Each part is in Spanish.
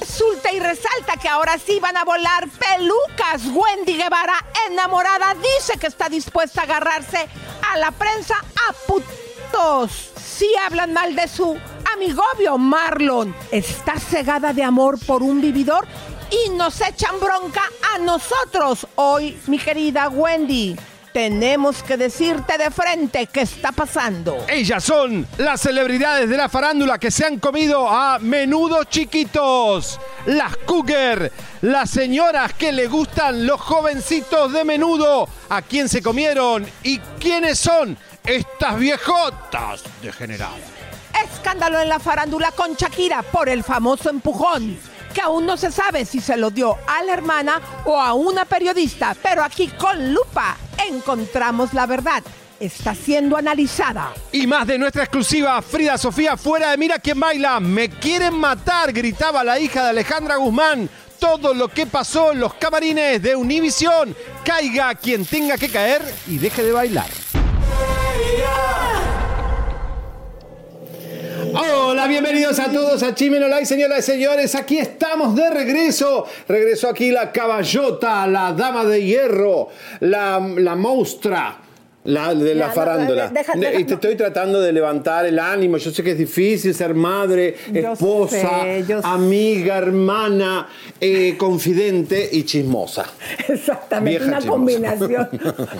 Resulta y resalta que ahora sí van a volar pelucas. Wendy Guevara, enamorada, dice que está dispuesta a agarrarse a la prensa a putos. Si hablan mal de su amigobio Marlon, está cegada de amor por un vividor y nos echan bronca a nosotros. Hoy, mi querida Wendy, tenemos que decirte de frente qué está pasando. Ellas son las celebridades de la farándula que se han comido a menudos chiquitos. Las Cougar, las señoras que le gustan los jovencitos de menudo. ¿A quién se comieron y quiénes son estas viejotas degeneradas? Escándalo en la farándula con Shakira por el famoso empujón, que aún no se sabe si se lo dio a la hermana o a una periodista, pero aquí con lupa encontramos la verdad. Está siendo analizada. Y más de nuestra exclusiva, Frida Sofía fuera de Mira quién baila. Me quieren matar, gritaba la hija de Alejandra Guzmán. Todo lo que pasó en los camarines de Univisión. Caiga quien tenga que caer y deje de bailar. Hola, bienvenidos a todos a Chimenolay, señoras y señores. Aquí estamos de regreso. Regresó aquí la caballota, la dama de hierro, la, la monstrua. La, de la farándula. deja- De- deja- y te estoy tratando de levantar el ánimo. Yo sé que es difícil ser madre, Yo esposa, sé, yo sé. amiga, hermana, eh, confidente y chismosa. Exactamente, Vieja una chismosa. combinación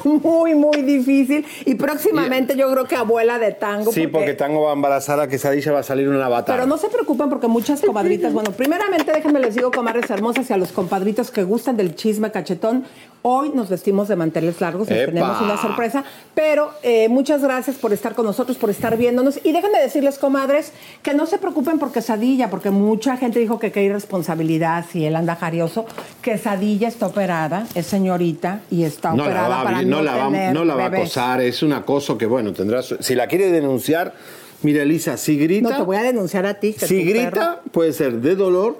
muy, muy difícil. Y próximamente yo creo que abuela de tango. Sí, porque Tango va a embarazar a Quesadilla, va a salir una batalla. Pero no se preocupen porque muchas comadritas, bueno, primeramente déjenme les digo, comadres hermosas, y a los compadritos que gustan del chisme cachetón, hoy nos vestimos de manteles largos, ¡Epa! tenemos una sorpresa, pero eh, muchas gracias por estar con nosotros, por estar viéndonos, y déjenme decirles, comadres, que no se preocupen por Quesadilla, porque mucha gente dijo que qué irresponsabilidad si él anda jarioso. Quesadilla está operada, es señorita, y está no la operada va, para no, la va, tener no la va a acosar, es un acoso que, bueno, tendrá su- Si la quiere denunciar, mira, Elisa, si grita... No, te voy a denunciar a ti. que si grita, perro- puede ser de dolor,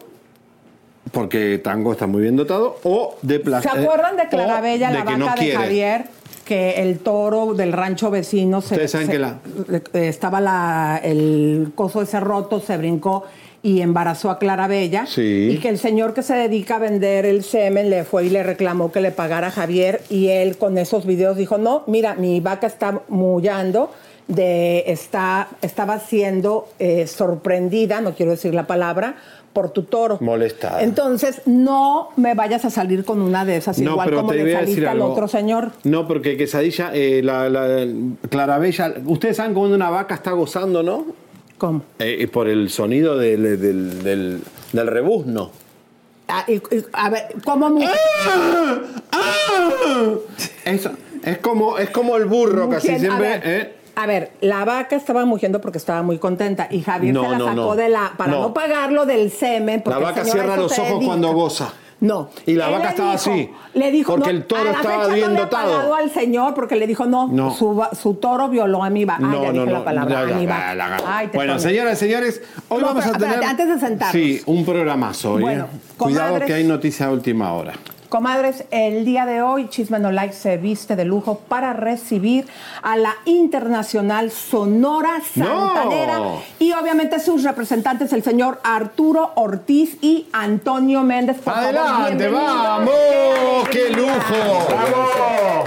porque Tango está muy bien dotado, o de ¿Se placer. acuerdan de Clara o Bella, de la vaca no de quiere. Javier? Que el toro del rancho vecino se, Ustedes saben se- que la- eh, estaba la, el coso ese roto, se brincó y embarazó a Clara Bella. Sí. Y que el señor que se dedica a vender el semen le fue y le reclamó que le pagara a Javier. Y él con esos videos dijo: No, mira, mi vaca está mullando. De, está, estaba siendo eh, sorprendida, no quiero decir la palabra, por tu toro. Molestada. Entonces, no me vayas a salir con una de esas, No, igual pero como te le saliste decir al algo. otro señor. No, porque Quesadilla, eh, la, la Clarabella, ustedes saben cómo una vaca está gozando, ¿no? ¿Cómo? Eh, por el sonido del, del, del, del rebuzno. Ah, a ver, ¿cómo mu- Eso, es como, es como el burro, casi siempre. ¿eh? A ver, la vaca estaba mugiendo porque estaba muy contenta y Javier No, se la no, sacó no. de la para no, No. pagarlo del semen. La porque el vaca cierra los ojos dedica. cuando goza. No. Y la Él vaca estaba dijo- así, Le dijo, porque no, el toro a la estaba fecha bien no dotado. al señor porque le dijo, no, No. Su, su toro violó a mi vaca. Ay, ya dije la palabra, ya, a ya, mi ya, vaca. la- la- Ay, te bueno, tomé. señoras y señores, hoy No, vamos a tener. espérate, antes de sentarnos. Sí, un programazo hoy. Bueno, ¿eh? Cuidado que hay noticia a última hora. Comadres, el día de hoy Chisme No Like se viste de lujo para recibir a la internacional Sonora Santanera y obviamente sus representantes, el señor Arturo Ortiz y Antonio Méndez. Por ¡Adelante, vamos! ¡Qué lujo!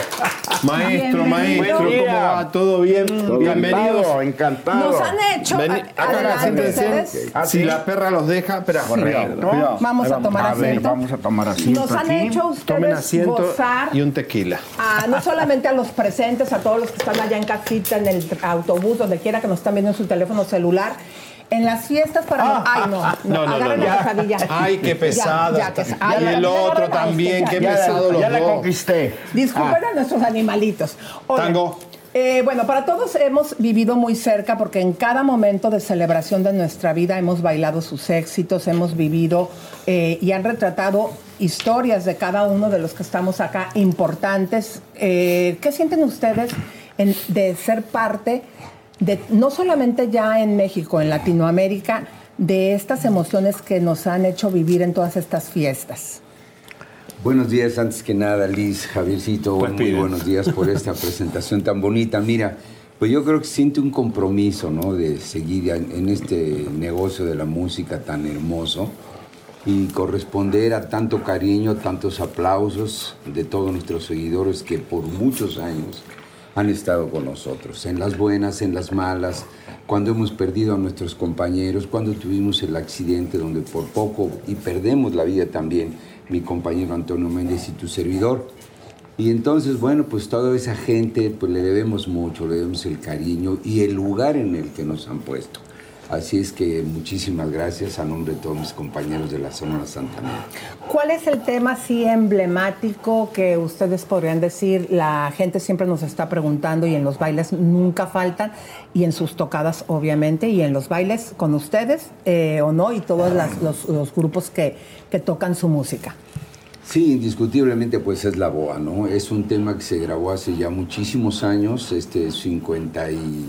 Maestro, Bienvenido. maestro, Buen ¿cómo va? ¿Todo bien? Bienvenidos. Encantado, encantado. Nos han hecho, Vení, acá, ustedes. Ah, Si sí. la perra los deja, espera. Correcto. Cuidado. Vamos a tomar A ver, asiento. vamos a tomar asiento Nos han aquí. Hecho ustedes gozar y un tequila. a, no solamente a los presentes, a todos los que están allá en casita, en el autobús, donde quiera que nos están viendo en su teléfono celular. En las fiestas para... ay, no, no, Ah, No, no, la. Ay, qué pesado. ya, que- está. ay, y el otro también, qué pesado los ya la conquisté. Disculpen Ah, a nuestros animalitos. Tango. eh, bueno, para todos hemos vivido muy cerca porque en cada momento de celebración de nuestra vida hemos bailado sus éxitos, hemos vivido eh, y han retratado historias de cada uno de los que estamos acá importantes. Eh, ¿Qué sienten ustedes en- de ser parte de, no solamente ya en México, en Latinoamérica, de estas emociones que nos han hecho vivir en todas estas fiestas? Buenos días, antes que nada, Liz, Javiercito, Pues muy buenos días por esta presentación tan bonita. Mira, pues yo creo que siente un compromiso, ¿no? De seguir en, en este negocio de la música tan hermoso y corresponder a tanto cariño, tantos aplausos de todos nuestros seguidores que por muchos años han estado con nosotros, en las buenas, en las malas, cuando hemos perdido a nuestros compañeros, cuando tuvimos el accidente donde por poco y perdemos la vida también mi compañero Antonio Méndez y tu servidor. Y entonces, bueno, pues toda esa gente, pues le debemos mucho, le debemos el cariño y el lugar en el que nos han puesto. Así es que muchísimas gracias a nombre de todos mis compañeros de la Sonora Santanera. ¿Cuál es el tema así emblemático que ustedes podrían decir? La gente siempre nos está preguntando y en los bailes nunca faltan y en sus tocadas obviamente y en los bailes con ustedes eh, o no y todos las- los, los grupos que, que tocan su música. Sí, indiscutiblemente pues es la boa, ¿no? Es un tema que se grabó hace ya muchísimos años, este 50 y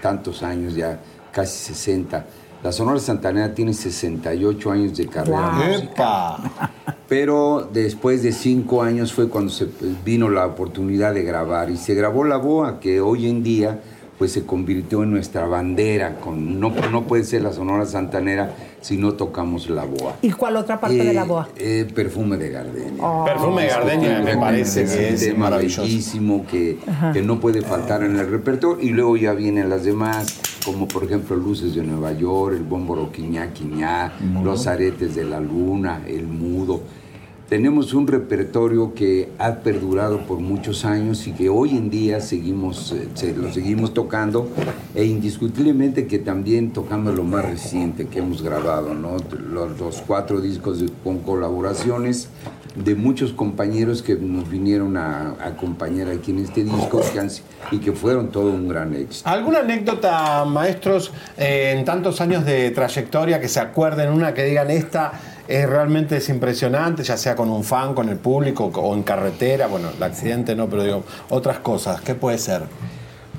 tantos años ya, casi 60. La Sonora Santanera tiene 68 años de carrera musical. Pero después de cinco años fue cuando se vino la oportunidad de grabar y se grabó la boa que hoy en día pues se convirtió en nuestra bandera. Con, no, no puede ser la Sonora Santanera si no tocamos la boa. ¿Y cuál otra parte de la Eh, boa? eh, perfume de gardenia. Perfume de gardenia me parece Es que un tema maravilloso. bellísimo que, que no puede faltar en el repertorio. Y luego ya vienen las demás, como por ejemplo Luces de Nueva York, el Bómboro Quiñá Quiñá, Los Aretes de la Luna, El Mudo. Tenemos un repertorio que ha perdurado por muchos años y que hoy en día seguimos, eh, se- lo seguimos tocando e indiscutiblemente que también tocando lo más reciente que hemos grabado, ¿no? los, los cuatro discos de- con colaboraciones de muchos compañeros que nos vinieron a, a acompañar aquí en este disco que han y que fueron todo un gran éxito. ¿Alguna anécdota, maestros, eh, en tantos años de trayectoria que se acuerden, una que digan esta es realmente es impresionante, ya sea con un fan, con el público o en carretera? Bueno, el accidente no, pero digo, otras cosas, ¿qué puede ser?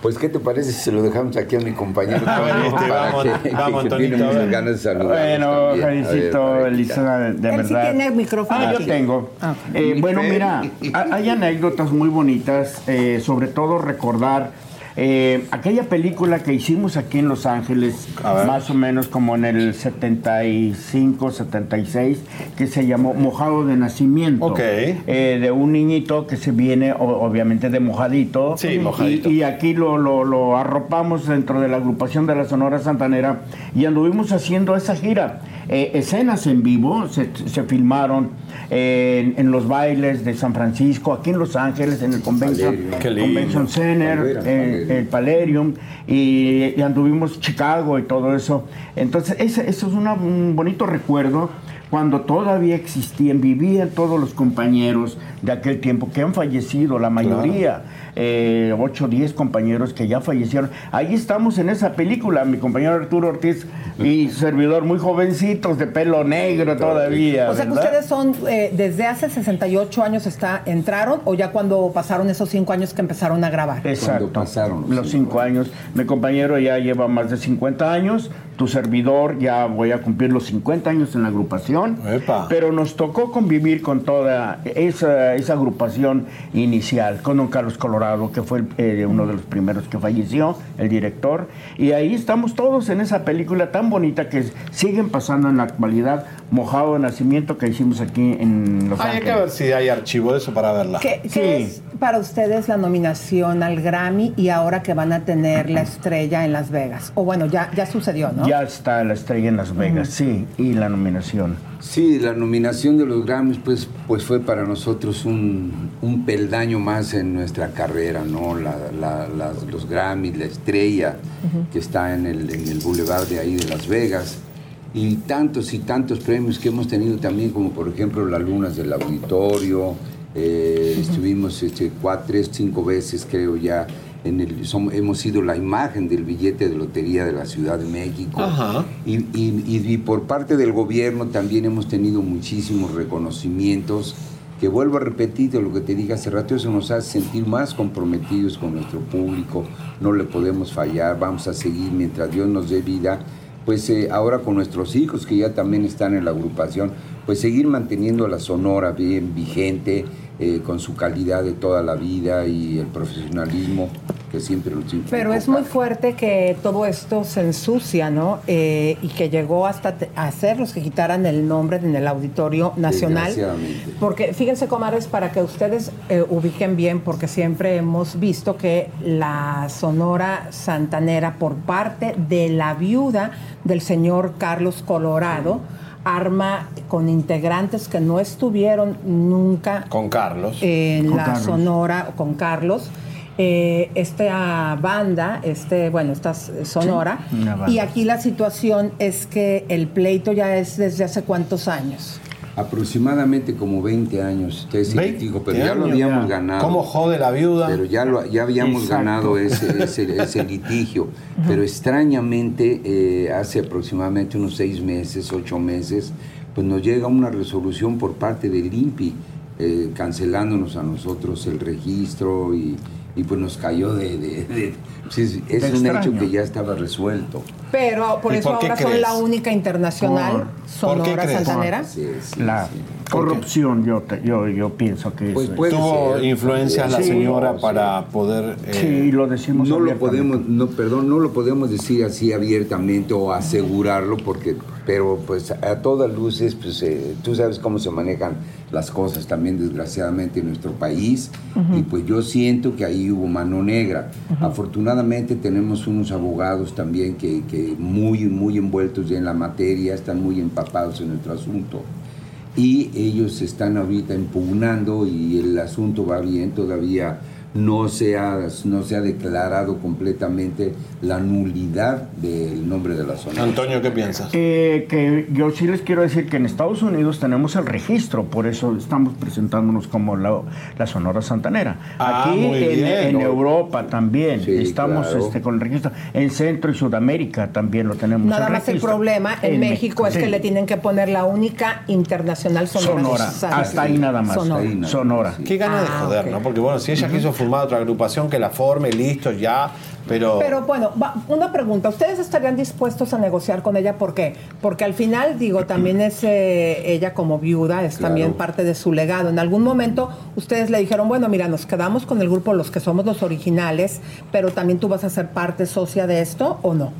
Pues, ¿qué te parece si se lo dejamos aquí a mi compañero? A ver, Toño, este, para vamos, que- vamos, que Antonito, a ganas de Bueno, que- Elisa, de, de Él sí verdad. tiene el micrófono Ah, aquí. yo tengo. Ah. Eh, bueno, mira, ha- hay anécdotas muy bonitas, eh, sobre todo recordar eh, aquella película que hicimos aquí en Los Ángeles, más o menos como en el 75, 76, que se llamó Mojado de Nacimiento. Ok. Eh, de un niñito que se viene, obviamente, de mojadito. Sí, Y- mojadito. Y, aquí lo, lo- lo arropamos dentro de la agrupación de la Sonora Santanera y anduvimos haciendo esa gira. Eh, escenas en vivo se, se filmaron en, en los bailes de San Francisco, aquí en Los Ángeles, en el Convention. Convention Center, eh. El Palerium, y, anduvimos Chicago y todo eso. Entonces, eso es un bonito recuerdo cuando todavía existían, vivían todos los compañeros de aquel tiempo que han fallecido, la mayoría, eh, 8 o 10 compañeros que ya fallecieron. Ahí estamos en esa película, mi compañero Arturo Ortiz y servidor, muy jovencitos, de pelo negro todavía. O sea que ustedes son, eh, desde hace 68 años está, entraron o ya cuando pasaron esos cinco años que empezaron a grabar. Exacto. Cuando pasaron los los cinco cinco años. Mi compañero ya lleva más de 50 años. Tu servidor ya voy a cumplir los 50 años en la agrupación. agrupación, Epa. pero nos tocó convivir con toda esa, esa agrupación inicial, con don Carlos Colorado, que fue eh, uno de los primeros que falleció, el director, y ahí estamos todos en esa película tan bonita que siguen pasando en la actualidad, Mojado de Nacimiento, que hicimos aquí en Los Ay, hay que Ángeles. ver si hay archivo de eso para verla. ¿Qué, qué Sí. es para ustedes la nominación al Grammy y ahora que van a tener la estrella en Las Vegas? O bueno, ya, ya sucedió, ¿no? Ya está la estrella en Las Vegas, sí, y la nominación. Sí, la nominación de los Grammys pues, pues fue para nosotros un, un peldaño más en nuestra carrera, ¿no? La- la- las- los Grammys, la estrella que está en el, en el boulevard de ahí de Las Vegas y tantos y tantos premios que hemos tenido también, como por ejemplo las lunas del auditorio, eh, estuvimos este, cuatro, tres, cinco veces creo ya. En el, som- hemos sido la imagen del billete de lotería de la Ciudad de México. Ajá. Y, y- y- y por parte del gobierno también hemos tenido muchísimos reconocimientos que vuelvo a repetir lo que te dije hace rato, eso nos hace sentir más comprometidos con nuestro público, no le podemos fallar, vamos a seguir mientras Dios nos dé vida, pues eh, ahora con nuestros hijos que ya también están en la agrupación, pues seguir manteniendo la sonora bien vigente, eh, con su calidad de toda la vida y el profesionalismo que siempre inculcó Pero es muy fuerte que todo esto se ensucia, ¿no? Eh, y que llegó hasta te- a hacer los que quitaran el nombre en el Auditorio Nacional. Porque fíjense, comadres, para que ustedes eh, ubiquen bien, porque siempre hemos visto que la Sonora Santanera, por parte de la viuda del señor Carlos Colorado, arma con integrantes que no estuvieron nunca Con Carlos. en Con la Carlos. Sonora con Carlos. eh, esta banda, este, bueno, esta Sonora. Sí, y aquí la situación es que el pleito ya es desde hace cuántos años. Aproximadamente como 20 años, te sí, 20 digo, pero ya lo habíamos ya. ganado. ¿Cómo jode la viuda? Pero ya, lo, ya habíamos Exacto. ganado ese, ese, ese litigio. Pero extrañamente, eh, hace aproximadamente unos seis meses, ocho meses, pues nos llega una resolución por parte del INPI, eh, cancelándonos a nosotros el registro y, y pues nos cayó de... de- de- es un hecho que ya estaba resuelto. Pero por ¿Y eso por ahora son la única internacional ¿Por Sonora? Santanera. Sí, sí, La sí. corrupción, yo, te- yo, yo pienso que Pues es... Tuvo ser, influencias la señora sí. para poder... eh, sí, lo decimos no lo podemos no perdón no lo podemos decir así abiertamente o asegurarlo porque pero pues a todas luces pues eh, tú sabes cómo se manejan las cosas también desgraciadamente en nuestro país. Y pues yo siento que ahí hubo mano negra. Afortunadamente tenemos unos abogados también que, que muy muy envueltos en la materia están muy empapados en nuestro asunto. Y ellos están ahorita impugnando y el asunto va bien, todavía no se ha, no se ha declarado completamente la nulidad del nombre de la zona. Antonio, ¿qué piensas? Eh, que yo sí les quiero decir que en Estados Unidos tenemos el registro, por eso estamos presentándonos como la, la Sonora Santanera. Ah, Aquí muy en, bien, en ¿no? Europa también Sí, estamos claro. este, con el registro. En Centro y Sudamérica también lo tenemos. Nada más el problema en, México es sí. que le tienen que poner la única internacional Sonora. Sonora, hasta ahí nada más. Sonora. Hasta ahí nada Sonora. más, sí. Qué ganas de Ah, joder. ¿no? Porque bueno, si ella quiso formar otra agrupación, que la forme, listo, ya, pero... Pero bueno, una pregunta. ¿Ustedes estarían dispuestos a negociar con ella? ¿Por qué? Porque al final, digo, también es eh, ella como viuda, es Claro. también parte de su legado. En algún momento ustedes le dijeron, bueno, mira, nos quedamos con el grupo los que somos los originales, pero también tú vas a ser parte socia de esto o no?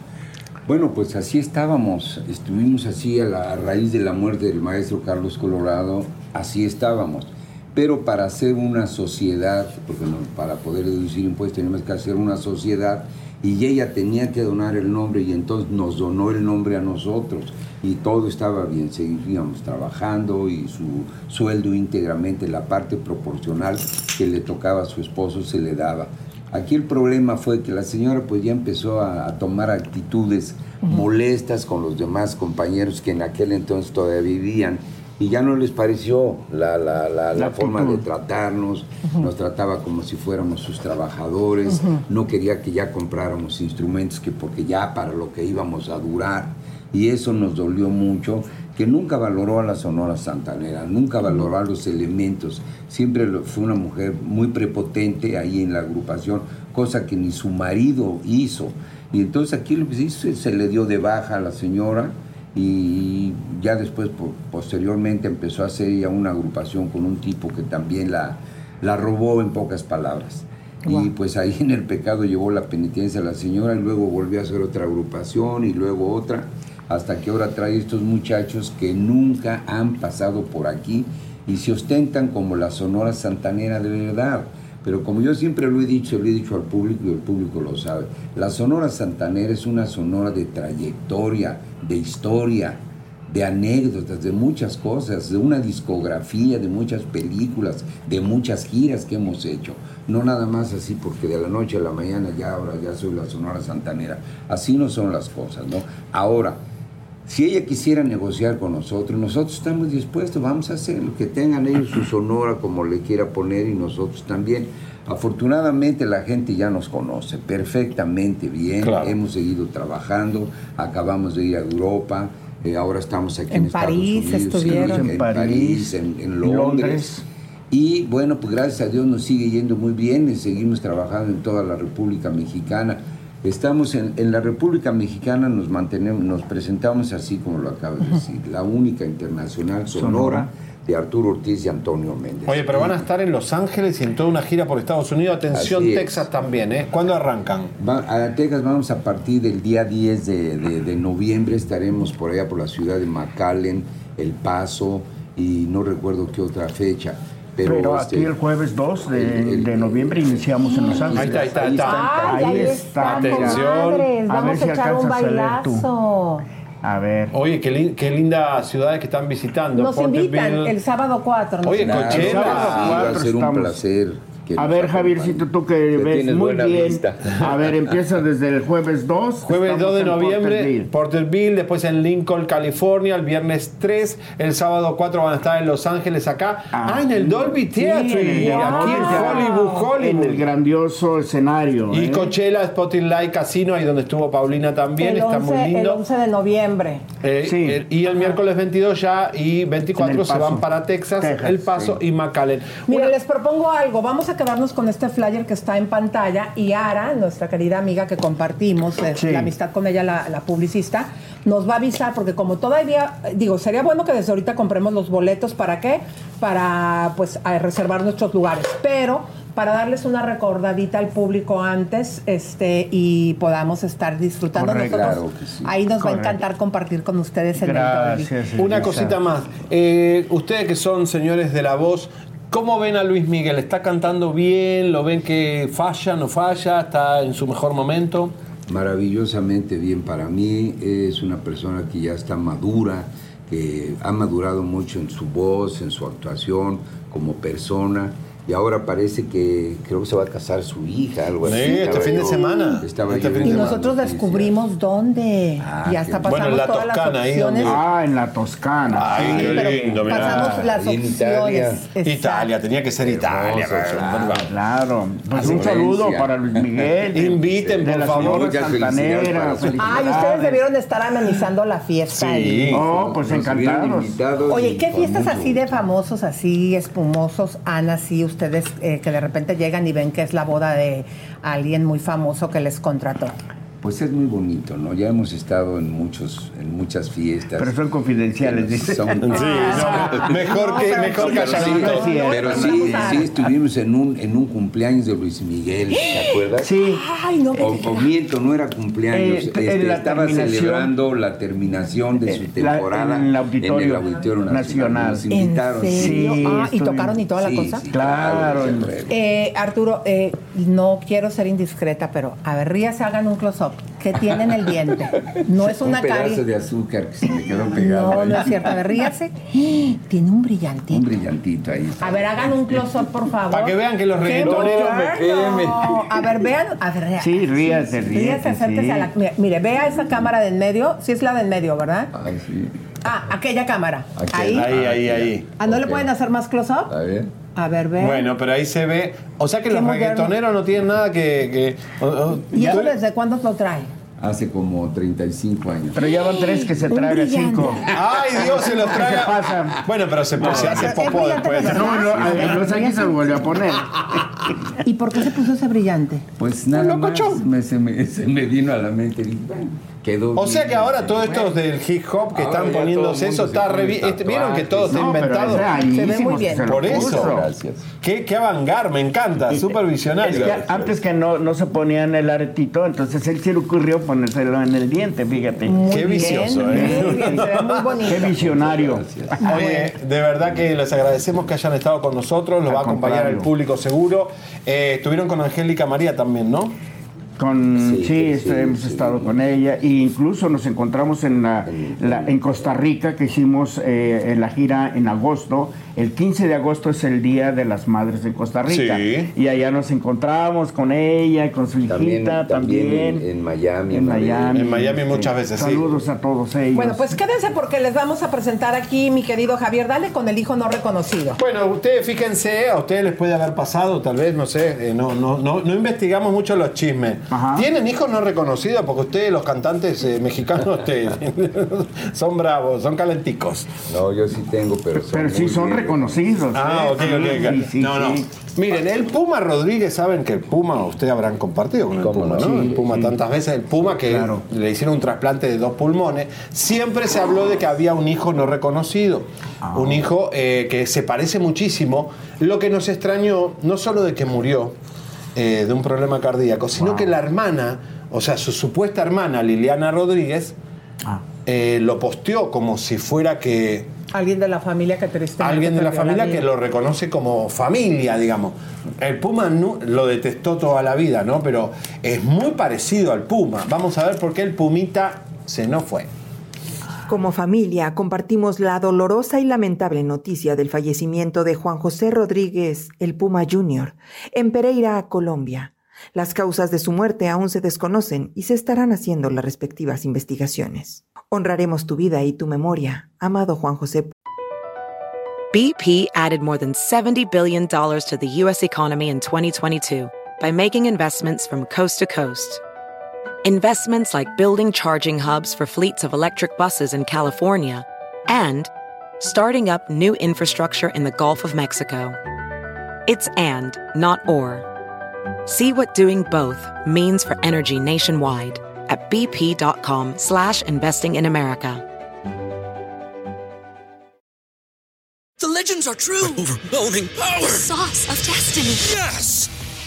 Bueno, pues así estábamos, estuvimos así a, la, a raíz de la muerte del maestro Carlos Colorado, así estábamos. Pero para hacer una sociedad, porque no- para poder deducir impuestos tenemos que hacer una sociedad y ella tenía que donar el nombre y entonces nos donó el nombre a nosotros y todo estaba bien, seguíamos trabajando y su sueldo íntegramente, la parte proporcional que le tocaba a su esposo se le daba. Aquí el problema fue que la señora pues ya empezó a, a tomar actitudes molestas con los demás compañeros que en aquel entonces todavía vivían y ya no les pareció la, la- la- la forma de tratarnos, nos trataba como si fuéramos sus trabajadores, no quería que ya compráramos instrumentos que porque ya para lo que íbamos a durar y eso nos dolió mucho que nunca valoró a la Sonora Santanera, nunca valoró a los elementos, siempre fue una mujer muy prepotente ahí en la agrupación, cosa que ni su marido hizo. Y entonces aquí lo que se hizo se le dio de baja a la señora y ya después po- posteriormente empezó a hacer ya una agrupación con un tipo que también la, la robó en pocas palabras. Y pues ahí en el pecado llevó la penitencia a la señora y luego volvió a hacer otra agrupación y luego otra, hasta que ahora trae estos muchachos que nunca han pasado por aquí y se ostentan como la Sonora Santanera de verdad. Pero como yo siempre lo he dicho, lo he dicho al público y el público lo sabe, la Sonora Santanera es una sonora de trayectoria, de historia, de anécdotas, de muchas cosas, de una discografía, de muchas películas, de muchas giras que hemos hecho. No nada más así porque de la noche a la mañana ya ahora ya soy la Sonora Santanera. Así no son las cosas, ¿no? Ahora, si ella quisiera negociar con nosotros, nosotros estamos dispuestos, vamos a hacerlo, que tengan ellos su sonora como le quiera poner y nosotros también. Afortunadamente la gente ya nos conoce perfectamente bien, Claro. hemos seguido trabajando, acabamos de ir a Europa, eh, ahora estamos aquí en, En París Estados Unidos, estuvieron. en, En París, París, en, en en Londres. Londres. Y bueno, pues gracias a Dios nos sigue yendo muy bien y seguimos trabajando en toda la República Mexicana. Estamos en, en la República Mexicana, nos mantenemos, nos presentamos así como lo acabo de decir, la única internacional sonora, Sonora. de Arturo Ortiz y Antonio Méndez. Oye, pero van a estar en Los Ángeles y en toda una gira por Estados Unidos. Atención, es. Texas también, ¿eh? ¿Cuándo arrancan? Va- a Texas vamos a partir del día 10 de, de- de noviembre, estaremos por allá por la ciudad de McAllen, El Paso y no recuerdo qué otra fecha. Pero, Pero, este, aquí el jueves 2 de, el- el- de noviembre iniciamos en Los Ángeles. Ahí está, ahí está, ahí está. Ahí está. Atención. comadres, A Vamos ver a, si echar un alcanzas a leer tú. bailazo. A ver. Oye, qué, lin- qué lindas ciudades que están visitando. Nos Porterville. invitan el sábado 4. nos Oye. Claro, Coachella. sí, va a ser un estamos. placer. Que A ver. Javiercito, tú que Que ves tienes muy buena bien. vista. A ver, empieza desde el jueves 2. Jueves estamos 2 de noviembre, Porterville. Porterville, después en Lincoln, California, el viernes 3, el sábado 4 van a estar en Los Ángeles acá. Ah, en el Dolby Sí, Theatre, en el aquí en Dolby Hollywood, En el Hollywood. grandioso escenario. Y ¿eh? Coachella, Spotlight Casino, ahí donde estuvo Paulina también, el, está 11, muy el lindo. 11 de noviembre. Eh, Sí. el- y el miércoles 22 ya y 24 En El se van para Texas, Texas, El Paso y McAllen. Mire, Una- les propongo algo. Vamos a quedarnos con este flyer que está en pantalla y Ara, nuestra querida amiga que compartimos eh, Sí. la amistad con ella, la, la publicista, nos va a avisar porque como todavía, digo, sería bueno que desde ahorita compremos los boletos. ¿Para qué? Para, pues, a reservar nuestros lugares. Pero para darles una recordadita al público antes este y podamos estar disfrutando Correcto. nosotros. Claro que sí. Ahí nos va a encantar compartir con ustedes el. Gracias. Una cosita más. Eh, ustedes que son señores de la voz, ¿cómo ven a Luis Miguel? ¿Está cantando bien? ¿Lo ven que falla, no falla? ¿Está en su mejor momento? Maravillosamente bien para mí. Es una persona que ya está madura, que ha madurado mucho en su voz, en su actuación, como persona. Y ahora parece que creo que se va a casar su hija, algo así. Sí, este fin de semana. Estaba Este yo fin de Y semana. las nosotros noticias. descubrimos dónde. Ah, está bueno. pasamos Bueno, en la todas las Toscana, ahí opciones. donde- Ah, en la Toscana. Ay, sí. qué lindo, pasamos las en Italia. opciones. Italia, tenía que ser Italia. Hermoso, claro. Claro. Pues un saludo para Luis Miguel. Inviten, de por la favor. Santanera. Ay, ustedes debieron de estar amenizando la fiesta. Sí. ahí. Oh, pues encantados. Oye, y ¿qué fiestas así de famosos, así espumosos han así ustedes eh, que de repente llegan y ven que es la boda de alguien muy famoso que les contrató? Pues es muy bonito, ¿no? Ya hemos estado en muchos, en muchas fiestas. Pero son confidenciales, dice. son- Sí, no, mejor que, mejor Pero sí, pero sí, sí, estuvimos en un, en un cumpleaños de Luis Miguel, ¿te acuerdas? Sí. Ay, no, O, o miento, no era cumpleaños, Eh, este, la estaba celebrando la terminación de su Eh, la- temporada en el Auditorio en el Auditorio Nacional. Nacional. Nos ¿En invitaron. serio? Sí, ah, ¿y tocaron y toda la Sí, cosa? sí, Claro. luego. Eh, Arturo, eh, no quiero ser indiscreta, pero a ver, Rías, hagan un close-up. ¿Qué tiene en el diente? No es una un pedazo cari. de azúcar que se me quedó pegado. No, ahí. no es cierto. A ver, ríase. Tiene un brillantito. Un brillantito ahí. A ver, hagan un close-up, por favor. Para que vean que los ¡Qué reggaetoneros me. A ver, vean. A ver, Sí, ríase, Ríase, ríase, acérquese sí. a la. Mire, mire, vea esa cámara de en medio. Sí es la de en medio, ¿verdad? Ay, sí. Ah, aquella cámara. Ahí. Ahí, ahí, ahí. Ah, ¿no le pueden hacer más close-up? A ver. A ver, vean. Bueno, pero ahí se ve. O sea que los moderno. reggaetoneros no tienen nada que. ¿Y eso tú- desde cuándo lo trae? Hace como 35 años. Pero ya van tres que se brillante. cinco. Ay, Dios se los se pasa? Bueno, pero se, se hace popó después. No, no, en los aquí se lo volvió a poner. ¿Y por qué se puso ese brillante? Pues nada más me, se, me, se me vino a la mente. Bueno, Quedó O sea que ahora todo bueno. esto del hip hop que están poniéndose eso está re. Este, Vieron que todo está inventado. Se ve muy bien. Por eso. Gracias. Qué, qué avangar, me encanta, súper visionario. antes que no, no se ponían el aretito, entonces él se le ocurrió ponérselo en el diente, fíjate. Qué vicioso, ¿eh? Qué visionario. Oye, de verdad que les agradecemos que hayan estado con nosotros, los va a acompañar el público seguro. Eh, estuvieron con Angélica María también, ¿no? Con, sí, Sí, este, sí, hemos sí. estado con ella e incluso nos encontramos en, la, la- en Costa Rica que hicimos eh, en la gira en agosto. El 15 de agosto es el Día de las Madres en Costa Rica. Sí. Y allá nos encontramos con ella, con su hijita también. en, en Miami. En. Miami. En Miami muchas veces, sí. Saludos a todos ellos. Bueno, pues quédense porque les vamos a presentar aquí, mi querido Javier. Dale con el hijo no reconocido. Bueno, ustedes fíjense, a ustedes les puede haber pasado, tal vez, no sé, eh, no, no, no, no investigamos mucho los chismes. Ajá. ¿Tienen hijos no reconocidos? Porque ustedes, los cantantes eh, mexicanos, te- son bravos, son calenticos. No, yo sí tengo, pero son Pero sí son bien. Reconocidos. Ah, ¿eh? ok, ok. Sí, sí, no, no. sí. Miren, el Puma Rodríguez, saben que el Puma, ustedes habrán compartido con el ¿Cómo Puma, no? ¿no? Sí, el Puma, sí. tantas veces el Puma que Claro. le hicieron un trasplante de dos pulmones. Siempre se habló de que había un hijo no reconocido. Ah. Un hijo eh, que se parece muchísimo. Lo que nos extrañó, no solo de que murió eh, de un problema cardíaco, sino que la hermana, o sea, su supuesta hermana, Liliana Rodríguez, Ah. eh, lo posteó como si fuera que Alguien de la familia que tristemente alguien de la familia que lo reconoce como familia, digamos. El Puma no- lo detestó toda la vida, ¿no? Pero es muy parecido al Puma. Vamos a ver por qué el Pumita se nos fue. Como familia, compartimos la dolorosa y lamentable noticia del fallecimiento de Juan José Rodríguez, el Puma Jr., en Pereira, Colombia. Las causas de su muerte aún se desconocen y se estarán haciendo las respectivas investigaciones. Honraremos tu vida y tu memoria, amado Juan José BP added more than $70 billion to the U.S. economy in 2022 by making investments from coast to coast. Investments like building charging hubs for fleets of electric buses in California and starting up new infrastructure in the Gulf of Mexico. It's and, not or. See what doing both means for energy nationwide at bp.com slash investing in America. The legends are true. overwhelming power! Sauce of destiny. Yes!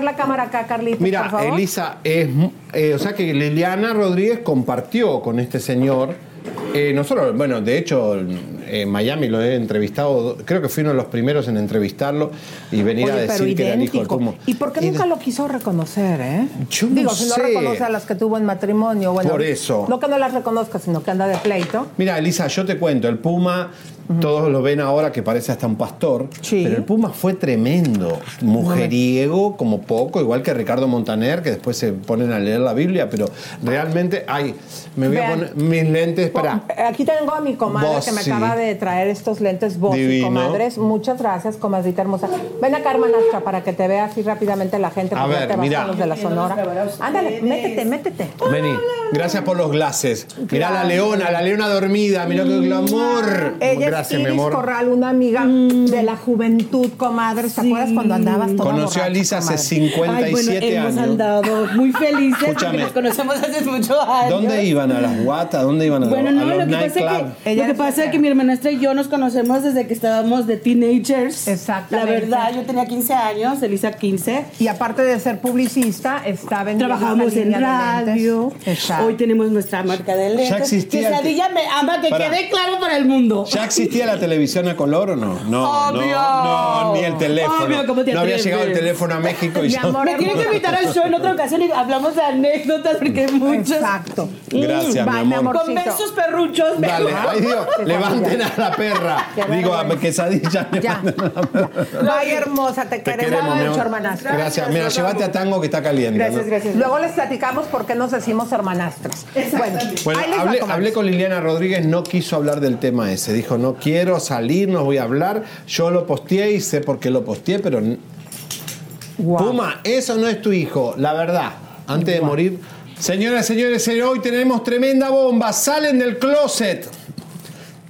La cámara acá, Carlitos, por Mira, favor. Elisa, es, eh, o sea que Liliana Rodríguez compartió con este señor, eh, no solo, bueno, de hecho, en Miami lo he entrevistado, creo que fui uno de los primeros en entrevistarlo y venir a Oye, decir que era el hijo del. ¿Y por qué Y nunca de- lo quiso reconocer, eh? Yo no Digo, si no sé. reconoce a las que tuvo en matrimonio, bueno. Por eso. No que no las reconozca, sino que anda de pleito. Mira, Elisa, yo te cuento, el Puma, todos lo ven ahora que parece hasta un pastor, Sí. pero el Puma fue tremendo, mujeriego como poco, igual que Ricardo Montaner, que después se ponen a leer la Biblia, pero realmente, ay, me voy a poner mis lentes para... Aquí tengo a mi comadre que me acaba de traer estos lentes Divino. comadres. Muchas gracias, comadrita hermosa. Ven acá, hermanastra, para que te vea así rápidamente la gente. A ver, te vas mira. con los de la Sonora. Ándale, métete, métete. Vení, gracias por los glases. Mirá la leona, la leona dormida, mirá qué glamour. Ella gracias, es mi Iris amor. Corral, una amiga de la juventud, comadre. ¿Te acuerdas cuando andabas toda Conoció a Lisa hace comadre? 57 Ay, bueno, hemos años. andado muy felices porque Escúchame. nos conocemos hace muchos años. ¿Dónde iban? ¿A las guatas? ¿Dónde iban? ¿A, Bueno, a no, los lo que pasa nightclub? es que, Ella lo que, pasa es que mi hermanastra y yo nos conocemos desde que estábamos de teenagers. Exactamente. La verdad, yo tenía 15 años, Elisa 15. Y aparte de ser publicista, estaba en Trabajamos en radio. Exacto. Hoy tenemos nuestra marca de lentes. Ya existía Quesadilla me ama, que quede claro para el mundo. ¿Ya existía la televisión a color o no? No, Obvio. no, no, ni el teléfono. Obvio, ¿cómo te no había atreves? llegado el teléfono a México y Mi amor, me tienen que invitar al show en otra ocasión y hablamos de anécdotas porque hay muchas. Exacto. Gracias, mi amor. Con besos perruchos. me- Dale, ay Dios, levanten a la perra. Qué Digo, a vergüenza. quesadilla. Ya. levanten a la perra. Vaya hermosa, te, Te queremos, queremos, mi mucho, amor. hermanastra. Gracias. Mira, llévate a Tango que está caliente. Gracias, ¿no? gracias. Luego les platicamos por qué nos decimos hermanastras. Bueno, Bueno, ahí les va, hablé, comadres. hablé con Liliana Rodríguez, no quiso hablar del tema ese. Dijo, no quiero salir, no voy a hablar. Yo lo posteé y sé por qué lo posteé, pero... Guau. Puma, eso no es tu hijo, la verdad. Antes de morir... Señoras, señores, hoy tenemos tremenda bomba. Salen del closet.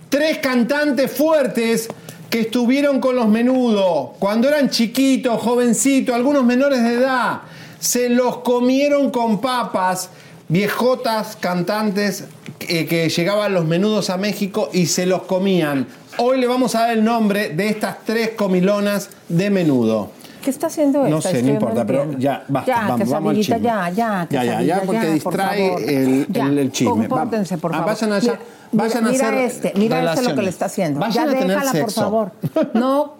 Tres cantantes fuertes que estuvieron con los menudos cuando eran chiquitos, jovencitos, algunos menores de edad. Se los comieron con papas, viejotas cantantes eh, que llegaban los menudos a México y se los comían. Hoy le vamos a dar el nombre de estas tres comilonas de menudo. ¿Qué está haciendo No esta? sé, no importa, pero ya, basta, ya, vamos, vamos al chisme. ya, ya, Ya, ya, ya, porque por distrae favor. el- Ya, el- el chisme. Compórtense, por Ah, favor. vayan a hacer- Mira, vayan a mira hacer este, mira este lo que relaciones. le está haciendo. Vayan ya a tener déjala, por favor. No,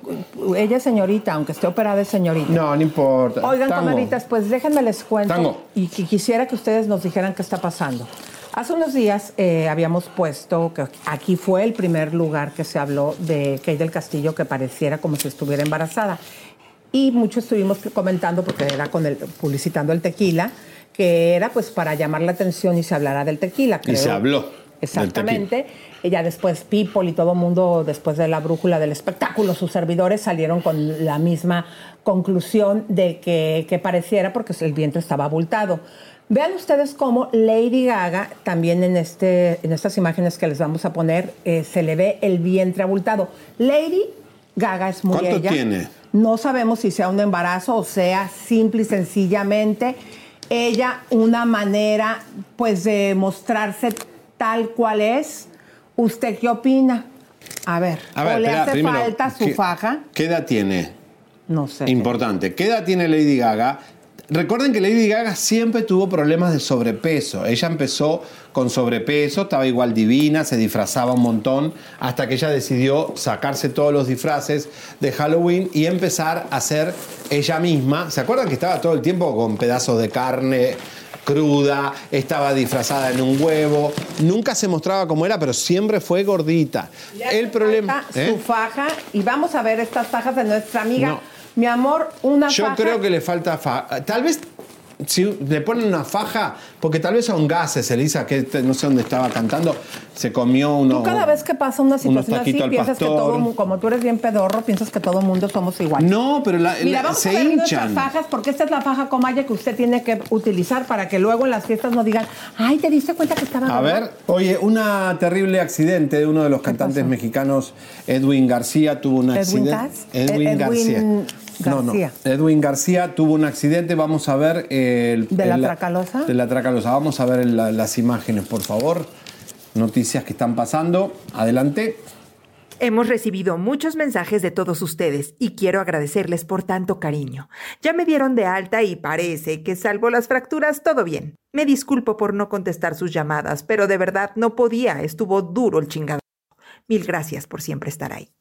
ella es señorita, aunque esté operada es señorita. No, no importa. Oigan, comadritas, pues déjenme les cuento Tango. y que quisiera que ustedes nos dijeran qué está pasando. Hace unos días eh, habíamos puesto que aquí fue el primer lugar que se habló de Kate del Castillo que pareciera como si estuviera embarazada. Y mucho estuvimos comentando, porque era con el, publicitando el tequila, que era pues para llamar la atención y se hablara del tequila. Y se habló Exactamente. Ella después, People y todo mundo, después de la brújula del espectáculo, sus servidores salieron con la misma conclusión de que, que pareciera porque el vientre estaba abultado. Vean ustedes cómo Lady Gaga, también en, este, en estas imágenes que les vamos a poner, eh, se le ve el vientre abultado. Lady Gaga es muy ¿Cuánto ella. tiene? No sabemos si sea un embarazo o sea simple y sencillamente ella una manera pues de mostrarse tal cual es. ¿Usted qué opina? A ver, A ver, o le espera, hace primero, falta su ¿qué- faja, ¿Qué edad tiene? no sé. Importante. ¿Qué edad tiene Lady Gaga? Recuerden que Lady Gaga siempre tuvo problemas de sobrepeso. Ella empezó con sobrepeso, estaba igual divina, se disfrazaba un montón, hasta que ella decidió sacarse todos los disfraces de Halloween y empezar a ser ella misma. ¿Se acuerdan que estaba todo el tiempo con pedazos de carne? cruda, estaba disfrazada en un huevo, nunca se mostraba como era, pero siempre fue gordita. El problema... ¿eh? Su faja, y vamos a ver estas fajas de nuestra amiga. No. Mi amor, una Yo faja. creo que le falta faja. Tal vez si le ponen una faja, porque tal vez son gases, Elisa, que te- no sé dónde estaba cantando, se comió uno. Tú cada vez que pasa una situación así, piensas que todo, como tú eres bien pedorro, piensas que todo el mundo somos iguales. No, pero la- Mira, la- vamos se a ver hinchan. fajas, porque esta es la faja comaya que usted tiene que utilizar para que luego en las fiestas no digan, ay, ¿te diste cuenta que estaba A gorda?" ver, oye, un terrible accidente de uno de los cantantes pasó? mexicanos, Edwin García, tuvo un ¿Edwin accidente. Cass? Edwin, Ed- García. Edwin No, no. García. Edwin García tuvo un accidente. Vamos a ver. el, ¿De la el- Tracalosa? De la Tracalosa. Vamos a ver la- las imágenes, por favor. Noticias que están pasando. Adelante. Hemos recibido muchos mensajes de todos ustedes y quiero agradecerles por tanto cariño. Ya me dieron de alta y parece que salvo las fracturas todo bien. Me disculpo por no contestar sus llamadas, pero de verdad no podía, estuvo duro el chingado. Mil gracias por siempre estar ahí.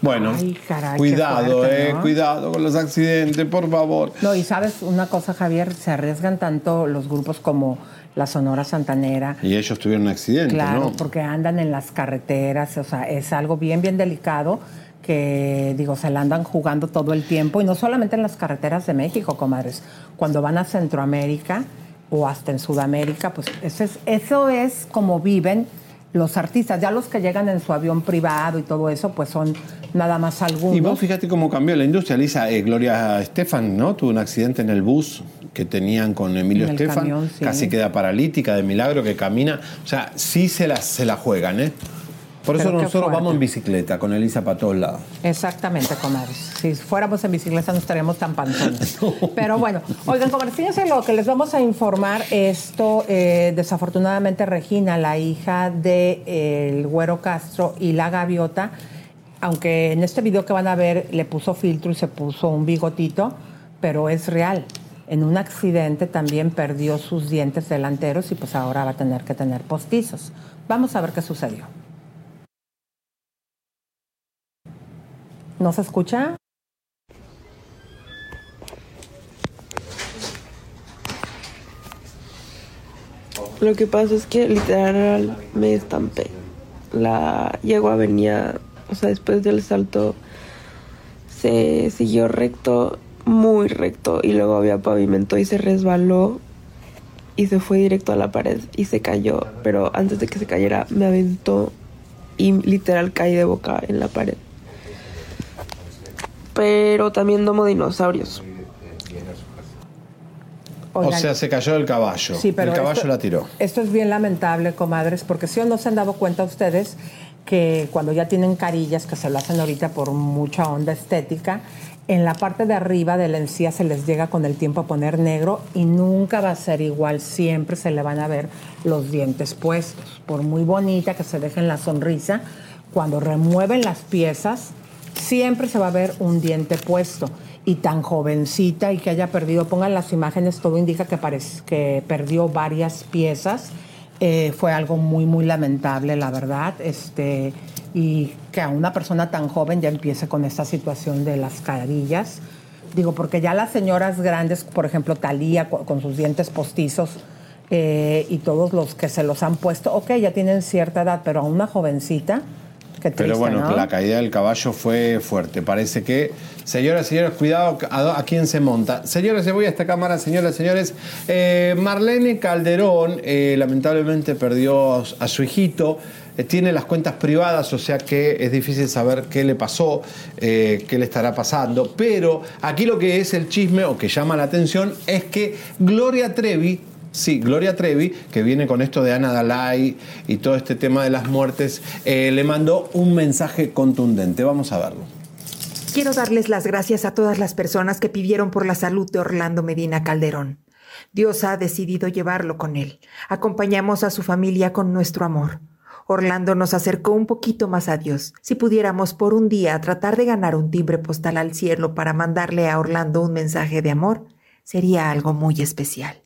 Bueno, Ay, caray, cuidado, fuerte, eh, ¿no? cuidado con los accidentes, por favor. No, y sabes una cosa, Javier, se arriesgan tanto los grupos como la Sonora Santanera. Y ellos tuvieron un accidente, Claro, ¿no? porque andan en las carreteras, o sea, es algo bien, bien delicado que, digo, se la andan jugando todo el tiempo, y no solamente en las carreteras de México, comadres, cuando van a Centroamérica o hasta en Sudamérica, pues eso es, eso es como viven los artistas, ya los que llegan en su avión privado y todo eso, pues son nada más algunos. Y vos fíjate cómo cambió la industria, Lisa. Eh, Gloria Estefan, ¿no? Tuvo un accidente en el bus que tenían con Emilio En el Estefan. camión, sí. Casi queda paralítica, de milagro que camina. O sea, sí se la, se la juegan, ¿eh? Por eso Pero nosotros vamos en bicicleta con Elisa para todos lados. Exactamente, comadres. Si fuéramos en bicicleta no estaríamos tan panzones. Pero bueno, oigan, comadres, fíjense lo que les vamos a informar. Esto, eh, desafortunadamente, Regina, la hija de eh, el Güero Castro y la Gaviota, aunque en este video que van a ver le puso filtro y se puso un bigotito, pero es real. en un accidente también perdió sus dientes delanteros y pues ahora va a tener que tener postizos. Vamos a ver qué sucedió. ¿No se escucha? Lo que pasa es que literal me estampé. La yegua venía, o sea, después del salto se siguió recto, muy recto, y luego había pavimento y se resbaló y se fue directo a la pared y se cayó. Pero antes de que se cayera me aventó y literal caí de boca en la pared. Pero también domo dinosaurios. O sea, se cayó del caballo. Sí, pero el caballo esto- la tiró. Esto es bien lamentable, comadres, porque si o no se han dado cuenta ustedes que cuando ya tienen carillas, que se lo hacen ahorita por mucha onda estética, en la parte de arriba de la encía se les llega con el tiempo a poner negro y nunca va a ser igual, siempre se le van a ver los dientes puestos. Por muy bonita que se dejen la sonrisa, cuando remueven las piezas, siempre se va a ver un diente puesto. Y tan jovencita y que haya perdido, pongan las imágenes, todo indica que, perdió varias piezas. Eh, fue algo muy, muy lamentable, la verdad. Este, y que a una persona tan joven ya empiece con esta situación de las carillas. Digo, porque ya las señoras grandes, por ejemplo, Talía con sus dientes postizos, eh, y todos los que se los han puesto, ok, ya tienen cierta edad, pero a una jovencita, qué triste, Pero bueno, ¿no? la caída del caballo fue fuerte. Parece que, señoras señores, cuidado a, a quién se monta. Señores, le voy a esta cámara, señoras señores. Eh, Marlene Calderón eh, lamentablemente perdió a su hijito. Eh, tiene las cuentas privadas, o sea que es difícil saber qué le pasó, qué le estará pasando. Pero aquí lo que es el chisme o que llama la atención es que Gloria Trevi Sí, Gloria Trevi, que viene con esto de Ana Dalai y todo este tema de las muertes, eh, le mandó un mensaje contundente. Vamos a verlo. Quiero darles las gracias a todas las personas que pidieron por la salud de Orlando Medina Calderón. Dios ha decidido llevarlo con él. Acompañamos a su familia con nuestro amor. Orlando nos acercó un poquito más a Dios. Si pudiéramos por un día tratar de ganar un timbre postal al cielo para mandarle a Orlando un mensaje de amor, sería algo muy especial.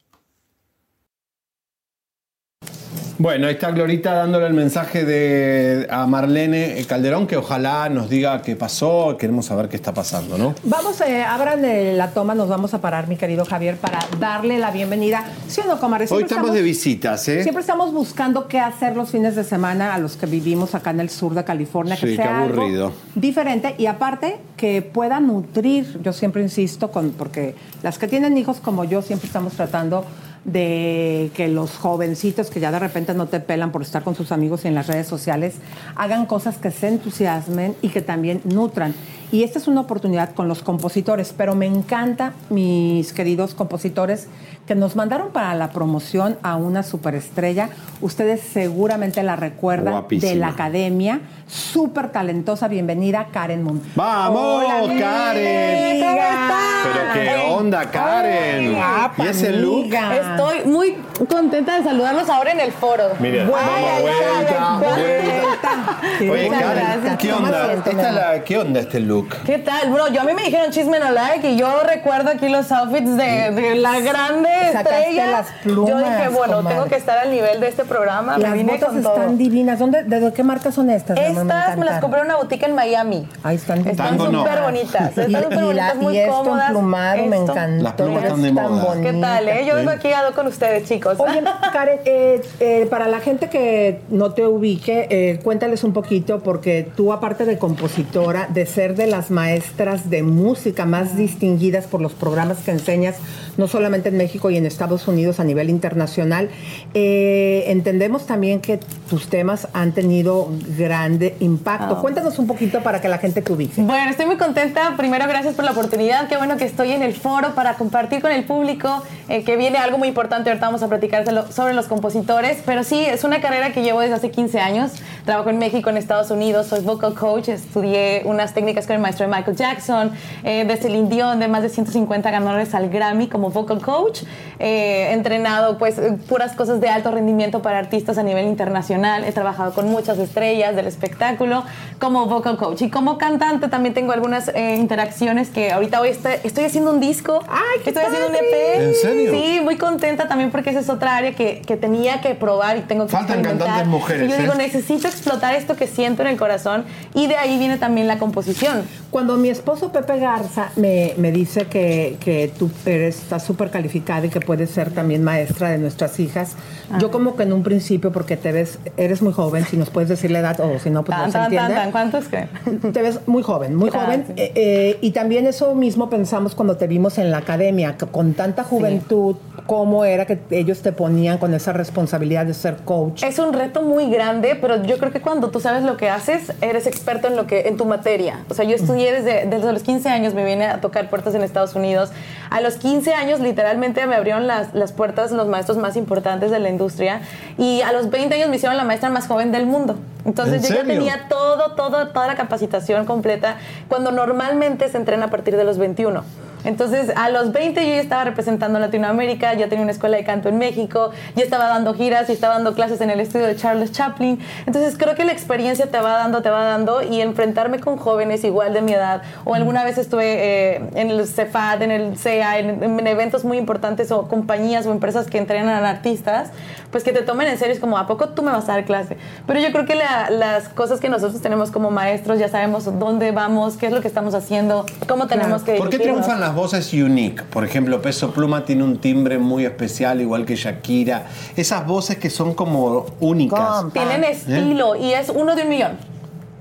Bueno, ahí está Glorita dándole el mensaje de, a Marlene Calderón, que ojalá nos diga qué pasó, queremos saber qué está pasando, ¿no? Vamos, eh, abran eh, la toma, nos vamos a parar, mi querido Javier, para darle la bienvenida. ¿Sí o no, comadre? Hoy Siempre estamos de visitas, ¿eh? Siempre estamos buscando qué hacer los fines de semana a los que vivimos acá en el sur de California, que Sí, sea qué aburrido. algo diferente y aparte que pueda nutrir. Yo siempre insisto, con, porque las que tienen hijos como yo siempre estamos tratando de que los jovencitos que ya de repente no te pelan por estar con sus amigos y en las redes sociales hagan cosas que se entusiasmen y que también nutran. Y esta es una oportunidad con los compositores, pero me encanta, mis queridos compositores, que nos mandaron para la promoción a una superestrella. Ustedes seguramente la recuerdan Guapísima. de la academia. Súper talentosa. Bienvenida, Karen Moon. ¡Vamos, Hola, Karen! ¿Cómo estás? Pero qué onda, Karen. guapa, ¿Y ese look? Estoy muy contenta de saludarlos ahora en el foro. Mira, vamos, vuelta, vuelta. Oye, Muchas Karen, gracias. ¿qué onda? Esta es la- ¿Qué onda este look? ¿Qué tal? Bueno, yo a mí me dijeron chisme no like y yo recuerdo aquí los outfits de, de la grande Sacaste estrella. las plumas, yo dije, bueno, comadre. tengo que estar al nivel de este programa. Las me vine botas con están todo. divinas. ¿Dónde, ¿De qué marca son estas? Estas me las compré en una boutique en Miami. Ahí están Están no. súper bonitas. Están súper bonitas, muy y esto cómodas. emplumado me encantó. Las plumas están de moda. ¿Qué tal, eh? Yo vengo aquí a con ustedes, chicos. Oye, Karen, eh, eh, para la gente que no te ubique, eh, cuéntales un poquito, porque tú, aparte de compositora, de ser de las maestras de música más distinguidas por los programas que enseñas, no solamente en México y en Estados Unidos a nivel internacional, eh, entendemos también que tus temas han tenido grande impacto. Ah. Cuéntanos un poquito para que la gente te ubique. Bueno, estoy muy contenta. Primero, gracias por la oportunidad. Qué bueno que estoy en el foro para compartir con el público eh, que viene algo muy importante. Ahorita vamos a platicar sobre los compositores. Pero sí, es una carrera que llevo desde hace 15 años. Trabajo en México, en Estados Unidos, soy vocal coach, estudié unas técnicas con el maestro de Michael Jackson, eh, de Celine Dion, de más de 150 ganadores al Grammy como vocal coach. Eh, entrenado pues eh, puras cosas de alto rendimiento para artistas a nivel internacional. He trabajado con muchas estrellas del espectáculo como vocal coach. Y como cantante también tengo algunas eh, interacciones que ahorita hoy estoy, estoy haciendo un disco. ¡Ay, qué Estoy haciendo un EP. padre! ¿En serio? Sí, muy contenta también porque esa es otra área que, que tenía que probar y tengo que Faltan experimentar. cantantes mujeres, Y yo digo, ¿eh? necesito explotar esto que siento en el corazón y de ahí viene también la composición. Cuando mi esposo Pepe Garza me, me dice que, que tú eres, estás súper calificada y que puedes ser también maestra de nuestras hijas, yo como que en un principio, porque te ves, eres muy joven, si nos puedes decir la edad o si no, pues no se tan, entiende. tan. ¿Cuántos creen? Te ves muy joven, muy joven. Gracias. Eh, eh, y también eso mismo pensamos cuando te vimos en la academia, que con tanta juventud, cómo era que ellos te ponían con esa responsabilidad de ser coach. Es un reto muy grande, pero yo creo que cuando tú sabes lo que haces, eres experto en lo que en tu materia. O sea, yo estudié desde, desde los 15 años, me vine a tocar puertas en Estados Unidos. A los 15 años, literalmente, me abrieron las, las puertas los maestros más importantes de la industria. Y a los 20 años me hicieron la maestra más joven del mundo. Entonces ¿En yo ya serio? tenía todo, todo, toda la capacitación completa, cuando normalmente se entrena a partir de los 21. Entonces, a los 20 yo ya estaba representando Latinoamérica, ya tenía una escuela de canto en México, ya estaba dando giras y estaba dando clases en el estudio de Charles Chaplin. Entonces, creo que la experiencia te va dando, te va dando y enfrentarme con jóvenes igual de mi edad. O alguna vez estuve eh, en el CEFAD, en el CEA, en, en eventos muy importantes o compañías o empresas que entrenan a artistas, pues que te tomen en serio, es como, ¿a poco tú me vas a dar clase? Pero yo creo que la- las cosas que nosotros tenemos como maestros, ya sabemos dónde vamos, qué es lo que estamos haciendo, cómo tenemos que ¿Por qué triunfan las voces unique? Por ejemplo, Peso Pluma tiene un timbre muy especial, igual que Shakira. Esas voces que son como únicas. Tienen estilo y es uno de un millón.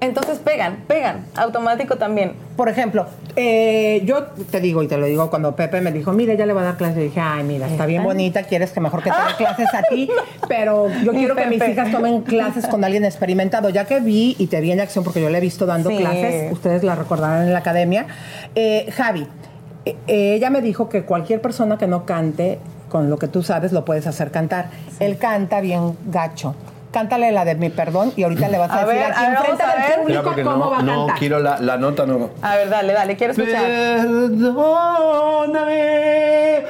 Entonces pegan, pegan, automático también. Por ejemplo, eh, yo te digo y te lo digo cuando Pepe me dijo, mira, ya le va a dar clases. Dije, ay, mira, está bien bonita, quieres que mejor que te dé clases a ti, pero yo quiero que mis hijas tomen clases con alguien experimentado. Ya que vi y te vi en acción, porque yo le he visto dando Sí. clases, ustedes la recordarán en la academia. Eh, Javi, eh, eh, ella me dijo que cualquier persona que no cante, con lo que tú sabes, lo puedes hacer cantar. Él canta bien gacho. Cántale la de mi perdón y ahorita le vas a, A decir ver, aquí a ver, enfrente del público cómo va a no, no cantar. quiero la, la nota, no. A ver, dale, dale, quiero escuchar. Perdóname,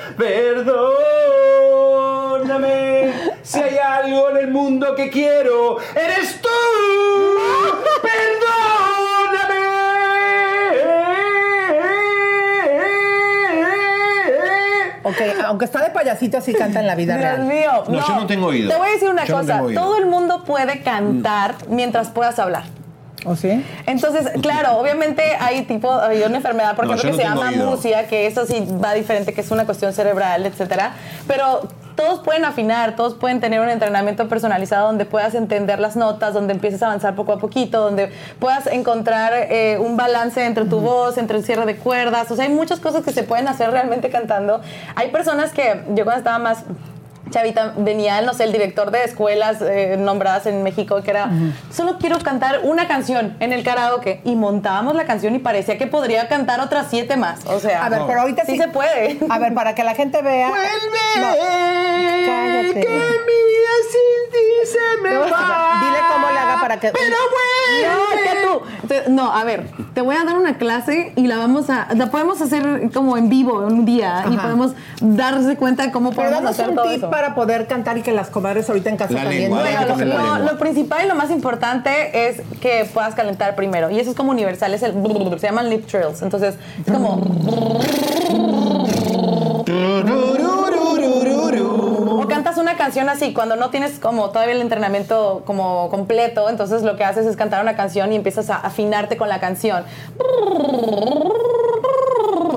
perdóname. Si hay algo en el mundo que quiero, eres tú. Perdóname. Aunque está de payasito, así canta en la vida Dios real. mío. No, yo no tengo oído. Te voy a decir una Yo cosa. Todo el mundo puede cantar mientras puedas hablar. ¿O sí? Entonces, claro, obviamente hay tipo, hay una enfermedad, por No, ejemplo, que no se llama musia, que eso sí va diferente, que es una cuestión cerebral, etcétera. Pero todos pueden afinar, todos pueden tener un entrenamiento personalizado donde puedas entender las notas, donde empieces a avanzar poco a poquito, donde puedas encontrar eh, un balance entre tu voz, entre el cierre de cuerdas. O sea, hay muchas cosas que se pueden hacer realmente cantando. Hay personas que yo cuando estaba más Chavita, venía, no sé, el director de escuelas eh, nombradas en México, que era, solo quiero cantar una canción en el karaoke. Y montábamos la canción y parecía que podría cantar otras siete más. O sea, A ver, pero ahorita sí. sí se puede. A ver, para que la gente vea. No, cállate. Dile cómo le haga para que. No, que tú. Te- No, a ver, te voy a dar una clase y la vamos a, la podemos hacer como en vivo un día y podemos darse cuenta de cómo Pero podemos hacer un todo tip eso. Para poder cantar y que las comadres ahorita en casa La también lengua, la. Lo, lengua. lo principal y lo más importante es que puedas calentar primero. Y eso es como universal, es el se llaman lip trills. Entonces, es como o cantas una canción así cuando no tienes como todavía el entrenamiento como completo, entonces lo que haces es cantar una canción y empiezas a afinarte con la canción.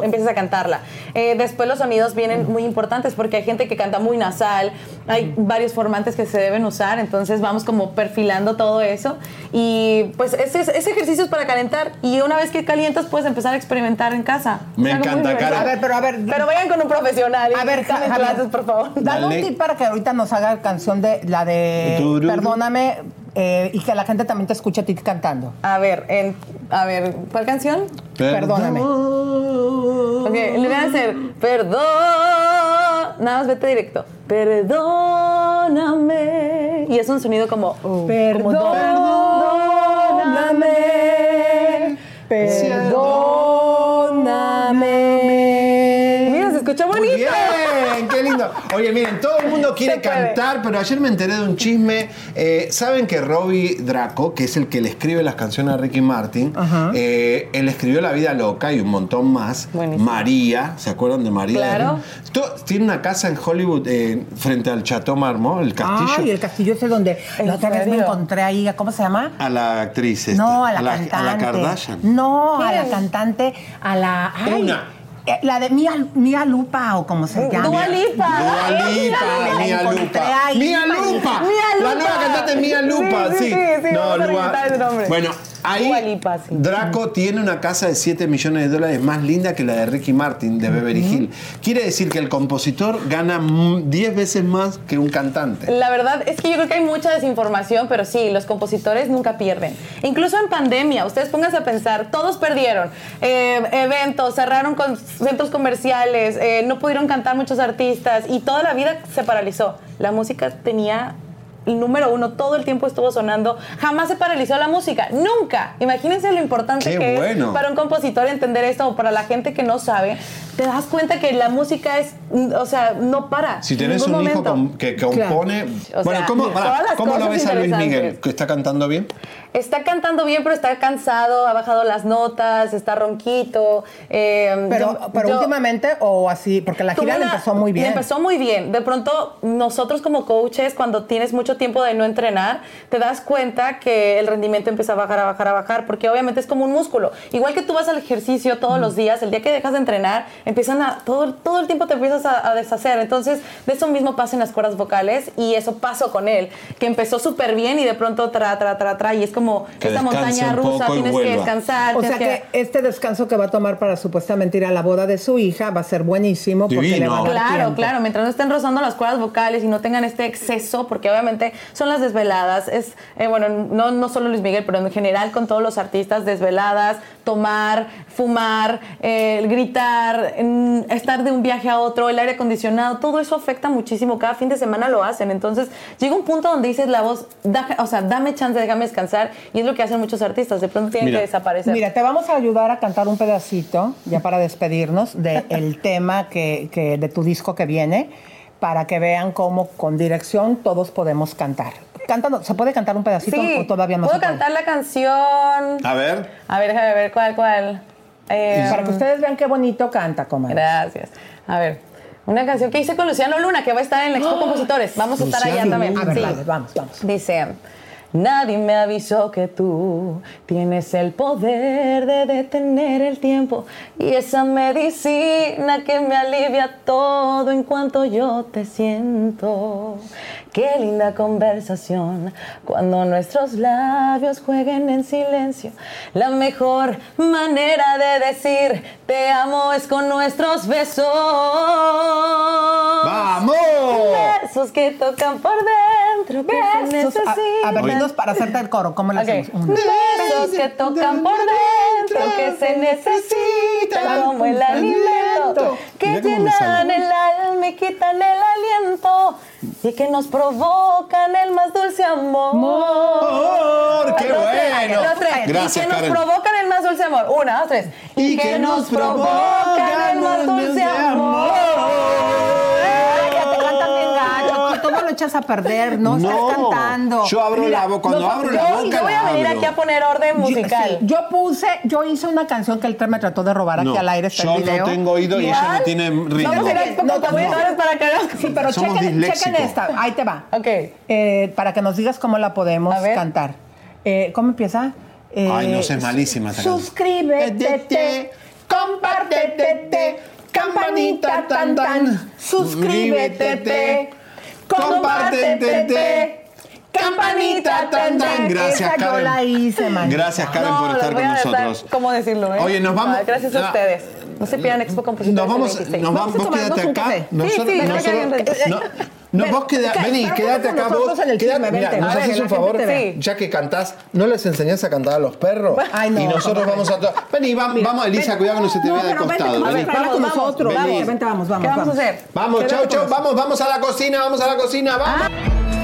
Empiezas a cantarla. Eh, después los sonidos vienen muy importantes porque hay gente que canta muy nasal, hay varios formantes que se deben usar, entonces vamos como perfilando todo eso y pues ese, ese ejercicio es para calentar y una vez que calientas puedes empezar a experimentar en casa. Me Es encanta. Karen. A ver, pero a ver. Pero vayan con un profesional. y A ver, Javier, clases, por favor. Dale un tip para que ahorita nos haga canción de la de. Perdóname eh, y que la gente también te escuche a ti cantando. A ver, en, a ver, ¿cuál canción? Perdóname. Ok, le voy a hacer, perdón. Nada más vete directo. Perdóname. Y es un sonido como. Uh, perdóname. perdóname escuchó Muy bonito. bien, qué lindo. Oye, miren, todo el mundo quiere cantar, pero ayer me enteré de un chisme. Eh, Saben que Robbie Draco, que es el que le escribe las canciones a Ricky Martin, eh, él escribió La Vida Loca y un montón más. Buenísimo. María, ¿se acuerdan de María? Claro. Tiene una casa en Hollywood eh, frente al Chateau Marmont, el castillo. Ay, el castillo ese donde ¿En la otra vez me encontré ahí, ¿cómo se llama? A la actriz. esta, No, a la, a la, cantante. a la Kardashian. No, a la cantante, a la. ay, Una. Eh, La de Mía, Mía Lupa o como se llama. Dua Lipa. Dua Lipa, encontré Lupa. ahí, manita. Lupa. La Lupa. nueva cantante Mía Lupa, Sí, sí. sí, sí, no, vamos a Lua- quitar ese nombre. Bueno, ahí sí. Draco tiene una casa de 7 millones de dólares más linda que la de Ricky Martin de Beverly Hill. Quiere decir que el compositor gana mm, 10 veces más que un cantante. La verdad es que yo creo que hay mucha desinformación, pero sí, los compositores nunca pierden. Incluso en pandemia, ustedes pónganse a pensar, todos perdieron. Eh, eventos, cerraron con centros comerciales, eh, no pudieron cantar muchos artistas y toda la vida se paralizó. La música tenía el número uno, todo el tiempo estuvo sonando. Jamás se paralizó la música, nunca. Imagínense lo importante Qué que bueno. es para un compositor entender esto o para la gente que no sabe. Te das cuenta que la música es, o sea, no para. Si ningún un hijo momento. que compone. O bueno, sea, ¿cómo, pará, las ¿cómo lo ves a Luis. Miguel? ¿Que está cantando bien? Está cantando bien, pero está cansado, ha bajado las notas, está ronquito. eh, Pero, yo- pero yo- últimamente o así, porque la gira le empezó muy bien. le empezó muy bien. De pronto, nosotros como coaches, cuando tienes mucho tiempo de no entrenar, te das cuenta que el rendimiento empieza a bajar, a bajar, a bajar, porque obviamente es como un músculo. Igual que tú vas al ejercicio todos los días, el día que dejas de entrenar, empiezan a, todo, todo el tiempo te empiezas a, a deshacer. Entonces, de eso mismo pasa en las cuerdas vocales y eso pasó con él, que empezó súper bien y de pronto tra, tra, tra, tra, y es como Que esta montaña rusa, tienes que descansar. O sea que este descanso que va a tomar para supuestamente ir a la boda de su hija va a ser buenísimo porque Divino. le va a dar Claro, tiempo. claro, mientras no estén rozando las cuerdas vocales y no tengan este exceso, porque obviamente son las desveladas, es, eh, bueno, no, no solo Luis Miguel, pero en general con todos los artistas, desveladas, tomar, fumar, eh, gritar, estar de un viaje a otro, el aire acondicionado, todo eso afecta muchísimo, cada fin de semana lo hacen, entonces llega un punto donde dices la voz, da- o sea, dame chance, déjame descansar, y es lo que hacen muchos artistas, de pronto tienen Mira. que desaparecer. Mira, te vamos a ayudar a cantar un pedacito, ya para despedirnos, del tema que, que- de tu disco que viene, para que vean cómo con dirección todos podemos cantar. Cántalo, ¿Se puede cantar un pedacito sí, o todavía no puedo se puede? cantar la canción... A ver. A ver, déjame ver cuál, cuál. Eh, Para que ustedes vean qué bonito canta, comadre. Gracias. A ver, una canción que hice con Luciano Luna, que va a estar en la Expo Compositores. Vamos a estar allá también. A ver, Sí. vale, vamos, vamos. Dice, nadie me avisó que tú tienes el poder de detener el tiempo y esa medicina que me alivia todo en cuanto yo te siento. Qué linda conversación cuando nuestros labios jueguen en silencio. La mejor manera de decir te amo es con nuestros besos. ¡Vamos! Besos que tocan por dentro, que se Besos. A, a ver, dinos para hacerte el coro, ¿cómo lo hacemos? Uno. Besos que tocan por dentro, que se necesitan como el alimento, que llenan el alma y quitan el aliento y que nos provocan el más dulce amor. ¡Amor! ¡Qué bueno! dos, tres. Gracias, y que Karen. nos provocan el más dulce amor. Una, dos, tres. Y, que, nos provocan el más dulce amor. Todo lo echas a perder, no, estás cantando. Yo abro la boca. Cuando abro yo- la Yo, boca, yo voy a venir abro. aquí a poner orden Yo- musical. sí, Yo, puse, yo hice una canción que el tren me trató de robar aquí No, al aire, está yo el video. no tengo oído y ella no tiene ritmo. Vamos a ir a No, te voy a- Compositores para que. Sí, pero Somos chequen, chequen esta, ahí te va. Ok. Eh, para que nos digas cómo la podemos A ver. cantar. Eh, ¿Cómo empieza? Eh, Ay, no sé, es malísima. Suscríbete, compártete, campanita tan tan. Suscríbete, compártete. Campanita tan tan. Gracias, Esa yo Karen. la hice, man. Gracias, Karen, No, por estar con nosotros. ¿Cómo decirlo, eh? Oye, nos vamos- Ah, Gracias a Ah. ustedes. No se pierdan Expo Compositores Nos vamos, 26. nos vamos, quédate acá. Nosotros, Sí, sí, nosotros- venga. No, no, vos queda, ¿qué? vení, Pero quédate quédate acá vos. chisme, mira, nos haces que un favor, ya que cantás, ¿no les enseñás a cantar a los perros? Ay, no, y nosotros no, vamos a... Vení, va- vamos, Elisa, cuidado que no se te vea de pero costado. vamos, con Vamos, nosotros. vamos. Vamos, vamos. ¿Qué vamos a hacer? Vamos, Quédate chau, chau, vamos, vamos a la cocina, vamos a la cocina, vamos.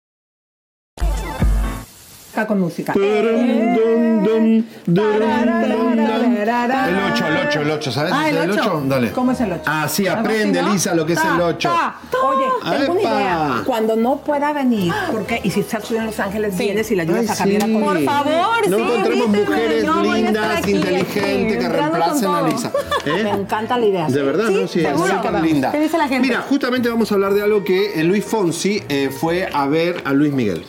Con música. El 8, el 8, el 8, ¿sabes? Ah, el ¿El 8. 8? Dale. ¿Cómo es el 8? Ah, sí, aprende, Lisa, lo que es el 8. Oye, tengo una idea. Cuando no pueda venir, porque y si estás en Los Ángeles, vienes y le ayudas Ay, a Javier sí. a Por favor, No encontremos mujeres lindas, inteligentes, que reemplacen a. Lisa. ¿Eh? Me encanta la idea. De verdad, ¿no? Sí, es súper linda. ¿Qué dice la gente? Mira, justamente vamos a hablar de algo que eh, Luis Fonsi eh, fue a ver a Luis Miguel.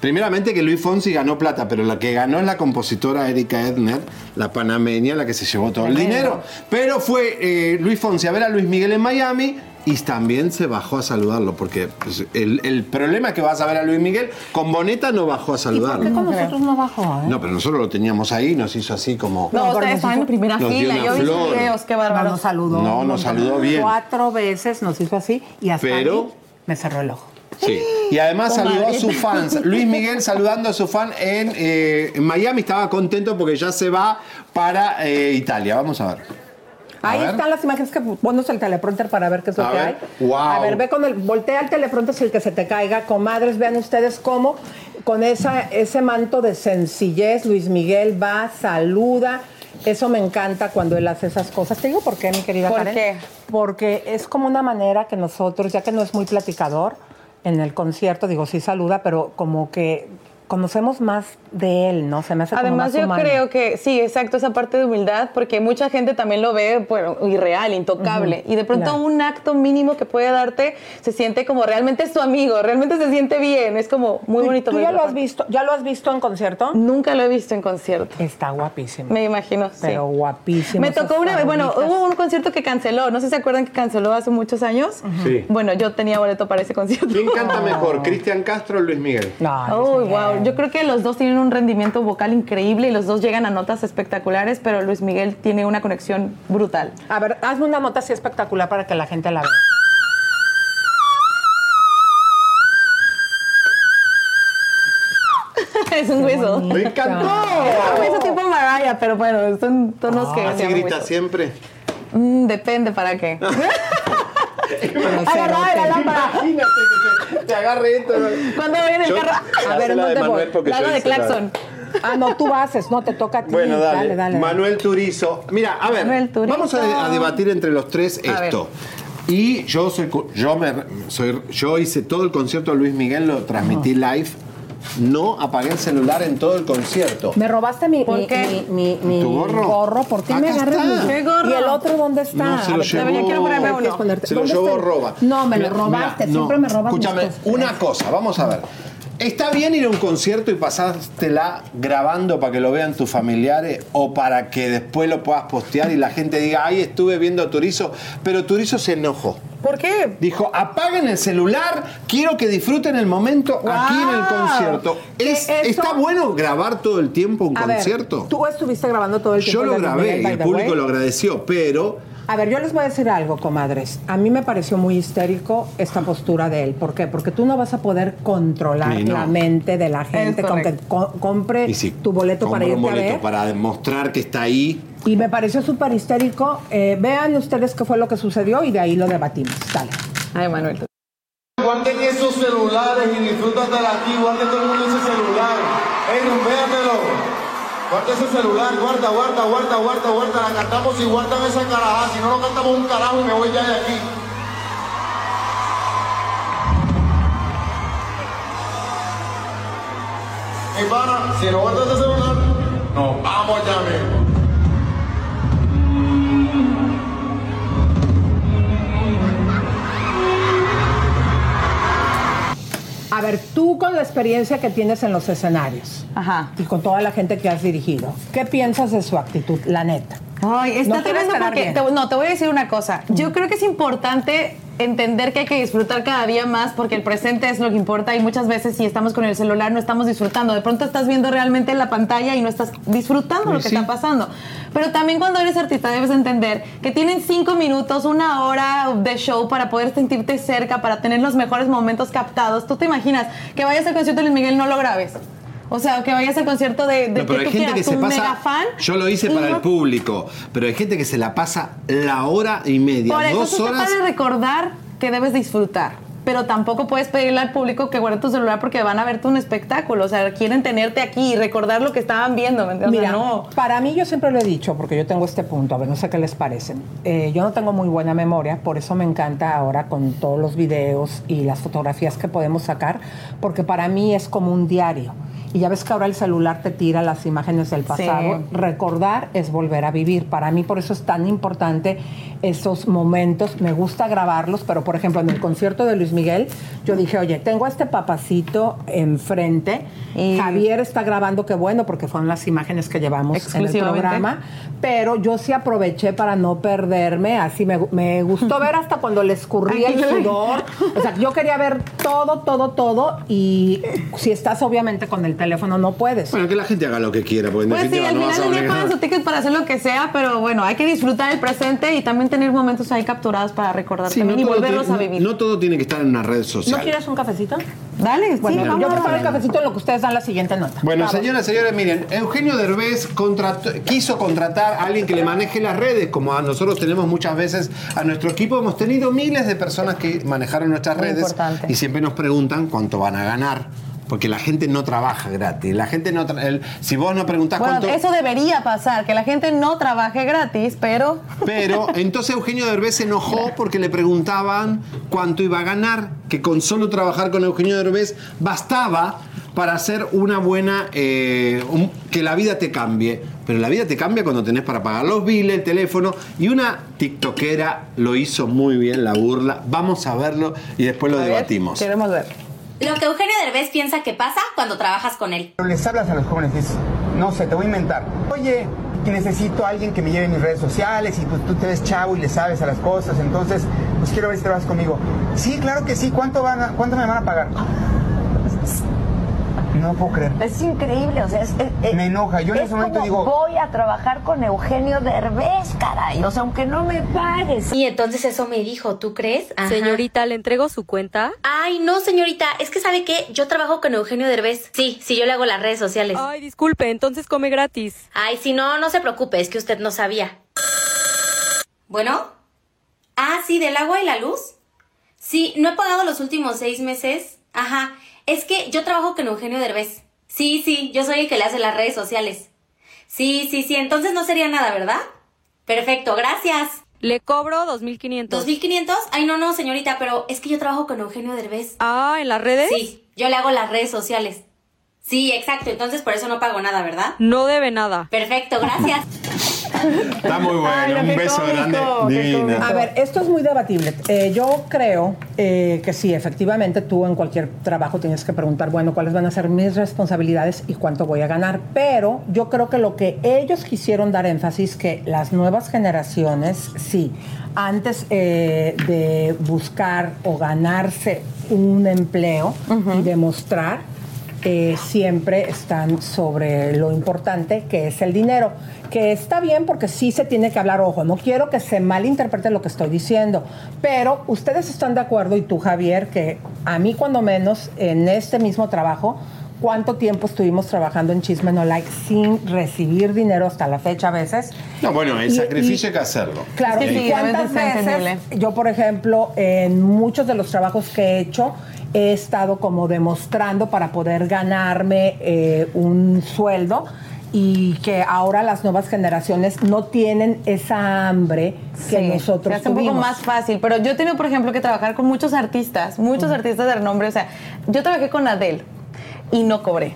Primeramente que Luis Fonsi ganó plata, pero la que ganó es la compositora Erika Edner, la panameña, la que se llevó todo el dinero. Pero fue eh, Luis Fonsi a ver a Luis Miguel en Miami. Y también se bajó a saludarlo, porque pues, el, el problema es que vas a ver a Luis Miguel, con Boneta no bajó a ¿Por saludarlo. qué con nosotros no bajó? eh? No, pero nosotros lo teníamos ahí, nos hizo así como... No, ustedes estaban en primera fila. Yo vi sus videos, qué No, bárbaro. nos saludó. No, nos saludó bien. Cuatro veces nos hizo así y hasta Pero- me cerró el ojo. Sí. Y además Comadre. saludó a sus fans. Luis Miguel saludando a su fan en, eh, en Miami. Estaba contento porque ya se va para eh, Italia. Vamos a ver. A Ahí ver. están las imágenes que pones el teleprompter para ver qué es lo A que ver. hay. Wow. A ver, ve con el, voltea el teleprompter si el que se te caiga. Comadres, vean ustedes cómo con esa, ese manto de sencillez Luis Miguel va, saluda. Eso me encanta cuando él hace esas cosas. Te digo por qué, mi querida ¿Por Karen. qué? Porque es como una manera que nosotros, ya que no es muy platicador, en el concierto, digo, sí saluda, pero como que conocemos más de él, ¿no? Se me hace como Además, más yo humano. creo que sí, exacto, esa parte de humildad, porque mucha gente también lo ve bueno, irreal, intocable. Y de pronto Claro. un acto mínimo que puede darte se siente como realmente es tu amigo, realmente se siente bien. Es como muy ¿Tú- bonito. ¿Tú ya lo has visto? ¿Ya lo has visto en concierto? Nunca lo he visto en concierto. Está guapísimo. Me imagino, sí. Pero guapísimo. Me tocó una vez, bueno, hubo un concierto que canceló, no sé si se acuerdan que canceló hace muchos años. Sí. Bueno, yo tenía boleto para ese concierto. ¿Quién canta mejor, Cristian Castro o Luis Miguel? No, Uy, wow. Yo creo que los dos tienen un rendimiento vocal increíble y los dos llegan a notas espectaculares, pero Luis Miguel tiene una conexión brutal. A ver, hazme una nota así espectacular para que la gente la vea. es un hueso. ¡Me encantó! Un hueso tipo Mariah, pero bueno, son tonos que se Así grita hueso. siempre. Mm, depende para qué. Agarrada de la lámpara. Imagínate que te, te agarre esto. Cuando voy en el Yo- carro. A ver, ¿dónde Manuel voy? La de claxon. Ah, no, tú haces, no, te toca a ti. Bueno, dale. Dale, dale. Manuel Turizo. Mira, a ver, vamos a, a debatir entre los tres A esto. Y yo soy, yo me, soy, yo hice todo el concierto de Luis Miguel, lo transmití live. No apagué el celular en todo el concierto. Me robaste mi, ¿Por mi, qué? mi, mi- mi ¿Tu gorro? ¿Por qué Acá me está. mi- ¿Qué gorro? ¿Y el otro dónde está? No, se lo llevó. yo quiero ponerme uno. esconderte. Se lo ¿Dónde llevó Roba. No, me lo robaste. mira, Siempre no. me robas mis Escúchame, cosas. una cosa, vamos a ver. ¿Está bien ir a un concierto y pasártela grabando para que lo vean tus familiares o para que después lo puedas postear y la gente diga, ay, estuve viendo a Turizo, pero Turizo se enojó? ¿Por qué? Dijo, apaguen el celular, quiero que disfruten el momento aquí en el concierto. Es- Que eso- ¿Está bueno grabar todo el tiempo un A ver, concierto? tú estuviste grabando todo el tiempo. Yo lo grabé y el público way. lo agradeció, pero... A ver, yo les voy a decir algo, comadres. A mí me pareció muy histérico esta postura de él. ¿Por qué? Porque tú no vas a poder controlar Sí, no. la mente de la gente con que co- compre si tu boleto para irte un a boleto ver. para demostrar que está ahí, Y me pareció súper histérico. Eh, vean ustedes qué fue lo que sucedió y de ahí lo debatimos. Dale. Ay, Manuel. Guarden esos celulares y disfrútatela aquí, guarden todo el mundo ese celular. ¡Ey, rumbéatelo! Guarda ese celular, guarda, guarda, guarda, guarda, guarda. La cantamos y guardan esa carajada. Si no lo cantamos un carajo, me voy ya de aquí. Mi para, si no guardas ese celular, nos vamos ya mismo. A ver, tú con la experiencia que tienes en los escenarios y con toda la gente que has dirigido, ¿qué piensas de su actitud, la neta? Ay, está No tremendo porque, te- no, te voy a decir una cosa. Yo creo que es importante entender que hay que disfrutar cada día más porque el presente es lo que importa y muchas veces si estamos con el celular no estamos disfrutando. De pronto estás viendo realmente la pantalla y no estás disfrutando lo Pues que sí. está pasando. Pero también cuando eres artista debes entender que tienen cinco minutos, una hora de show para poder sentirte cerca, para tener los mejores momentos captados. ¿Tú te imaginas que vayas al concierto de Luis Miguel y no lo grabes? O sea, que vayas al concierto de, de No, pero que hay tú gente quieras, que se un pasa. mega fan. Yo lo hice para no- el público, pero hay gente que se la pasa la hora y media, Por eso dos te horas. padre recordar que debes disfrutar. Pero tampoco puedes pedirle al público que guarde tu celular porque van a verte un espectáculo. O sea, quieren tenerte aquí y recordar lo que estaban viendo. ¿me entiendes? Mira, no. para mí yo siempre lo he dicho, porque yo tengo este punto, a ver, no sé qué les parece. Eh, yo no tengo muy buena memoria, por eso me encanta ahora con todos los videos y las fotografías que podemos sacar, porque para mí es como un diario. Y ya ves que ahora el celular te tira las imágenes del pasado. Sí. Recordar es volver a vivir. Para mí por eso es tan importante esos momentos. Me gusta grabarlos, pero por ejemplo en el concierto de Luis Miguel, yo dije, oye, tengo a este papacito enfrente. Javier está grabando, qué bueno, porque fueron las imágenes que llevamos en el programa. Pero yo sí aproveché para no perderme. Así me, me gustó ver hasta cuando le escurría el sudor. O sea, yo quería ver todo, todo, todo. Y si estás obviamente con el teléfono, no puedes. Bueno, que la gente haga lo que quiera, en Pues sí, al no final del día pagan su ticket para hacer lo que sea, pero bueno, hay que disfrutar el presente y también tener momentos ahí capturados para recordar Sí, también y volverlos tiene- a vivir. No todo tiene que estar en una red ¿No social. quieres un cafecito? Dale, Bueno, sí, yo vamos. preparo el cafecito en lo que ustedes dan la siguiente nota. Bueno, Vamos. señoras y señores, miren, Eugenio Derbez contrató- quiso contratar a alguien que le maneje las redes, como a nosotros tenemos muchas veces a nuestro equipo. Hemos tenido miles de personas que manejaron nuestras Muy redes importante. y siempre nos preguntan cuánto van a ganar. Porque la gente no trabaja gratis. La gente no. tra- el- si vos no preguntás Bueno, cuánto. eso debería pasar, que la gente no trabaje gratis, pero Pero entonces Eugenio Derbez se enojó porque le preguntaban cuánto iba a ganar, que con solo trabajar con Eugenio Derbez bastaba para hacer una buena, eh, un- que la vida te cambie. Pero la vida te cambia cuando tenés para pagar los biles, el teléfono. Y una tiktokera lo hizo muy bien, la burla. Vamos a verlo y después lo debatimos. queremos ver. Lo que Eugenio Derbez piensa que pasa cuando trabajas con él. Les hablas a los jóvenes, dices, no sé, te voy a inventar. Oye, necesito a alguien que me lleve mis redes sociales y pues tú te ves chavo y le sabes a las cosas, entonces pues quiero ver si trabajas conmigo. Sí, claro que sí, ¿cuánto, van a- cuánto me van a pagar? No puedo creer. Es increíble, o sea, es, es- Me enoja, yo en es ese momento como, digo- voy a trabajar con Eugenio Derbez, caray, o sea, aunque no me pagues. Y entonces eso me dijo, ¿tú crees? Ajá. Señorita, ¿le entrego su cuenta? Ay, no, señorita, es que sabe qué, yo trabajo con Eugenio Derbez. Sí, sí, yo le hago las redes sociales. Ay, disculpe, entonces come gratis. Ay, si no, no se preocupe, es que usted no sabía. ¿Bueno? Ah, sí, del agua y la luz. Sí, no he pagado los últimos seis meses. Ajá, es que yo trabajo con Eugenio Derbez. Sí, sí, yo soy el que le hace las redes sociales. Sí, sí, sí, entonces no sería nada, ¿verdad? Perfecto, gracias. Le cobro 2500. ¿2500? Ay, no, no, señorita, pero es que yo trabajo con Eugenio Derbez. Ah, ¿en las redes? Sí, yo le hago las redes sociales. Sí, exacto, entonces por eso no pago nada, ¿verdad? No debe nada. Perfecto, gracias. Está muy bueno, un beso grande. Divina. A ver, esto es muy debatible. Eh, yo creo eh, que sí, efectivamente, tú en cualquier trabajo tienes que preguntar, bueno, cuáles van a ser mis responsabilidades y cuánto voy a ganar. Pero yo creo que lo que ellos quisieron dar énfasis, que las nuevas generaciones, sí, antes eh, de buscar o ganarse un empleo y demostrar, eh, siempre están sobre lo importante que es el dinero. Que está bien porque sí se tiene que hablar, ojo, no quiero que se malinterprete lo que estoy diciendo, pero ustedes están de acuerdo y tú Javier, que a mí cuando menos en este mismo trabajo, ¿cuánto tiempo estuvimos trabajando en Chisme No Like sin recibir dinero hasta la fecha a veces? No, bueno, el Y- sacrificio y- hay que hacerlo. Claro, ¿y sí, cuántas veces entendible. yo, por ejemplo, en muchos de los trabajos que he hecho, he estado como demostrando para poder ganarme eh, un sueldo y que ahora las nuevas generaciones no tienen esa hambre que Sí, nosotros se hace un poco tuvimos. más fácil. Pero yo he tenido, por ejemplo, que trabajar con muchos artistas, muchos artistas de renombre. O sea, yo trabajé con Adele y no cobré.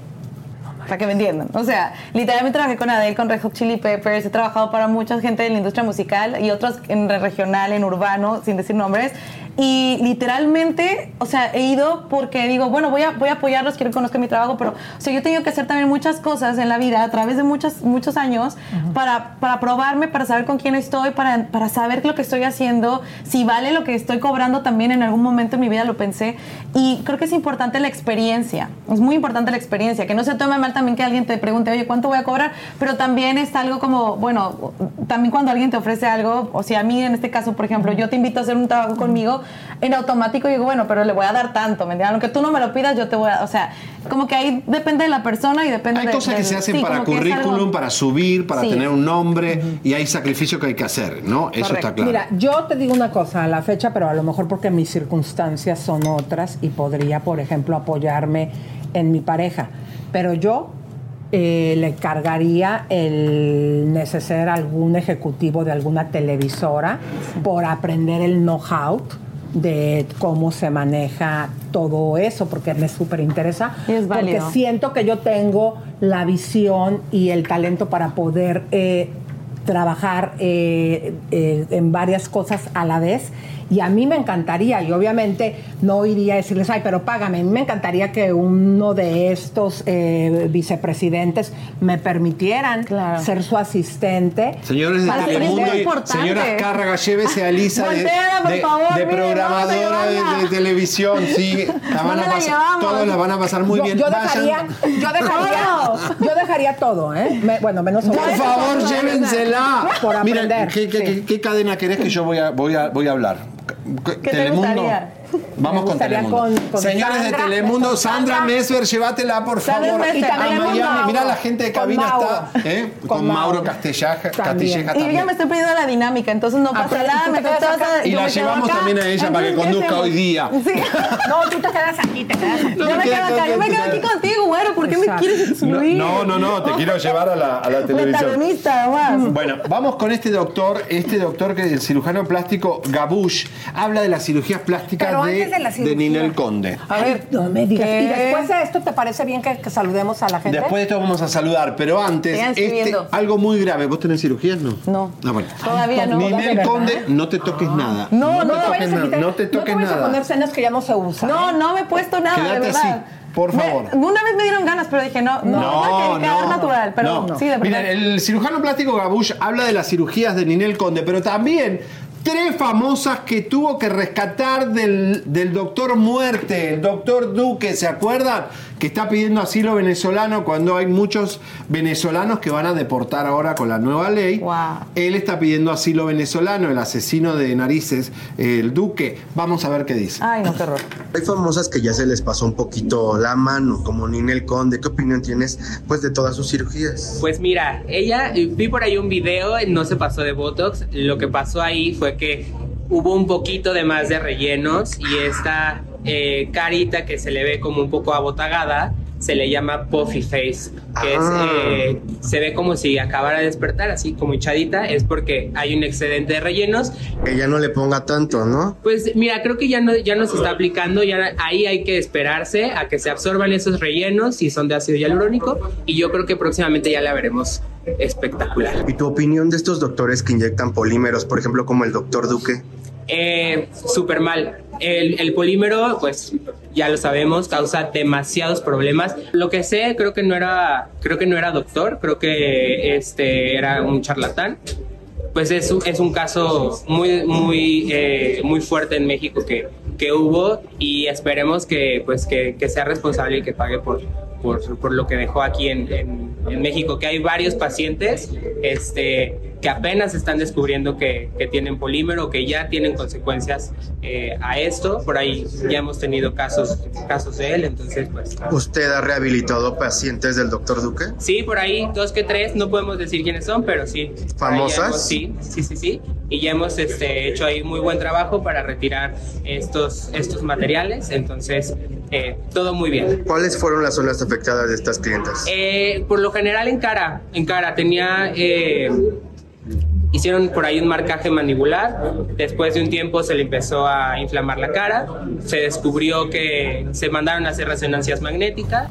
para que me entiendan. O sea, literalmente trabajé con Adele, con Red Hot Chili Peppers, he trabajado para mucha gente de la industria musical y otros en regional, en urbano, sin decir nombres. Y literalmente, o sea, he ido porque digo, bueno, voy a, voy a apoyarlos, quiero que conozcan mi trabajo, pero, o sea, yo he tenido que hacer también muchas cosas en la vida a través de muchos, muchos años para, para probarme, para saber con quién estoy, para, para saber lo que estoy haciendo, si vale lo que estoy cobrando también en algún momento en mi vida lo pensé. Y creo que es importante la experiencia, es muy importante la experiencia, que no se tome mal también que alguien te pregunte, oye, ¿cuánto voy a cobrar? Pero también es algo como, bueno, también cuando alguien te ofrece algo, o sea, a mí en este caso, por ejemplo, yo te invito a hacer un trabajo conmigo, en automático digo, bueno, pero le voy a dar tanto, ¿me entiendes? Aunque tú no me lo pidas, yo te voy a, o sea, como que ahí depende de la persona y depende Hay de- cosas que del- se hacen sí, para algo- currículum, para subir, para Sí. tener un nombre y hay sacrificio que hay que hacer, ¿no? Eso está claro. Mira, yo te digo una cosa a la fecha, pero a lo mejor porque mis circunstancias son otras y podría, por ejemplo, apoyarme en mi pareja. Pero yo eh, le cargaría el neceser a algún ejecutivo de alguna televisora por aprender el know-how de cómo se maneja todo eso, porque me súper interesa. Porque siento que yo tengo la visión y el talento para poder eh, trabajar eh, eh, en varias cosas a la vez. Y a mí me encantaría, y obviamente no iría a decirles, ay, pero págame. A mí me encantaría que uno de estos eh, vicepresidentes me permitieran ser su asistente. Señores de Telemundo señora Cárraga, llévese a Lisa de, Voltea, por de- favor, de mire, programadora de, televisión. Sí, la van a ¿Dónde la pasar, todos la van a pasar muy yo, bien. Yo dejaría, yo dejaría, yo dejaría todo, ¿eh? Me- bueno, menos Por sobre- favor, llévensela. Por Mira, aprender. ¿qué, qué- qué- qué cadena querés que yo voy a, voy a, voy a hablar? ¿Qué te gustaría? Vamos con Telemundo. con- con Señores Sandra, de Telemundo, Sandra. Mesver, llévatela por favor. Mesver, a Miami. Mira, la gente de cabina Mauro. está ¿eh? con, Con Mauro Mauro. Castilleja, También. Castilleja Y yo ya también. me estoy perdiendo la dinámica, entonces no pasa nada, me a- Y la llevamos acá. también a ella para que Entonces, ¿qué conduzca hoy día. Sí. No, tú te quedas aquí, te quedas aquí. Yo me quedo acá, yo me quedo aquí contigo, güero, ¿por qué me quieres excluir? No, no, no, te quiero llevar a la, a la televisión. además. Bueno, vamos con este doctor, este doctor que el cirujano plástico Gabush habla de las cirugías plásticas Pero de, antes de la cirugía. Ninel Conde. A ver, no me digas. ¿Qué? Y después de esto, ¿te parece bien que, que saludemos a la gente? Después de esto vamos a saludar, pero antes, este, algo muy grave. ¿Vos tenés cirugías? No. No. Ah, bueno. Todavía no. Ninel ¿De? Conde, no te toques nada. No, te no, toques vayas a nada. No te No toques te vayas a nada. poner cenas que ya no se usan. No, no me he puesto nada, Quédate de verdad. así, por Me- favor. una vez me dieron ganas, pero dije, no, no, no, que quedar natural, pero no. sí, de verdad. Mira, el cirujano plástico Gabush habla de las cirugías de Ninel Conde, pero también tres famosas que tuvo que rescatar del, del doctor Muerte, el doctor Duque, ¿se acuerdan? Que está pidiendo asilo venezolano cuando hay muchos venezolanos que van a deportar ahora con la nueva ley. Él está pidiendo asilo venezolano, el asesino de narices, el Duque. Vamos a ver qué dice. Ay, no, qué horror. Hay famosas que ya se les pasó un poquito la mano, como Ninel Conde. ¿Qué opinión tienes pues de todas sus cirugías? Pues mira, ella, eh, vi por ahí un video, no se pasó de Botox, lo que pasó ahí fue que hubo un poquito de más de rellenos y esta eh, carita que se le ve como un poco abotagada se le llama puffy face, que Ah. es, eh, se ve como si acabara de despertar, así como hinchadita, es porque hay un excedente de rellenos Que ya no le ponga tanto, ¿no? pues mira, creo que ya no, ya no se está aplicando, ya ahí hay que esperarse a que se absorban esos rellenos si son de ácido hialurónico y yo creo que próximamente ya la veremos espectacular. ¿Y tu opinión de estos doctores que inyectan polímeros, por ejemplo, como el doctor Duque? Eh, Súper mal. El, el polímero, pues ya lo sabemos, causa demasiados problemas. Lo que sé, creo que no era, creo que no era doctor, creo que este era un charlatán. Pues es, es un caso muy, muy, eh, muy fuerte en México que, que hubo y esperemos que, pues, que, que sea responsable y que pague por, por, por lo que dejó aquí en, en- en México, que hay varios pacientes este, que apenas están descubriendo que, que tienen polímero, que ya tienen consecuencias eh, a esto. Por ahí ya hemos tenido casos, casos de él, entonces pues... ¿Usted ha rehabilitado pacientes del doctor Duque? Sí, por ahí dos que tres, no podemos decir quiénes son, pero sí. ¿Famosas? hemos- sí, sí, sí, sí. Y ya hemos este, hecho ahí muy buen trabajo para retirar estos, estos materiales, entonces eh, todo muy bien. ¿Cuáles fueron las zonas afectadas de estas clientas? Eh, por lo general en cara, en cara tenía... eh, Hicieron por ahí un marcaje mandibular, después de un tiempo se le empezó a inflamar la cara, se descubrió que se mandaron a hacer resonancias magnéticas,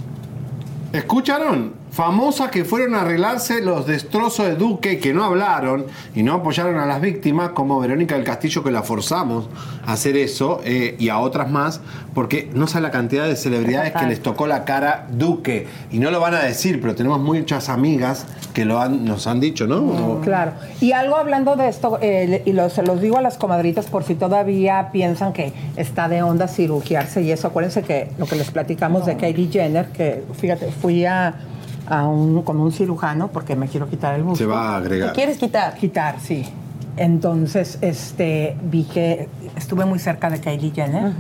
¿Escucharon? Famosas que fueron a arreglarse los destrozos de Duque, que no hablaron y no apoyaron a las víctimas, como Verónica del Castillo, que la forzamos a hacer eso, eh, y a otras más, porque no sabe la cantidad de celebridades que les tocó la cara Duque. Y no lo van a decir, pero tenemos muchas amigas que lo han, nos han dicho, ¿no? Claro. Y algo hablando de esto, eh, y lo- se los digo a las comadritas por si todavía piensan que está de onda cirugiarse y eso. Acuérdense que lo que les platicamos de Kylie Jenner, que fíjate, fui a, a un, con un cirujano porque me quiero quitar el busto. Se va a agregar. ¿Te quieres quitar? Quitar, sí. Entonces, este, vi que estuve muy cerca de Kylie Jenner.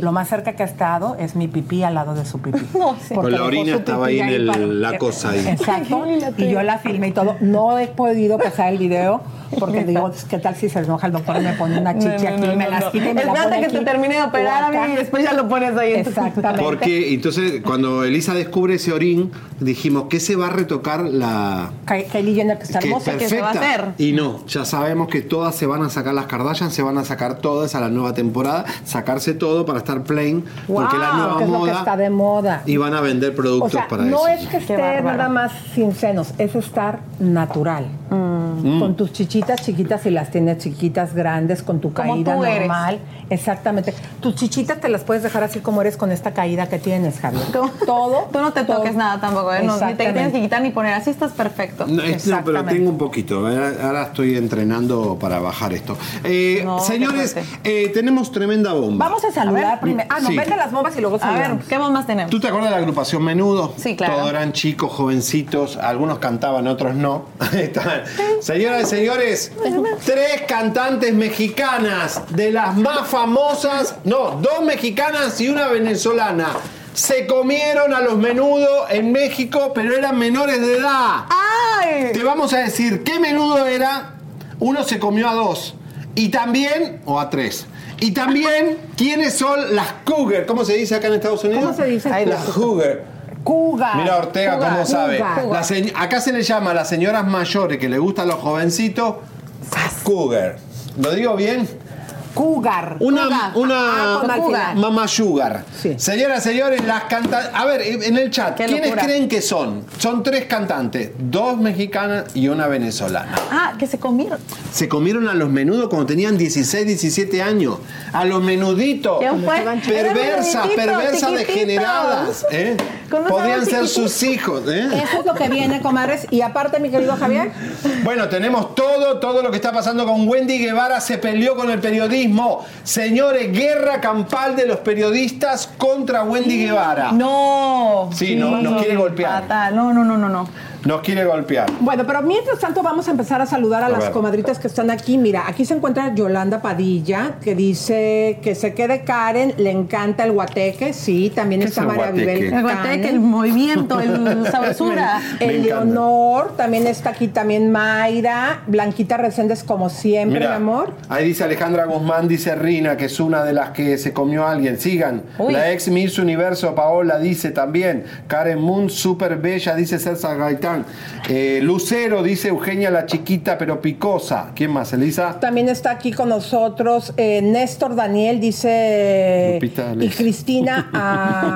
Lo más cerca que ha estado es mi pipí al lado de su pipí. Porque Con la orina estaba ahí en el- para- la cosa ahí. Exacto. Y yo la filmé y todo. No he podido pasar el video porque digo, ¿qué tal si se enoja el doctor y me pone una chichi No, no, aquí, no, me no, las no. quita y me la Espérate pone que te aquí, termine de operar, acá. amiga, y después ya lo pones ahí Exactamente. Porque entonces cuando Elisa descubre ese orín, dijimos que se va a retocar la... Ky- Kylie Jenner, que está hermosa, que se va a perfecta. hacer. Y no, ya sabemos que todas se van a sacar las Kardashian, se van a sacar todas a la nueva temporada, sacarse todo para estar plain, porque la nueva que es lo que moda está de moda. y van a vender O productos sea, para no eso. es que esté nada más sin senos, es estar natural. Mm. Con tus chichitas chiquitas, si las tienes chiquitas, grandes, con tu Como caída tú eres. normal. Exactamente. Tus chichitas te las puedes dejar así como eres con esta caída que tienes, Javier. Todo. Tú no te todo. toques nada tampoco, ¿eh? No, ni te tienes que quitar ni poner. Así estás perfecto. No, es- no, pero tengo un poquito. Ahora, ahora estoy entrenando para bajar esto. Eh, No, señores, eh, tenemos tremenda bomba. Vamos a saludar primero. Ah, no, Sí. vete las bombas y luego A ver, saludamos. ¿qué bombas tenemos? ¿Tú te acuerdas de la agrupación Menudo? Sí, claro. Todos eran chicos, jovencitos, algunos cantaban, otros no. Señoras y señores, tres cantantes mexicanas de las más famosas, no, dos mexicanas y una venezolana. Se comieron a los menudo en México, pero eran menores de edad. ¡Ay! Te vamos a decir qué menudo era. Uno se comió a dos. Y también, o a tres. Y también, ¿quiénes son las cougar? ¿Cómo se dice acá en Estados Unidos? ¿Cómo se dice? Las cougar. Cuga. Mira Ortega Cuga, cómo sabe. Cuga. La se- acá se le llama a las señoras mayores que le gustan los jovencitos cougar. ¿Lo digo bien? Cougar. Una, Cougar. una Ah, mamá sugar. Señoras, señores, las cantantes. A ver, en el chat, ¿quiénes creen que son? Son tres cantantes, dos mexicanas y una venezolana. Ah, que se comieron. Se comieron a los menudos cuando tenían 16, 17 años. A los menuditos. Perversas, perversas degeneradas. ¿eh? Podrían ser sus hijos. ¿eh? Eso es lo que viene, comadres. Y aparte, mi querido Javier, Bueno, tenemos todo, todo lo que está pasando con Wendy Guevara. Se peleó con el periodismo. Señores, guerra campal de los periodistas contra Wendy Guevara. No. Sí, no, nos quiere golpear. Fatal. No, no, no, no, no. Nos quiere golpear. Bueno, pero mientras tanto vamos a empezar a saludar a, A las ver. comadritas que están aquí. Mira, aquí se encuentra Yolanda Padilla, que dice que se quede Karen, le encanta el guateque. Sí, también ¿Qué está es el María guateque? Vivel El guateque, el movimiento, el sabrosura. Eleonor, también está aquí también Mayra, Blanquita Reséndez como siempre, Mira, mi amor. Ahí dice Alejandra Guzmán, dice Rina, que es una de las que se comió a alguien. Sigan. Uy. La ex Miss Universo Paola dice también. Karen Moon, súper bella, dice César Gaitán. Eh, Lucero, dice Eugenia la chiquita pero picosa. ¿Quién más, Elisa? También está aquí con nosotros eh, Néstor Daniel, dice. Lupita y. Cristina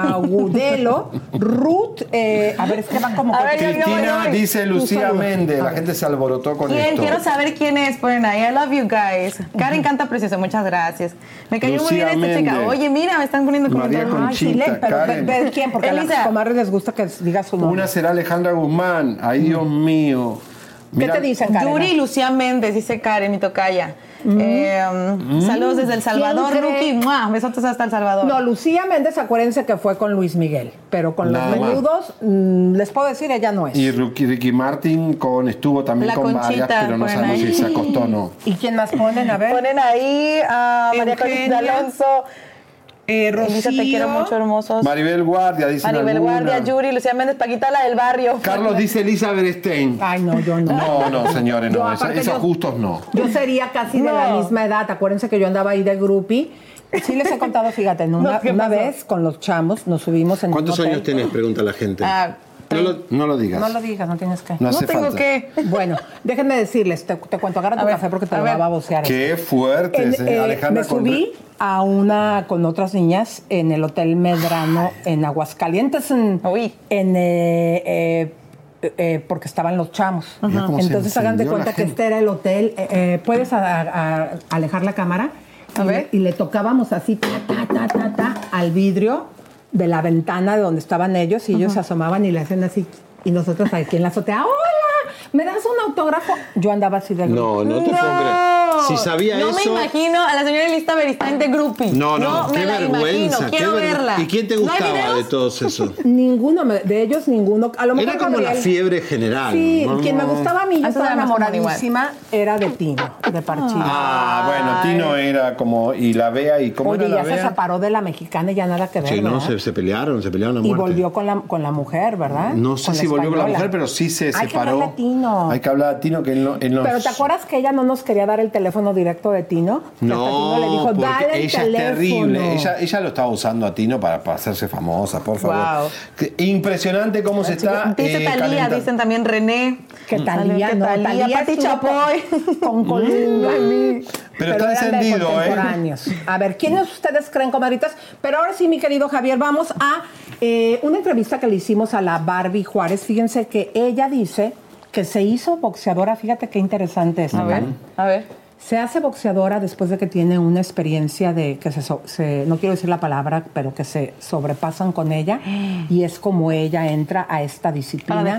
Agudelo. Ruth, eh, a ver, es que va como. A ver, yo- yo- Cristina yo- dice Lucía. Méndez. A La gente se alborotó con ¿Quién? esto. Quiero saber quién es. Ponen ahí. I love you guys. Karen canta precioso. Muchas gracias. Me cayó muy bien esta chica. Oye, mira, me están poniendo María comentarios. Ay, sí, Conchita, pero Karen. ve quién, porque a Elisa. las comadres les gusta que diga su nombre. Una será Alejandra Guzmán. Ay, Dios mío. ¿Qué te dicen, Karen? Yuri y Lucía Méndez, dice Karen, mi tocaya. Eh, um, Saludos desde El Salvador. Ruki. Besotes hasta El Salvador. No, Lucía Méndez, acuérdense que fue con Luis Miguel, pero con Nada los menudos, mm, les puedo decir, ella no es. Y Ricky, Ricky Martin con, estuvo también La con Conchita, varias, pero no sabemos ahí. si se acostó o no. ¿Y quién más ponen? A ver. Ponen ahí a María. Conchita Alonso. Eh, Elisa, te quiero Rocío. mucho, hermosos. Maribel Guardia, dice Maribel Guardia, Yuri, Lucía Méndez, Paquita, la del barrio. Carlos dice Elizabeth Stein. Ay, no, yo no. No, no, señores, no. esa- esos yo- gustos no. Yo sería casi de la misma edad. Acuérdense que yo andaba ahí de groupie. Sí les he contado, fíjate, en una, vez con los chamos nos subimos en un ¿Cuántos hotel. años tenés? Pregunta la gente. Ah, no, lo, no lo digas. No lo digas, no tienes que. No hace tengo falta. que. Bueno, déjenme decirles, te, te cuento, agarra A tu ver, café porque te a lo ver. va a babosear. Qué fuerte, En- eh, Alejandra. me subí a una con otras niñas en el Hotel Medrano en Aguascalientes, en, Uy. en, eh, eh, eh, eh, porque estaban los chamos. Entonces hagan de cuenta que este era el hotel. Eh, eh, ¿Puedes a- a- alejar la cámara? A ver. Y le tocábamos así, ta, ta, ta, ta, ta, al vidrio de la ventana de donde estaban ellos y ellos se asomaban y le hacían así. Y nosotros aquí en la azotea, ¡Hola! ¿Me das un autógrafo? Yo andaba así de No, no te puedo creer. Si sabía no eso. me imagino a la señora Elista Beristain de groupie. No, no, me qué la vergüenza. imagino. qué Quiero ver- verla. ¿Y quién te ¿No gustaba de todos esos? Ninguno, me- de ellos ninguno. A lo mejor Era como la fiebre general. Sí, ¿no? quien me gustaba a mí, yo Ah, estaba enamoradísima, era de Tino, de Parchís. Ah, bueno, Tino era como. Y la Bea, ¿y cómo Oye, era la ya se separó de la mexicana y ya nada que ver, Sí, no, se, se pelearon, se pelearon a Y muerte. volvió con la, con la mujer, ¿verdad? No sé Con si volvió con la mujer, pero sí se Hay que separó. hablarle a Tino. Hay que hablar a Tino que él no. él no- Pero ¿te acuerdas que ella no nos quería dar el teléfono directo de Tino? No, Tino le dijo, porque dale el ella teléfono. es terrible. Ella, ella lo estaba usando a Tino para, para hacerse famosa, por favor. Wow. Que- Impresionante cómo se está. Dice eh, Talía, calentando. dicen también René. Que Talía, Que no, Talía, Talía Pati Chapoy. Con Colín, Noemí. Pero está encendido, ¿eh? A ver, ¿quiénes ustedes creen, comadritas? Pero ahora sí, mi querido Javier, vamos a eh, una entrevista que le hicimos a la Barbie Juárez. Fíjense que ella dice que se hizo boxeadora. Fíjate qué interesante es. A ver, a ver. Se hace boxeadora después de que tiene una experiencia de que se, se- no quiero decir la palabra, pero que se sobrepasan con ella y es como ella entra a esta disciplina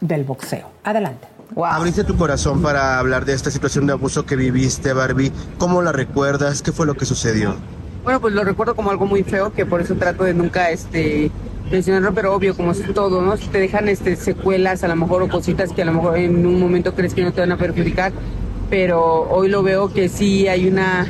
del boxeo. Adelante. Abriste tu corazón para hablar de esta situación de abuso que viviste, Barbie. ¿Cómo la recuerdas? ¿Qué fue lo que sucedió? Bueno, pues lo recuerdo como algo muy feo, que por eso trato de nunca este mencionarlo, pero obvio, como es todo, ¿no? Te dejan este secuelas a lo mejor o cositas que a lo mejor en un momento crees que no te van a perjudicar, pero hoy lo veo que sí hay una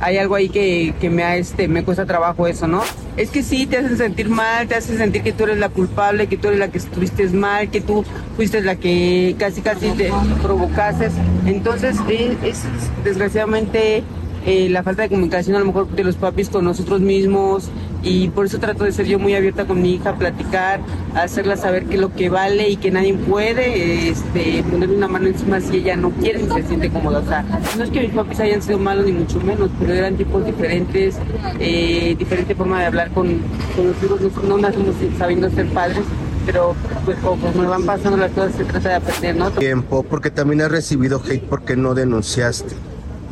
hay algo ahí que, que me este me cuesta trabajo eso, ¿no? Es que sí te hacen sentir mal, te hacen sentir que tú eres la culpable, que tú eres la que estuviste mal, que tú fuiste la que casi casi te provocaste. Entonces, eh, es desgraciadamente eh, la falta de comunicación a lo mejor de los papis con nosotros mismos y por eso trato de ser yo muy abierta con mi hija, platicar, hacerla saber que lo que vale y que nadie puede este, ponerle una mano encima si ella no quiere, si se siente cómoda. O sea, no es que mis papis hayan sido malos ni mucho menos, pero eran tipos diferentes, eh, diferente forma de hablar con, con los hijos, no, no nacimos sabiendo ser padres. Pero pues como van pasando las cosas se trata de aprender, ¿no? Tiempo, porque también has recibido hate porque no denunciaste.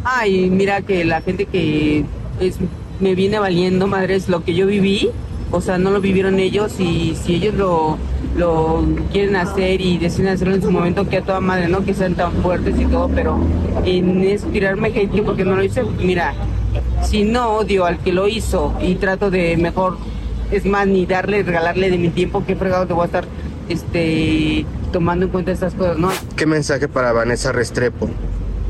Ay, mira que la gente que es, me viene valiendo, madre, es lo que yo viví. O sea, no lo vivieron ellos y si ellos lo, lo quieren hacer y deciden hacerlo en su momento, que a toda madre, ¿no? Que sean tan fuertes y todo, pero en eso tirarme hate porque no lo hice, mira, si no odio al que lo hizo y trato de mejor, es más, ni darle, regalarle de mi tiempo, qué fregado te voy a estar este, tomando en cuenta estas cosas, ¿no? ¿Qué mensaje para Vanessa Restrepo?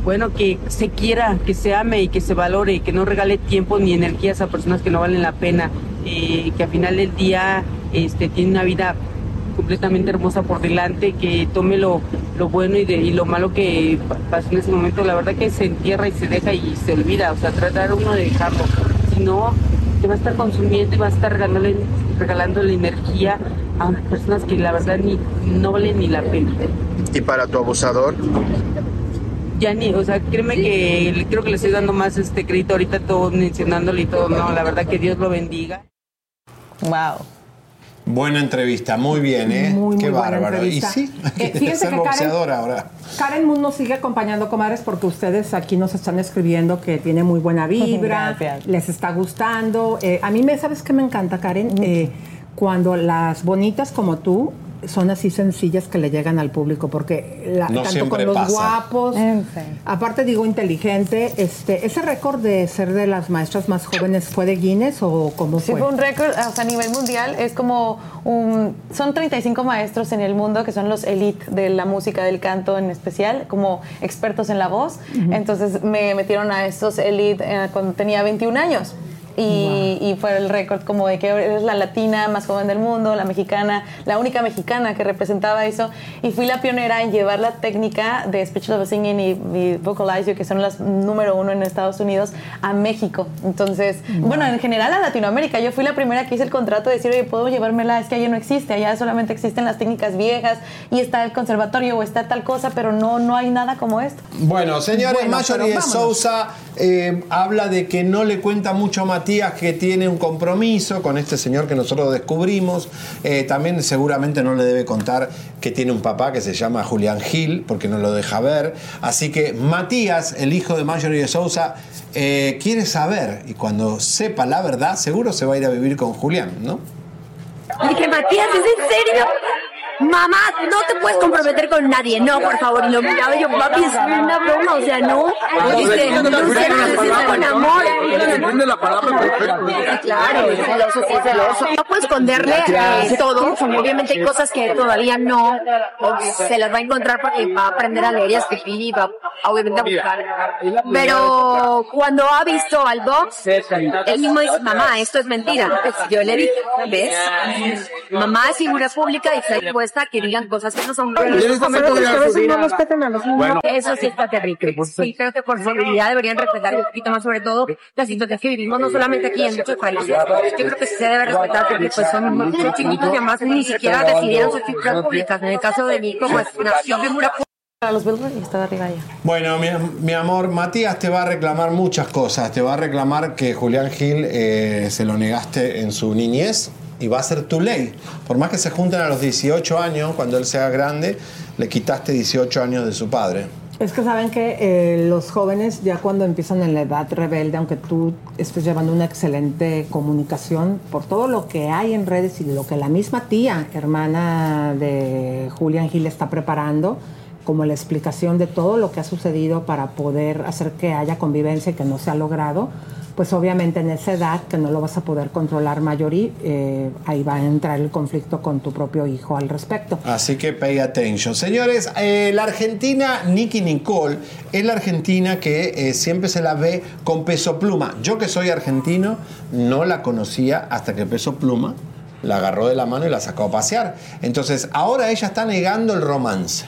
Bueno, que se quiera, que se ame y que se valore, que no regale tiempo ni energías a personas que no valen la pena, eh, que al final del día este, tiene una vida completamente hermosa por delante, que tome lo, lo bueno y, de, y lo malo que pa- pasó en ese momento. La verdad que se entierra y se deja y se olvida, o sea, tratar uno de dejarlo. Si no, te va a estar consumiendo y va a estar regalándole, regalándole energía a personas que la verdad ni, no valen ni la pena. ¿Y para tu abusador? Ya ni, o sea, créeme que creo que le estoy dando más este crédito ahorita todo mencionándole y todo, no, la verdad que Dios lo bendiga. Wow. Buena entrevista, muy bien, ¿eh? Muy, Qué muy buena bárbaro. entrevista. Y sí, Eh, fíjense ser que Karen- boxeadora ahora. Karen Moon nos sigue acompañando, comadres, porque ustedes aquí nos están escribiendo que tiene muy buena vibra, Gracias. les está gustando. Eh, a mí, me ¿sabes qué me encanta, Karen? Eh, cuando las bonitas como tú son así sencillas que le llegan al público, porque la- No tanto con los pasa. guapos, aparte digo inteligente, este, ¿ese récord de ser de las maestras más jóvenes fue de Guinness o cómo Sí, fue? fue un récord, o sea, a nivel mundial. Es como un. Son 35 maestros en el mundo que son los elite de la música, del canto en especial, como expertos en la voz. Entonces me metieron a estos elite eh, cuando tenía 21 años. Y, y fue el récord como de que eres la latina más joven del mundo, la mexicana, la única mexicana que representaba eso. Y fui la pionera en llevar la técnica de Speech Level Singing y, y Vocalize You, que son las número uno en Estados Unidos, a México. Entonces, bueno, en general a Latinoamérica. Yo fui la primera que hice el contrato de decir, oye, puedo llevármela, es que allá no existe, allá solamente existen las técnicas viejas y está el conservatorio o está tal cosa, pero no, no hay nada como esto. Bueno, señores, Bueno, vámonos. Sousa eh, habla de que no le cuenta mucho a Matías que tiene un compromiso con este señor que nosotros descubrimos. Eh, también seguramente no le debe contar que tiene un papá que se llama Julián Gil, porque no lo deja ver. Así que Matías, el hijo de Marjorie de Sousa, eh, quiere saber y cuando sepa la verdad, seguro se va a ir a vivir con Julián, ¿no? Dije, Matías, ¿es en serio? Mamá, no te puedes comprometer con nadie. No, por favor. Y lo miraba yo, papi, es una broma. O sea, no. Dice, no necesito con amor. Depende la palabra. Claro, es celoso, es celoso. No puedo esconderle eh, todo. Obviamente hay cosas que todavía no se las va a encontrar porque va a aprender a leer y a escribir y va obviamente a buscar. Pero cuando ha visto al box, él mismo dice, mamá, esto es mentira. Pues yo le dije, ¿ves? Mamá es figura pública y está dispuesta a que digan cosas que no son Y en este momento de la subida- Bueno. Eso sí está terrible. Sí, creo que por seguridad deberían respetar un poquito más, sobre todo la situación que vivimos, no solamente aquí en muchos países. Yo creo que sí se debe respetar porque pues son muy chiquitos y además ni siquiera decidieron ser figuras públicas. En el caso de mi hijo, pues nació figura pública. Para los Billboard y estaba arriba ya. Bueno, mi, mi amor, Matías te va a reclamar muchas cosas. Te va a reclamar que Julián Gil eh, se lo negaste en su niñez y va a ser tu ley. Por más que se junten a los 18 años, cuando él sea grande, le quitaste 18 años de su padre. Es que saben que eh, los jóvenes ya cuando empiezan en la edad rebelde, aunque tú estés llevando una excelente comunicación, por todo lo que hay en redes y lo que la misma tía, hermana de Julián Gil, está preparando, como la explicación de todo lo que ha sucedido para poder hacer que haya convivencia y que no se ha logrado, pues obviamente en esa edad que no lo vas a poder controlar mayorí, eh, ahí va a entrar el conflicto con tu propio hijo al respecto. Así que pay attention. Señores, eh, la argentina Nicky Nicole es la argentina que eh, siempre se la ve con peso pluma. Yo que soy argentino no la conocía hasta que peso pluma la agarró de la mano y la sacó a pasear. Entonces, ahora ella está negando el romance.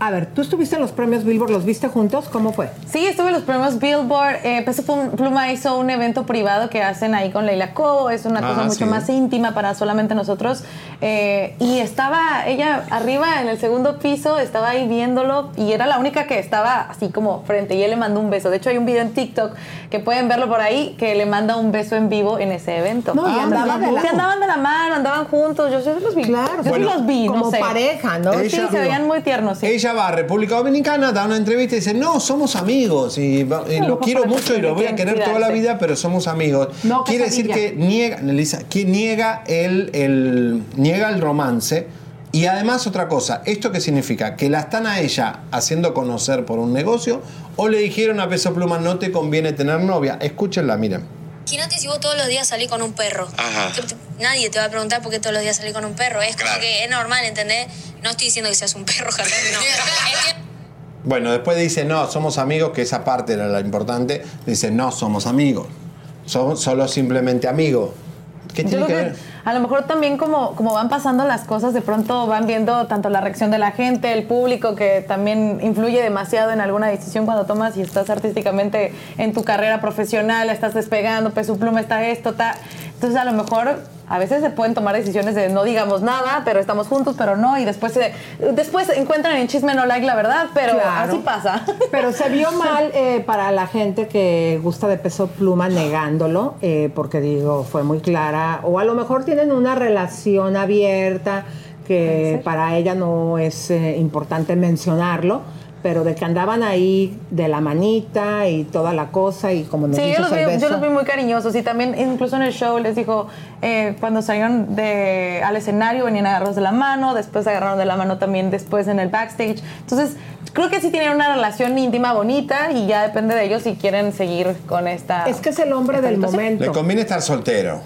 A ver, tú estuviste en los premios Billboard, ¿los viste juntos? ¿Cómo fue? Sí, estuve en los premios Billboard. Eh, Peso Plum- Pluma hizo un evento privado que hacen ahí con Leila Cobo. Es una Ah, cosa mucho sí. más íntima para solamente nosotros. Eh, y estaba ella arriba en el segundo piso, estaba ahí viéndolo y era la única que estaba así como frente y él le mandó un beso. De hecho, hay un video en TikTok que pueden verlo por ahí que le manda un beso en vivo en ese evento. No, y Ah, andaban de la- sí, andaban de la mano, andaban juntos. Yo, yo los vi. Claro, yo sí Bueno, los vi, no como sé. pareja, ¿no? Sí, Ella- se veían muy tiernos. sí. Ella va a República Dominicana, da una entrevista y dice, no, somos amigos y, y lo quiero mucho y lo voy a querer toda la vida, pero somos amigos. No, Quiere decir que niega, Elisa, que niega el, el- niega el romance. Y además otra cosa, ¿esto qué significa? ¿Que la están a ella haciendo conocer por un negocio o le dijeron a Peso Pluma no te conviene tener novia? Escúchenla, miren. Imagínate si vos todos los días salís con un perro. Ajá. Que Nadie te va a preguntar por qué todos los días salís con un perro. Es como que es normal, ¿entendés? No estoy diciendo que seas un perro, Jardín, no. Es que Bueno, después dice, no, somos amigos, que esa parte era la importante. Dice, no, somos amigos. Somos solo simplemente amigos. ¿Qué Yo tiene que creo que ver? a lo mejor también como, como van pasando las cosas, de pronto van viendo tanto la reacción de la gente, el público, que también influye demasiado en alguna decisión cuando tomas y estás artísticamente en tu carrera profesional, estás despegando, peso pluma, está esto, está... Entonces a lo mejor a veces se pueden tomar decisiones de no digamos nada, pero estamos juntos, pero no, y después se, después encuentran en chisme no like la verdad, pero Claro. así pasa. Pero se vio mal eh, para la gente que gusta de peso pluma negándolo, eh, porque digo, fue muy clara, o a lo mejor tienen una relación abierta que para ella no es eh, importante mencionarlo, pero de que andaban ahí de la manita y toda la cosa y como nos Sí, yo los, vi, yo los vi muy cariñosos y también incluso en el show les dijo, eh, cuando salieron de, al escenario venían agarrados de la mano, después agarraron de la mano también después en el backstage. Entonces, creo que sí tienen una relación íntima bonita y ya depende de ellos si quieren seguir con esta... Es que es el hombre del momento. Le conviene estar soltero.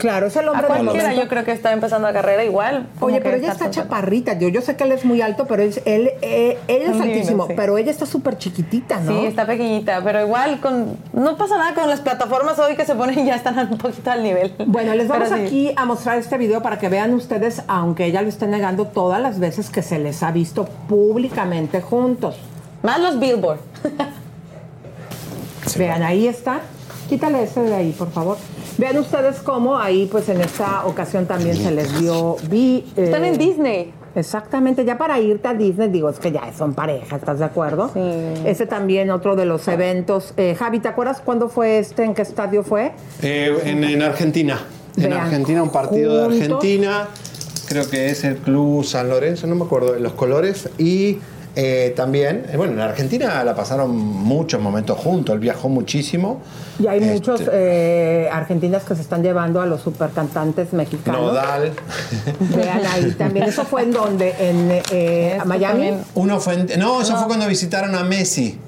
Claro, es el A hombre del cualquiera momento. yo creo que está empezando la carrera igual. Oye, pero ella está chaparrita. Yo, yo sé que él es muy alto, pero es, él, eh, él es altísimo. sí. Pero ella está súper chiquitita, ¿no? Sí, está pequeñita, pero igual con no pasa nada con las plataformas hoy que se ponen ya están un poquito al nivel. Bueno, les vamos Pero sí. aquí a mostrar este video para que vean ustedes, aunque ella lo esté negando todas las veces que se les ha visto públicamente juntos. Más los Billboard. Vean, ahí está. Quítale ese de ahí, por favor. Vean ustedes cómo ahí, pues en esta ocasión también se les vio. Vi, eh, Están en Disney. Exactamente, ya para irte a Disney, digo, es que ya son pareja, ¿estás de acuerdo? Sí. Ese también otro de los eventos. Eh, Javi, ¿te acuerdas cuándo fue este? ¿En qué estadio fue? Eh, en, en Argentina. En Argentina, un partido de. Argentina. Creo que es el Club San Lorenzo, no me acuerdo de los colores. Y eh, también, eh, bueno, en Argentina la pasaron muchos momentos juntos. Él viajó muchísimo. Y hay Este- muchos eh, argentinas que se están llevando a los supercantantes mexicanos. Nodal. Vean ahí también. ¿Eso fue en donde? ¿En eh, Miami? Uno fue en- no, eso fue cuando visitaron a Messi.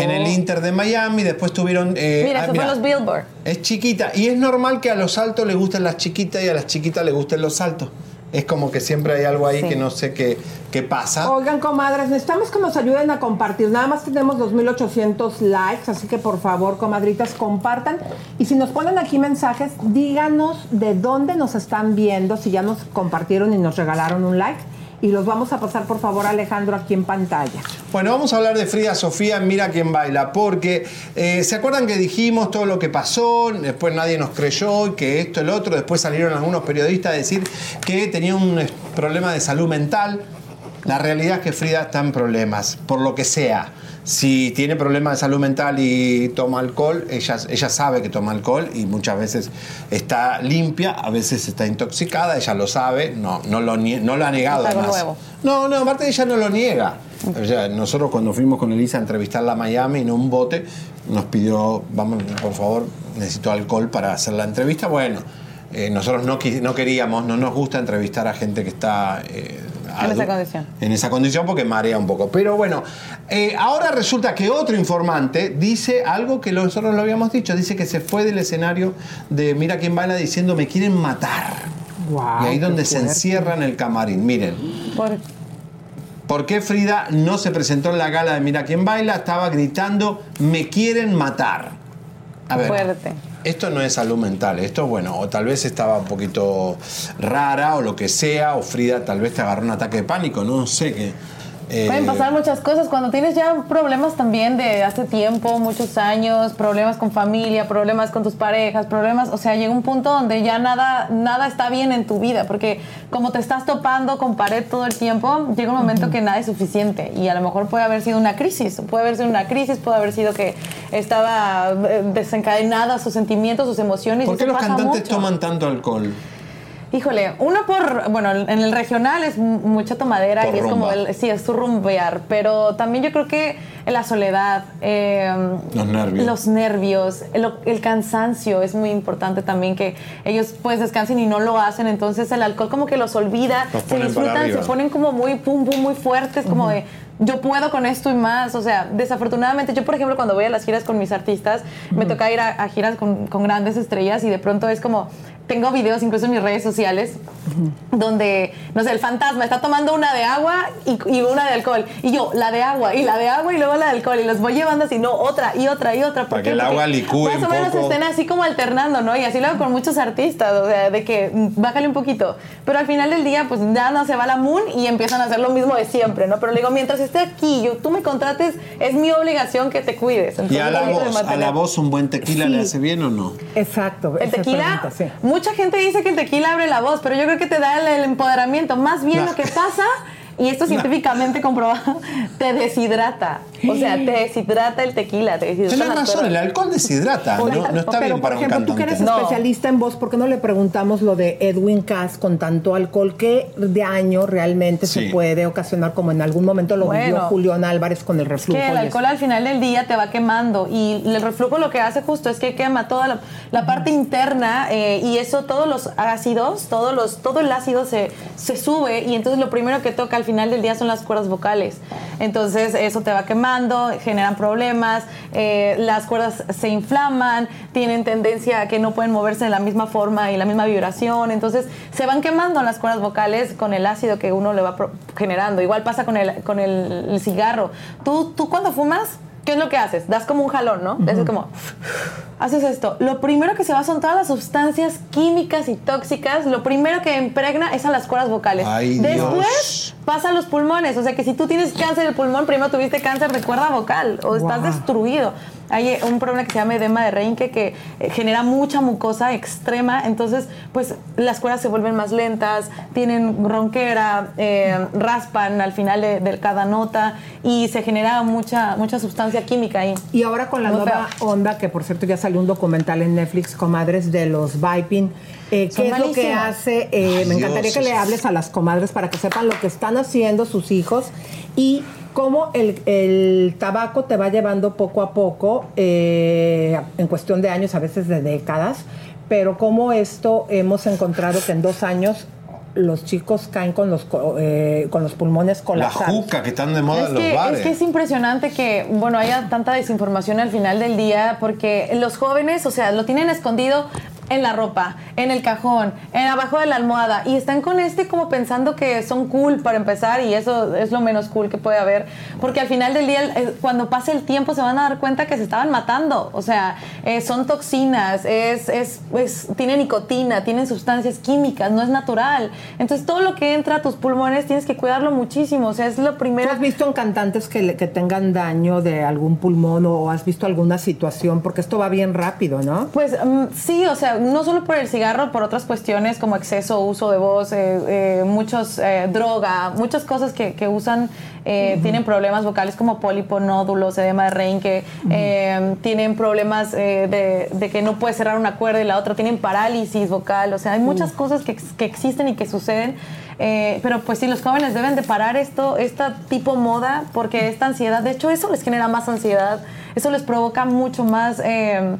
En el Inter de Miami, después tuvieron... eh, Mira, ah, eso fue mira, los Billboard. Es chiquita. Y es normal que a los altos les gusten las chiquitas y a las chiquitas les gusten los altos. Es como que siempre hay algo ahí Sí. que no sé qué, qué pasa. Oigan, comadres, necesitamos que nos ayuden a compartir. Nada más tenemos 2.800 likes, así que por favor, comadritas, compartan. Y si nos ponen aquí mensajes, díganos de dónde nos están viendo, si ya nos compartieron y nos regalaron un like. Y los vamos a pasar, por favor, Alejandro, aquí en pantalla. Bueno, vamos a hablar de Frida Sofía, mira quién baila, porque eh, ¿se acuerdan que dijimos todo lo que pasó? Después nadie nos creyó que esto, el otro, después salieron algunos periodistas a decir que tenía un eh, problema de salud mental. La realidad es que Frida está en problemas, por lo que sea. Si tiene problemas de salud mental y toma alcohol, ella, ella sabe que toma alcohol y muchas veces está limpia, a veces está intoxicada, ella lo sabe, no, no, lo, no lo ha negado. Es algo además. nuevo. No, no, aparte ella no lo niega. O sea, nosotros cuando fuimos con Elisa a entrevistarla a Miami en un bote, nos pidió, vamos, por favor, necesito alcohol para hacer la entrevista. Bueno, eh, nosotros no, no queríamos, no nos gusta entrevistar a gente que está... eh, En esa condición. en esa condición porque marea un poco. Pero bueno, eh, ahora resulta que otro informante dice algo que nosotros lo habíamos dicho, dice que se fue del escenario de Mira quién baila diciendo me quieren matar. y ahí donde se fuerte. encierra en el camarín. Miren. ¿Por qué Frida no se presentó en la gala de Mira quién baila? Estaba gritando, me quieren matar. A ver, Fuerte. Esto no es salud mental, esto bueno, o tal vez estaba un poquito rara o lo que sea, o Frida tal vez te agarró un ataque de pánico, no sé qué. Eh, Pueden pasar muchas cosas cuando tienes ya problemas también de hace tiempo, muchos años, problemas con familia, problemas con tus parejas, problemas, o sea, llega un punto donde ya nada nada está bien en tu vida, porque como te estás topando con pared todo el tiempo, llega un momento que nada es suficiente y a lo mejor puede haber sido una crisis, puede haber sido una crisis, puede haber sido que estaba eh, desencadenada sus sentimientos, sus emociones. ¿Por y qué eso los pasa cantantes mucho. toman tanto alcohol? Híjole, uno por, bueno, en el regional es mu- mucha tomadera Por y es como, el, sí, es su rumbear, pero también yo creo que la soledad, eh, Los nervios. los nervios, el, el cansancio es muy importante también que ellos pues descansen y no lo hacen, entonces el alcohol como que los olvida, Los se disfrutan, se ponen como muy pum pum muy fuertes, como de yo puedo con esto y más, o sea, desafortunadamente yo por ejemplo cuando voy a las giras con mis artistas, me toca ir a, a giras con, con grandes estrellas y de pronto es como tengo videos incluso en mis redes sociales donde, no sé, el fantasma está tomando una de agua y, y una de alcohol. Y yo, la de agua, y la de agua, y luego la de alcohol. Y los voy llevando así, no, otra, y otra, y otra. ¿Por Para que el agua licúe Más o menos poco. estén así como alternando, ¿no? Y así lo hago con muchos artistas, o sea, de que mm, bájale un poquito. Pero al final del día, pues ya no se va la moon y empiezan a hacer lo mismo de siempre, ¿no? Pero le digo, mientras esté aquí, yo, tú me contrates, es mi obligación que te cuides. ¿Y Entonces, a la voz, a la voz un buen tequila le hace bien o no? Exacto. el tequila, pregunta, sí. Mucha gente dice que el tequila abre la voz, pero yo creo que te da el, el empoderamiento. Más bien No. lo que pasa, y esto es científicamente comprobado, te deshidrata. O sea, te deshidrata el tequila, te deshidrata Tienes razón, el alcohol deshidrata, no, no está Pero, bien por para un ejemplo, tú que eres especialista en voz, ¿por qué no le preguntamos lo de Edwin Cass con tanto alcohol? ¿Qué daño realmente Sí. se puede ocasionar, como en algún momento lo vivió Bueno. Julián Álvarez con el Es reflujo? que el alcohol al final del día te va quemando y el reflujo lo que hace justo es que quema toda la, la parte interna eh, y eso todos los ácidos, todos los, todo el ácido se, se sube y entonces lo primero que toca al final del día son las cuerdas vocales. Entonces eso te va quemando, generan problemas, eh, las cuerdas se inflaman, tienen tendencia a que no pueden moverse de la misma forma y la misma vibración, entonces se van quemando las cuerdas vocales con el ácido que uno le va generando. Igual pasa con el, con el cigarro. ¿Tú, tú cuando fumas, ¿qué es lo que haces? Das como un jalón, ¿no? Es como, haces esto. Lo primero que se va son todas las sustancias químicas y tóxicas. Lo primero que impregna es a las cuerdas vocales. Ay, Después Dios. pasa a los pulmones. O sea que si tú tienes cáncer del pulmón, primero tuviste cáncer de cuerda vocal o estás destruido. Hay eh, un problema que se llama edema de Reinke que eh, genera mucha mucosa extrema, entonces pues las cueras se vuelven más lentas, tienen ronquera, eh, raspan al final de, de cada nota y se genera mucha, mucha sustancia química ahí. Y ahora con la Muy nueva feo. onda, que por cierto ya salió un documental en Netflix, comadres, de los Viping. Eh, ¿Qué es lo que hace? Eh, me encantaría Dios. que le hables a las comadres para que sepan lo que están haciendo sus hijos y cómo el, el tabaco te va llevando poco a poco, eh, en cuestión de años, a veces de décadas, pero cómo esto hemos encontrado que en dos años los chicos caen con los, eh, con los pulmones La colapsados. juca que están de moda Es en los que, bares. es que es impresionante que, bueno, haya tanta desinformación al final del día, porque los jóvenes, o sea, lo tienen escondido en la ropa, en el cajón, en abajo de la almohada, y están con este como pensando que son cool para empezar, y eso es lo menos cool que puede haber, porque al final del día, eh, cuando pase el tiempo, se van a dar cuenta que se estaban matando, o sea, eh, son toxinas, es, es, es- tiene nicotina, tienen sustancias químicas, no es natural. Entonces, todo lo que entra a tus pulmones tienes que cuidarlo muchísimo, o sea, es lo primero. ¿Tú has visto en cantantes que, que tengan daño de algún pulmón o has visto alguna situación? Porque esto va bien rápido, ¿no? Pues mm, sí, o sea, no solo por el cigarro, por otras cuestiones como exceso, uso de voz, eh, eh, muchos eh, droga, muchas cosas que, que usan eh, tienen problemas vocales como pólipo, nódulos, edema de Reinke, eh, tienen problemas de, de que no puedes cerrar una cuerda y la otra, tienen parálisis vocal, o sea, hay muchas cosas que, que existen y que suceden. eh, pero pues sí, los jóvenes deben de parar esto, esta tipo moda, porque esta ansiedad, de hecho eso les genera más ansiedad, eso les provoca mucho más... eh,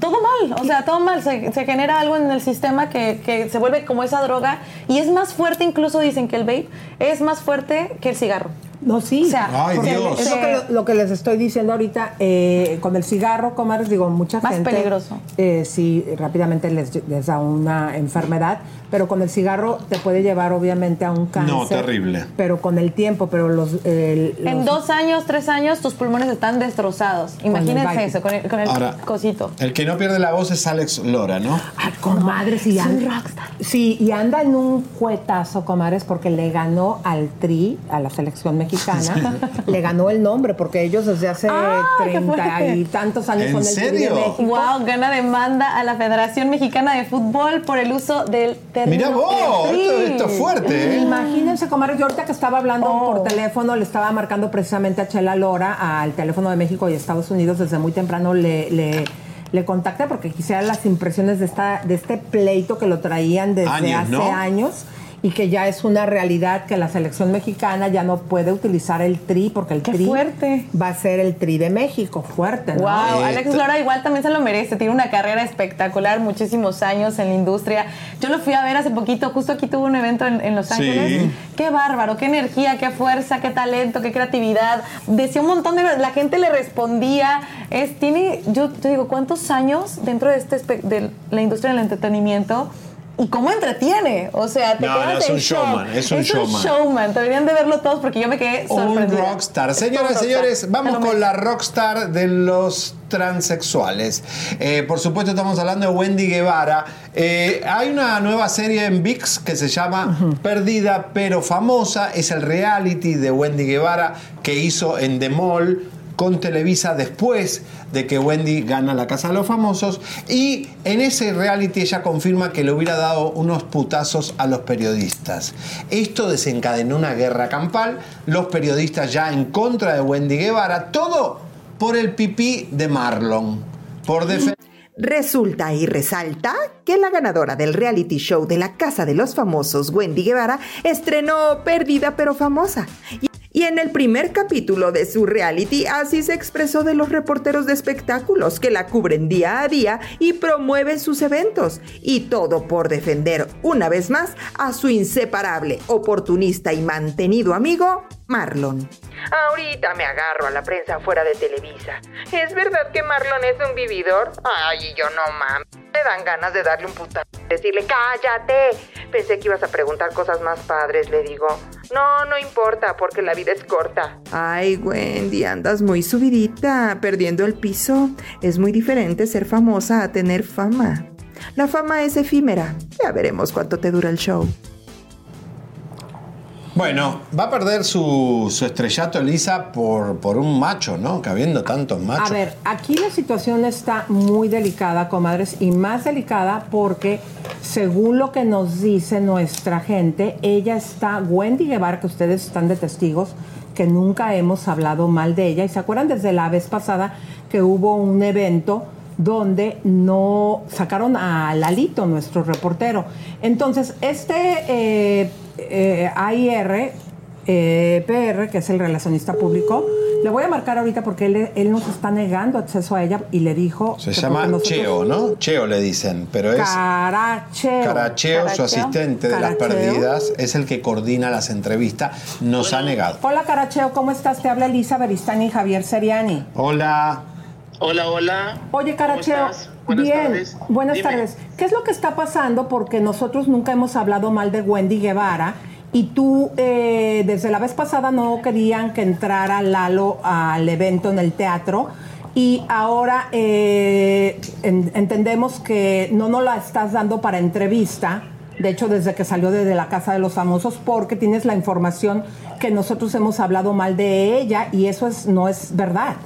todo mal, o sea, todo mal. Se, se genera algo en el sistema que, que se vuelve como esa droga y es más fuerte, incluso dicen que el vape es más fuerte que el cigarro. No, sí. O sea, Ay, Dios. Es lo que, lo que les estoy diciendo ahorita. eh, con el cigarro, comadres, digo, mucha Más gente. peligroso. eh, sí, rápidamente les, les da una enfermedad. Pero con el cigarro te puede llevar, obviamente, a un cáncer. No, terrible. Pero con el tiempo, pero los. el- En los- dos años, tres años, tus pulmones están destrozados. Imagínense eso, con el, con el Ahora, cosito. El que no pierde la voz es Alex Lora, ¿no? Ay, comadres, y Es un anda, sí, y anda en un cuetazo, comadres, porque le ganó al Tri, a la selección mexicana, le ganó el nombre, porque ellos desde hace Ah, treinta y tantos años ¿En son el Tri de serio? México. Wow, gana demanda a la Federación Mexicana de Fútbol por el uso del término. Mirá vos, esto, esto es fuerte, ¿eh? Imagínense, comadres, yo ahorita que estaba hablando Oh. por teléfono, le estaba marcando precisamente a Chela Lora, al teléfono de México y Estados Unidos, desde muy temprano le... le le contacté porque quisiera las impresiones de esta de este pleito que lo traían desde Años, hace ¿no? años y que ya es una realidad que la selección mexicana ya no puede utilizar el tri porque el Qué tri fuerte. va a ser el tri de México, fuerte, ¿no? Wow, Eh, Alex Lora igual también se lo merece, tiene una carrera espectacular, muchísimos años en la industria. Yo lo fui a ver hace poquito, justo aquí tuvo un evento en, en Los Sí. Ángeles. Qué bárbaro, qué energía, qué fuerza, qué talento, qué creatividad. Decía un montón de la gente le respondía. Es tiene yo te digo, ¿cuántos años dentro de este de la industria del entretenimiento? ¿Y cómo entretiene? O sea, te No, quedas no, es en un shock. showman, es un showman. showman. Deberían de verlo todos porque yo me quedé Un sorprendida. rockstar. Es Señoras y todo señores, rockstar. vamos con la rockstar de los transexuales. Eh, por supuesto, estamos hablando de Wendy Guevara. Eh, hay una nueva serie en VIX que se llama Perdida pero famosa. Es el reality de Wendy Guevara que hizo en The Mall con Televisa después de que Wendy gana la Casa de los Famosos y en ese reality ella confirma que le hubiera dado unos putazos a los periodistas. Esto desencadenó una guerra campal, los periodistas ya en contra de Wendy Guevara, todo por el pipí de Marlon, por defender... Resulta y resalta que la ganadora del reality show de la Casa de los Famosos, Wendy Guevara, estrenó Perdida pero famosa. Y- Y en el primer capítulo de su reality, así se expresó de los reporteros de espectáculos que la cubren día a día y promueven sus eventos. Y todo por defender una vez más a su inseparable, oportunista y mantenido amigo, Marlon. Ahorita me agarro a la prensa fuera de Televisa. ¿Es verdad que Marlon es un vividor? Ay, yo no mames. Me dan ganas de darle un putazo. Decirle, cállate. Pensé que ibas a preguntar cosas más padres, le digo. No, no importa, porque la vida es corta. Ay, Wendy, andas muy subidita, perdiendo el piso. Es muy diferente ser famosa a tener fama. La fama es efímera. Ya veremos cuánto te dura el show. Bueno, va a perder su, su estrellato Elisa por, por un macho, ¿no? Que habiendo tantos machos. A ver, aquí la situación está muy delicada, comadres, y más delicada porque, según lo que nos dice nuestra gente, ella está, Wendy Guevara, que ustedes están de testigos, que nunca hemos hablado mal de ella. Y se acuerdan desde la vez pasada que hubo un evento donde no sacaron a Lalito, nuestro reportero. Entonces, este eh, eh, AIR, eh, PR, que es el relacionista público, le voy a marcar ahorita porque él, él nos está negando acceso a ella y le dijo... Se llama Cheo, ¿no? Cheo le dicen, pero es... Caracheo. Caracheo, su asistente de las perdidas, es el que coordina las entrevistas, nos ha negado. Hola Caracheo, ¿cómo estás? Te habla Elisa Beristani y Javier Seriani. Hola. Hola, hola. Oye, Caracheo, estás? Buenas bien, tardes. buenas Dime. tardes. ¿Qué es lo que está pasando? Porque nosotros nunca hemos hablado mal de Wendy Guevara y tú eh, desde la vez pasada no querían que entrara Lalo al evento en el teatro y ahora eh, en- entendemos que no nos la estás dando para entrevista. De hecho, desde que salió desde la Casa de los Famosos, porque tienes la información que nosotros hemos hablado mal de ella y eso es, no es verdad.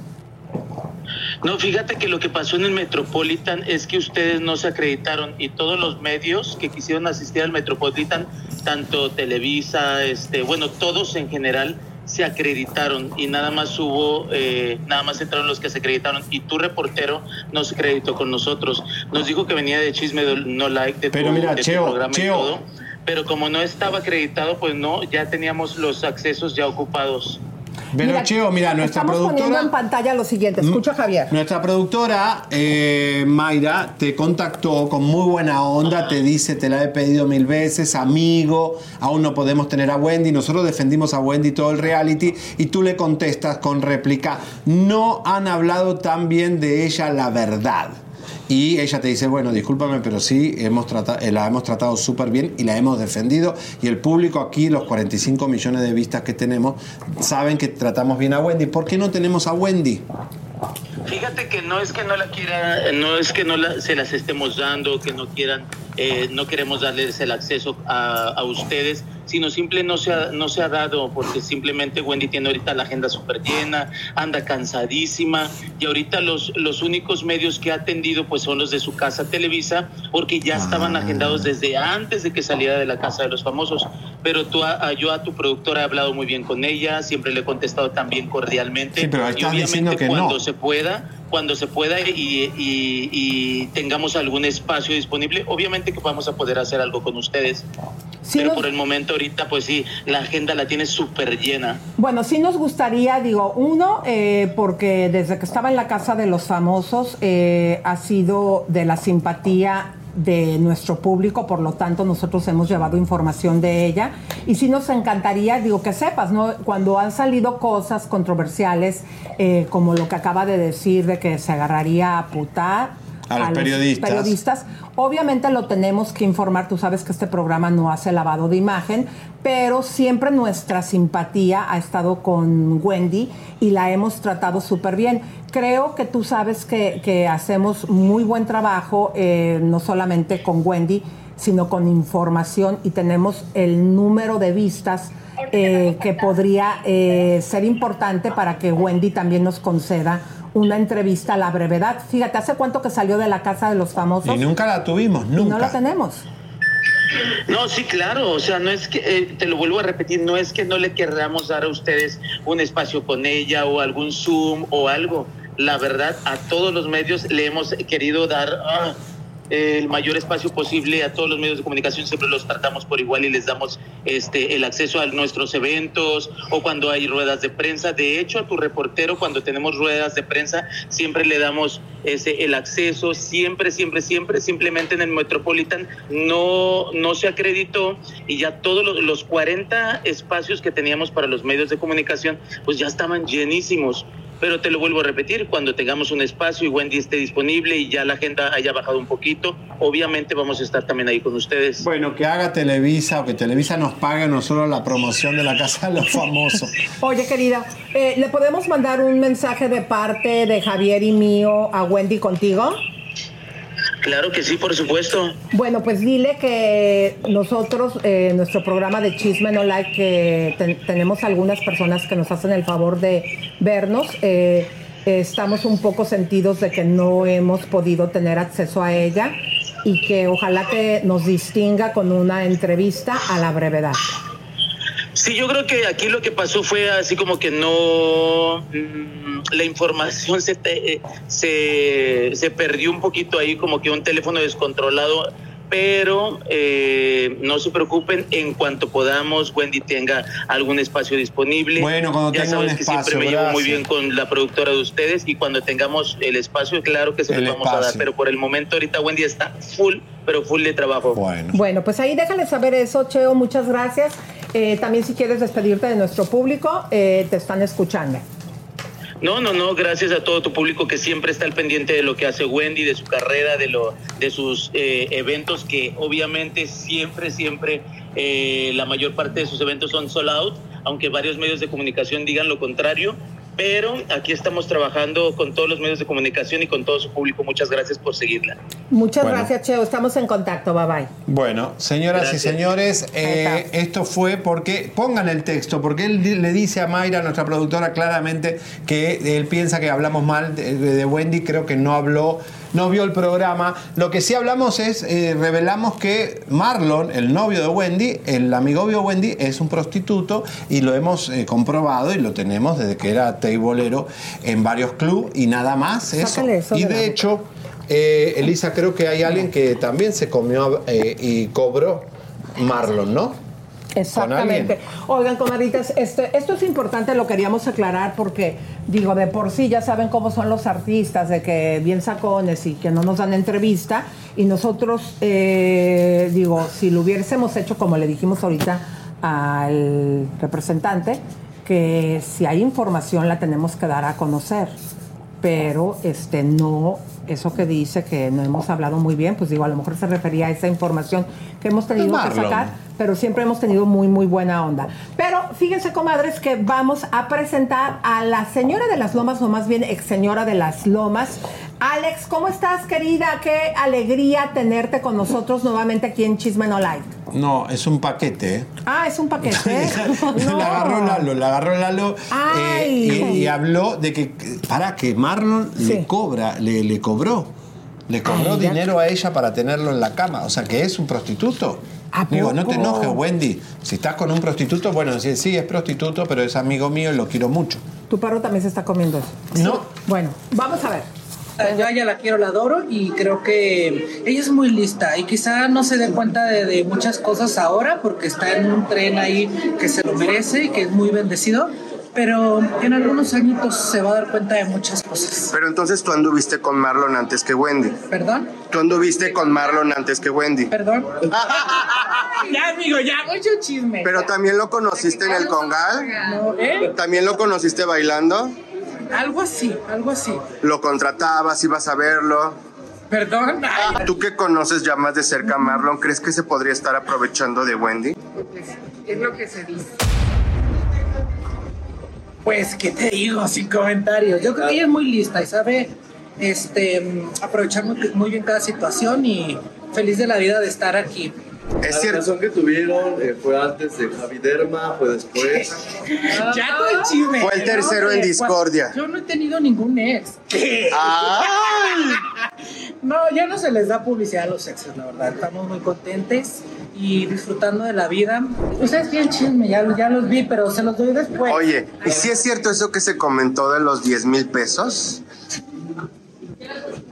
No, fíjate que lo que pasó en el Metropolitan es que ustedes no se acreditaron y todos los medios que quisieron asistir al Metropolitan, tanto Televisa, este, bueno, todos en general se acreditaron y nada más hubo, eh, nada más entraron los que se acreditaron y tu reportero no se acreditó con nosotros. Nos dijo que venía de Chisme de No Like de Pero tu, mira, de tu Cheo, programa Cheo. y todo, pero como no estaba acreditado, pues no, ya teníamos los accesos ya ocupados. Pero Cheo, mira, nuestra Estamos poniendo productora... en pantalla lo siguiente. Escucha, Javier. Nuestra productora, eh, Mayra, te contactó con muy buena onda, te dice, te la he pedido mil veces, amigo, aún no podemos tener a Wendy, nosotros defendimos a Wendy todo el reality y tú le contestas con réplica, no han hablado tan bien de ella la verdad. Y ella te dice, bueno, discúlpame, pero sí, hemos trata- eh, la hemos tratado súper bien y la hemos defendido. Y el público aquí, los 45 millones de vistas que tenemos, saben que tratamos bien a Wendy. ¿Por qué no tenemos a Wendy? Fíjate que no es que no la quiera, no es que no la- se las estemos dando, que no quieran, eh, no queremos darles el acceso a, a ustedes, sino simple no se, ha, no se ha dado porque simplemente Wendy tiene ahorita la agenda súper llena, anda cansadísima y ahorita los, los únicos medios que ha atendido pues son los de su casa Televisa porque ya estaban agendados desde antes de que saliera de la casa de los famosos. Pero tú, a- a- yo a tu productora he hablado muy bien con ella, siempre le he contestado también cordialmente. Sí, pero y obviamente que no. cuando se pueda, cuando se pueda y, y- y tengamos algún espacio disponible, obviamente que vamos a poder hacer algo con ustedes. pero por el momento ahorita, pues sí, la agenda la tiene súper llena. Bueno, sí nos gustaría, digo, uno, eh, porque desde que estaba en la Casa de los Famosos eh, ha sido de la simpatía de nuestro público, por lo tanto nosotros hemos llevado información de ella y sí nos encantaría, digo, que sepas, ¿no? Cuando han salido cosas controversiales, eh, como lo que acaba de decir de que se agarraría a putar A los periodistas. periodistas. Obviamente lo tenemos que informar, tú sabes que este programa no hace lavado de imagen, pero siempre nuestra simpatía ha estado con Wendy y la hemos tratado súper bien. Creo que tú sabes que, que hacemos muy buen trabajo, eh, no solamente con Wendy, sino con información y tenemos el número de vistas eh, que podría eh, ser importante para que Wendy también nos conceda una entrevista a la brevedad. Fíjate, ¿hace cuánto que salió de la casa de los famosos? Y nunca la tuvimos, Y no la nunca. tenemos. No, sí, claro, o sea, no es que, eh, te lo vuelvo a repetir, no es que no le querramos dar a ustedes un espacio con ella o algún Zoom o algo. La verdad, a todos los medios le hemos querido dar ah, el mayor espacio posible a todos los medios de comunicación, siempre los tratamos por igual y les damos este el acceso a nuestros eventos o cuando hay ruedas de prensa. De hecho, a tu reportero cuando tenemos ruedas de prensa siempre le damos ese el acceso, siempre, siempre, siempre. Simplemente en el Metropolitan no no se acreditó y ya todos los, los 40 espacios que teníamos para los medios de comunicación pues ya estaban llenísimos. Pero te lo vuelvo a repetir, cuando tengamos un espacio y Wendy esté disponible y ya la agenda haya bajado un poquito, obviamente vamos a estar también ahí con ustedes. Bueno, que haga Televisa o que Televisa nos pague nosotros la promoción de la Casa de los Famosos. Oye, querida, eh, ¿le podemos mandar un mensaje de parte de Javier y mío a Wendy contigo? Claro que sí, por supuesto. Bueno, pues dile que nosotros, eh, nuestro programa de Chisme No Like, que ten- tenemos algunas personas que nos hacen el favor de vernos. eh, estamos un poco sentidos de que no hemos podido tener acceso a ella y que ojalá que nos distinga con una entrevista a la brevedad. Sí, yo creo que aquí lo que pasó fue así como que no mm, la información se, te- eh, se se perdió un poquito ahí como que un teléfono descontrolado, pero eh, no se preocupen en cuanto podamos Wendy tenga algún espacio disponible. Bueno, cuando ya tenga sabes un que espacio, siempre me llevo muy bien con la productora de ustedes y cuando tengamos el espacio, claro que se El los vamos a dar, pero por el momento ahorita Wendy está full, pero full de trabajo. Bueno. Bueno, pues ahí déjale saber eso, Cheo. Muchas gracias. Eh, también si quieres despedirte de nuestro público, eh, te están escuchando. No, no, no, gracias a todo tu público que siempre está al pendiente de lo que hace Wendy, de su carrera, de lo, de sus eh, eventos, que obviamente siempre, siempre eh, la mayor parte de sus eventos son sold out, aunque varios medios de comunicación digan lo contrario. Pero aquí estamos trabajando con todos los medios de comunicación y con todo su público. Muchas gracias por seguirla. Muchas Bueno. gracias, Cheo. Estamos en contacto. Bye bye. Bueno, señoras Gracias. y señores, eh, esto fue porque, pongan el texto, porque él le dice a Mayra, nuestra productora, claramente que él piensa que hablamos mal de, de Wendy, creo que no habló, no vio el programa. Lo que sí hablamos es, eh, revelamos que Marlon, el novio de Wendy, el amigo de Wendy, es un prostituto y lo hemos eh, comprobado y lo tenemos desde que era tableero en varios clubes y nada más. Eso. Y de hecho, eh, Elisa, creo que hay alguien que también se comió eh, y cobró Marlon, ¿no? Exactamente. Oigan, comadritas, este, esto es importante, lo queríamos aclarar porque, digo, de por sí ya saben cómo son los artistas, de que bien sacones y que no nos dan entrevista. Y nosotros, eh, digo, si lo hubiésemos hecho como le dijimos ahorita al representante, que si hay información la tenemos que dar a conocer. Pero este no, eso que dice que no hemos hablado muy bien, pues digo, a lo mejor se refería a esa información que hemos tenido que Marlon. sacar pero siempre hemos tenido muy, muy buena onda. Pero fíjense, comadres, que vamos a presentar a la señora de las Lomas, o más bien ex señora de las Lomas. Alex, ¿cómo estás, querida? Qué alegría tenerte con nosotros nuevamente aquí en Chisme No Like. No, es un paquete. Ah, es un paquete. No. La agarró Lalo, la agarró Lalo eh, y, y habló de que, para que Marlon le cobra, le, le cobró. Le cobró Ay, dinero a ella para tenerlo en la cama. O sea, que es un prostituto. ¿A Digo, no te enojes, Wendy. Si estás con un prostituto, bueno, decir, sí, es prostituto, pero es amigo mío y lo quiero mucho. Tu perro también se está comiendo eso. No. Bueno, vamos a ver. Yo a ella la quiero, la adoro y creo que ella es muy lista y quizá no se dé cuenta de, de muchas cosas ahora porque está en un tren ahí que se lo merece y que es muy bendecido, pero en algunos añitos se va a dar cuenta de muchas cosas. Pero entonces tú anduviste con Marlon antes que Wendy. ¿Perdón? Tú anduviste con Marlon antes que Wendy. ¿Perdón? ya, amigo, ya, mucho chisme. Pero también lo conociste en el Congal. No, ¿eh? También lo conociste bailando. Algo así, algo así. Lo contratabas, ibas a verlo. ¿Perdón? Tú que conoces ya más de cerca a Marlon, ¿crees que se podría estar aprovechando de Wendy? Es lo que se dice. Pues, ¿qué te digo? Sin comentarios. Yo creo que ella es muy lista y sabe este, aprovechar muy, muy bien cada situación y feliz de la vida de estar aquí. Es La relación que tuvieron eh, fue antes de Javi Derma, fue después. Ya todo el chisme. Fue el tercero en hombre, discordia. Yo no he tenido ningún ex. ¿Qué? ¡Ay! No, ya no se les da publicidad a los exes, la verdad. Estamos muy contentes y disfrutando de la vida. Ustedes quieren chisme, ya, ya los vi, pero se los doy después. Oye, ¿y si es cierto eso que se comentó de los 10 mil pesos?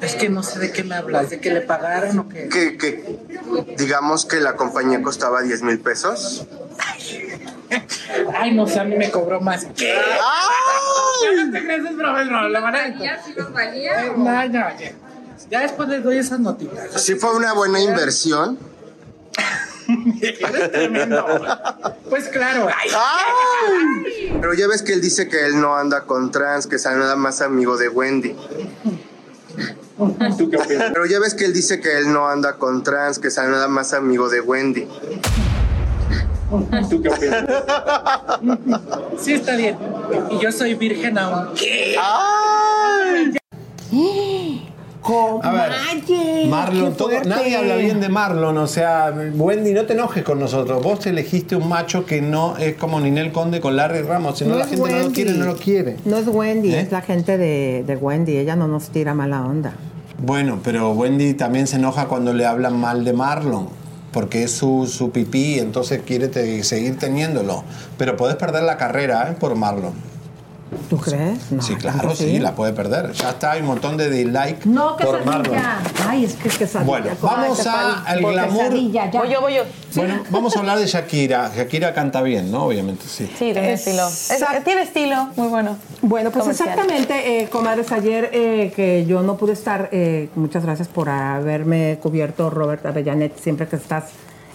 Es que no sé de qué me hablas, de que le pagaron o qué. Que, que digamos que la compañía costaba 10 mil pesos. Ay, no sé, a mí me cobró más. ¿Qué? Ya no te crees, es broma, es broma. La van a... ¿Ya sí los valía? Eh, no, no, ya. Ya después les doy esas notitas. Sí fue una buena inversión. Eres tremendo. Pues claro. Ay. Pero ya ves que él dice que él no anda con trans, que es nada más amigo de Wendy. ¿Tú qué opinas? Pero ya ves que él dice que él no anda con trans, que es nada más amigo de Wendy. ¿Tú qué opinas? Sí, está bien. Y yo soy virgen aún. ¿Qué? A ver, Marlon, todo- nadie habla bien de Marlon, o sea, Wendy, no te enojes con nosotros. Vos elegiste un macho que no es como Ninel Conde con Larry Ramos. Si no, la es gente no lo quiere, no lo quiere. No es Wendy, ¿Eh? es la gente de, de Wendy. Ella no nos tira mala onda. Bueno, pero Wendy también se enoja cuando le hablan mal de Marlon, porque es su, su pipí, entonces quiere te- seguir teniéndolo. Pero podés perder la carrera ¿eh? por Marlon. ¿Tú crees? No, sí, claro, ¿tanto sí, sí? la puede perder. Ya está, hay un montón de dislike No, por Marlon. quesadilla. Ay, es que quesadilla. Bueno, vamos a- al glamour. Voy yo, voy yo. Bueno, vamos a hablar de Shakira. Shakira canta bien, ¿no? Obviamente, sí. Sí, tiene estilo. Es- tiene estilo, muy bueno. Bueno, pues Comercial. exactamente, eh, comadres, ayer eh, que yo no pude estar, eh, muchas gracias por haberme cubierto, Robert Avellanet, siempre que estás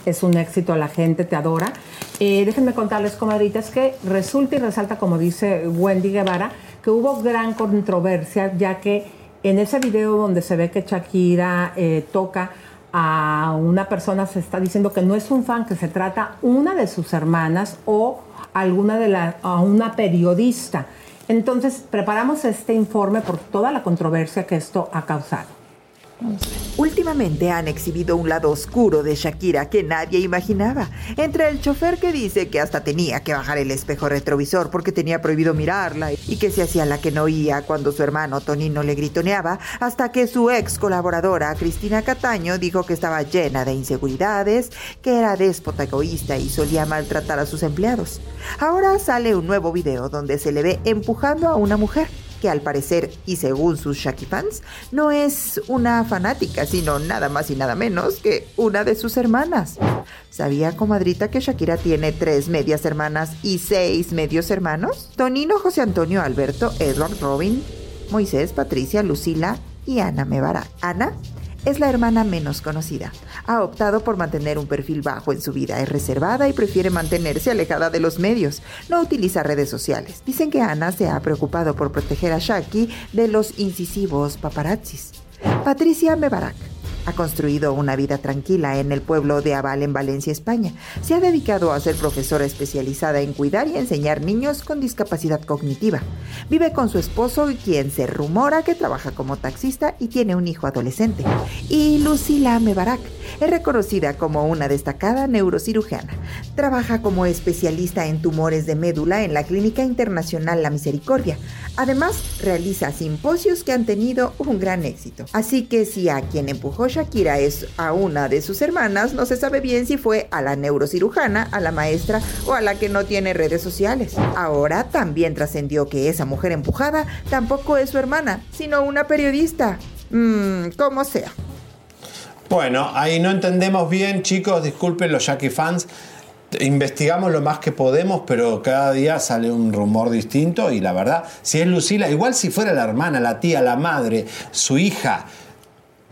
es un éxito, la gente te adora. Eh, déjenme contarles, comadritas, que resulta y resalta, como dice Wendy Guevara, que hubo gran controversia, ya que en ese video donde se ve que Shakira eh, toca a una persona, se está diciendo que no es un fan, que se trata una de sus hermanas o alguna de la, a una periodista. Entonces, preparamos este informe por toda la controversia que esto ha causado. Últimamente han exhibido un lado oscuro de Shakira que nadie imaginaba. Entre el chofer que dice que hasta tenía que bajar el espejo retrovisor porque tenía prohibido mirarla y que se hacía la que no oía cuando su hermano Tonino le gritoneaba, hasta que su ex colaboradora Cristina Cataño dijo que estaba llena de inseguridades, que era déspota egoísta y solía maltratar a sus empleados. Ahora sale un nuevo video donde se le ve empujando a una mujer que al parecer, y según sus Shaki fans, no es una fanática, sino nada más y nada menos que una de sus hermanas. ¿Sabía, comadrita, que Shakira tiene tres medias hermanas y seis medios hermanos? Tonino, José Antonio, Alberto, Edward, Robin, Moisés, Patricia, Lucila y Ana Mebarak. Ana es la hermana menos conocida. Ha optado por mantener un perfil bajo en su vida, es reservada y prefiere mantenerse alejada de los medios. No utiliza redes sociales. Dicen que Ana se ha preocupado por proteger a Shaki de los incisivos paparazzis. Patricia Mebarak ha construido una vida tranquila en el pueblo de Aval en Valencia, España. Se ha dedicado a ser profesora especializada en cuidar y enseñar niños con discapacidad cognitiva. Vive con su esposo, quien se rumora que trabaja como taxista y tiene un hijo adolescente. Y Lucila Mebarak es reconocida como una destacada neurocirujana. Trabaja como especialista en tumores de médula en la Clínica Internacional La Misericordia. Además, realiza simposios que han tenido un gran éxito. Así que si a quien empujó Shakira es a una de sus hermanas, no se sabe bien si fue a la neurocirujana, a la maestra o a la que no tiene redes sociales. Ahora también trascendió que esa mujer empujada tampoco es su hermana, sino una periodista. Mmm, como sea. Bueno, ahí no entendemos bien, chicos, disculpen los Jackie fans. Investigamos lo más que podemos, pero cada día sale un rumor distinto y la verdad, si es Lucila, igual si fuera la hermana, la tía, la madre, su hija,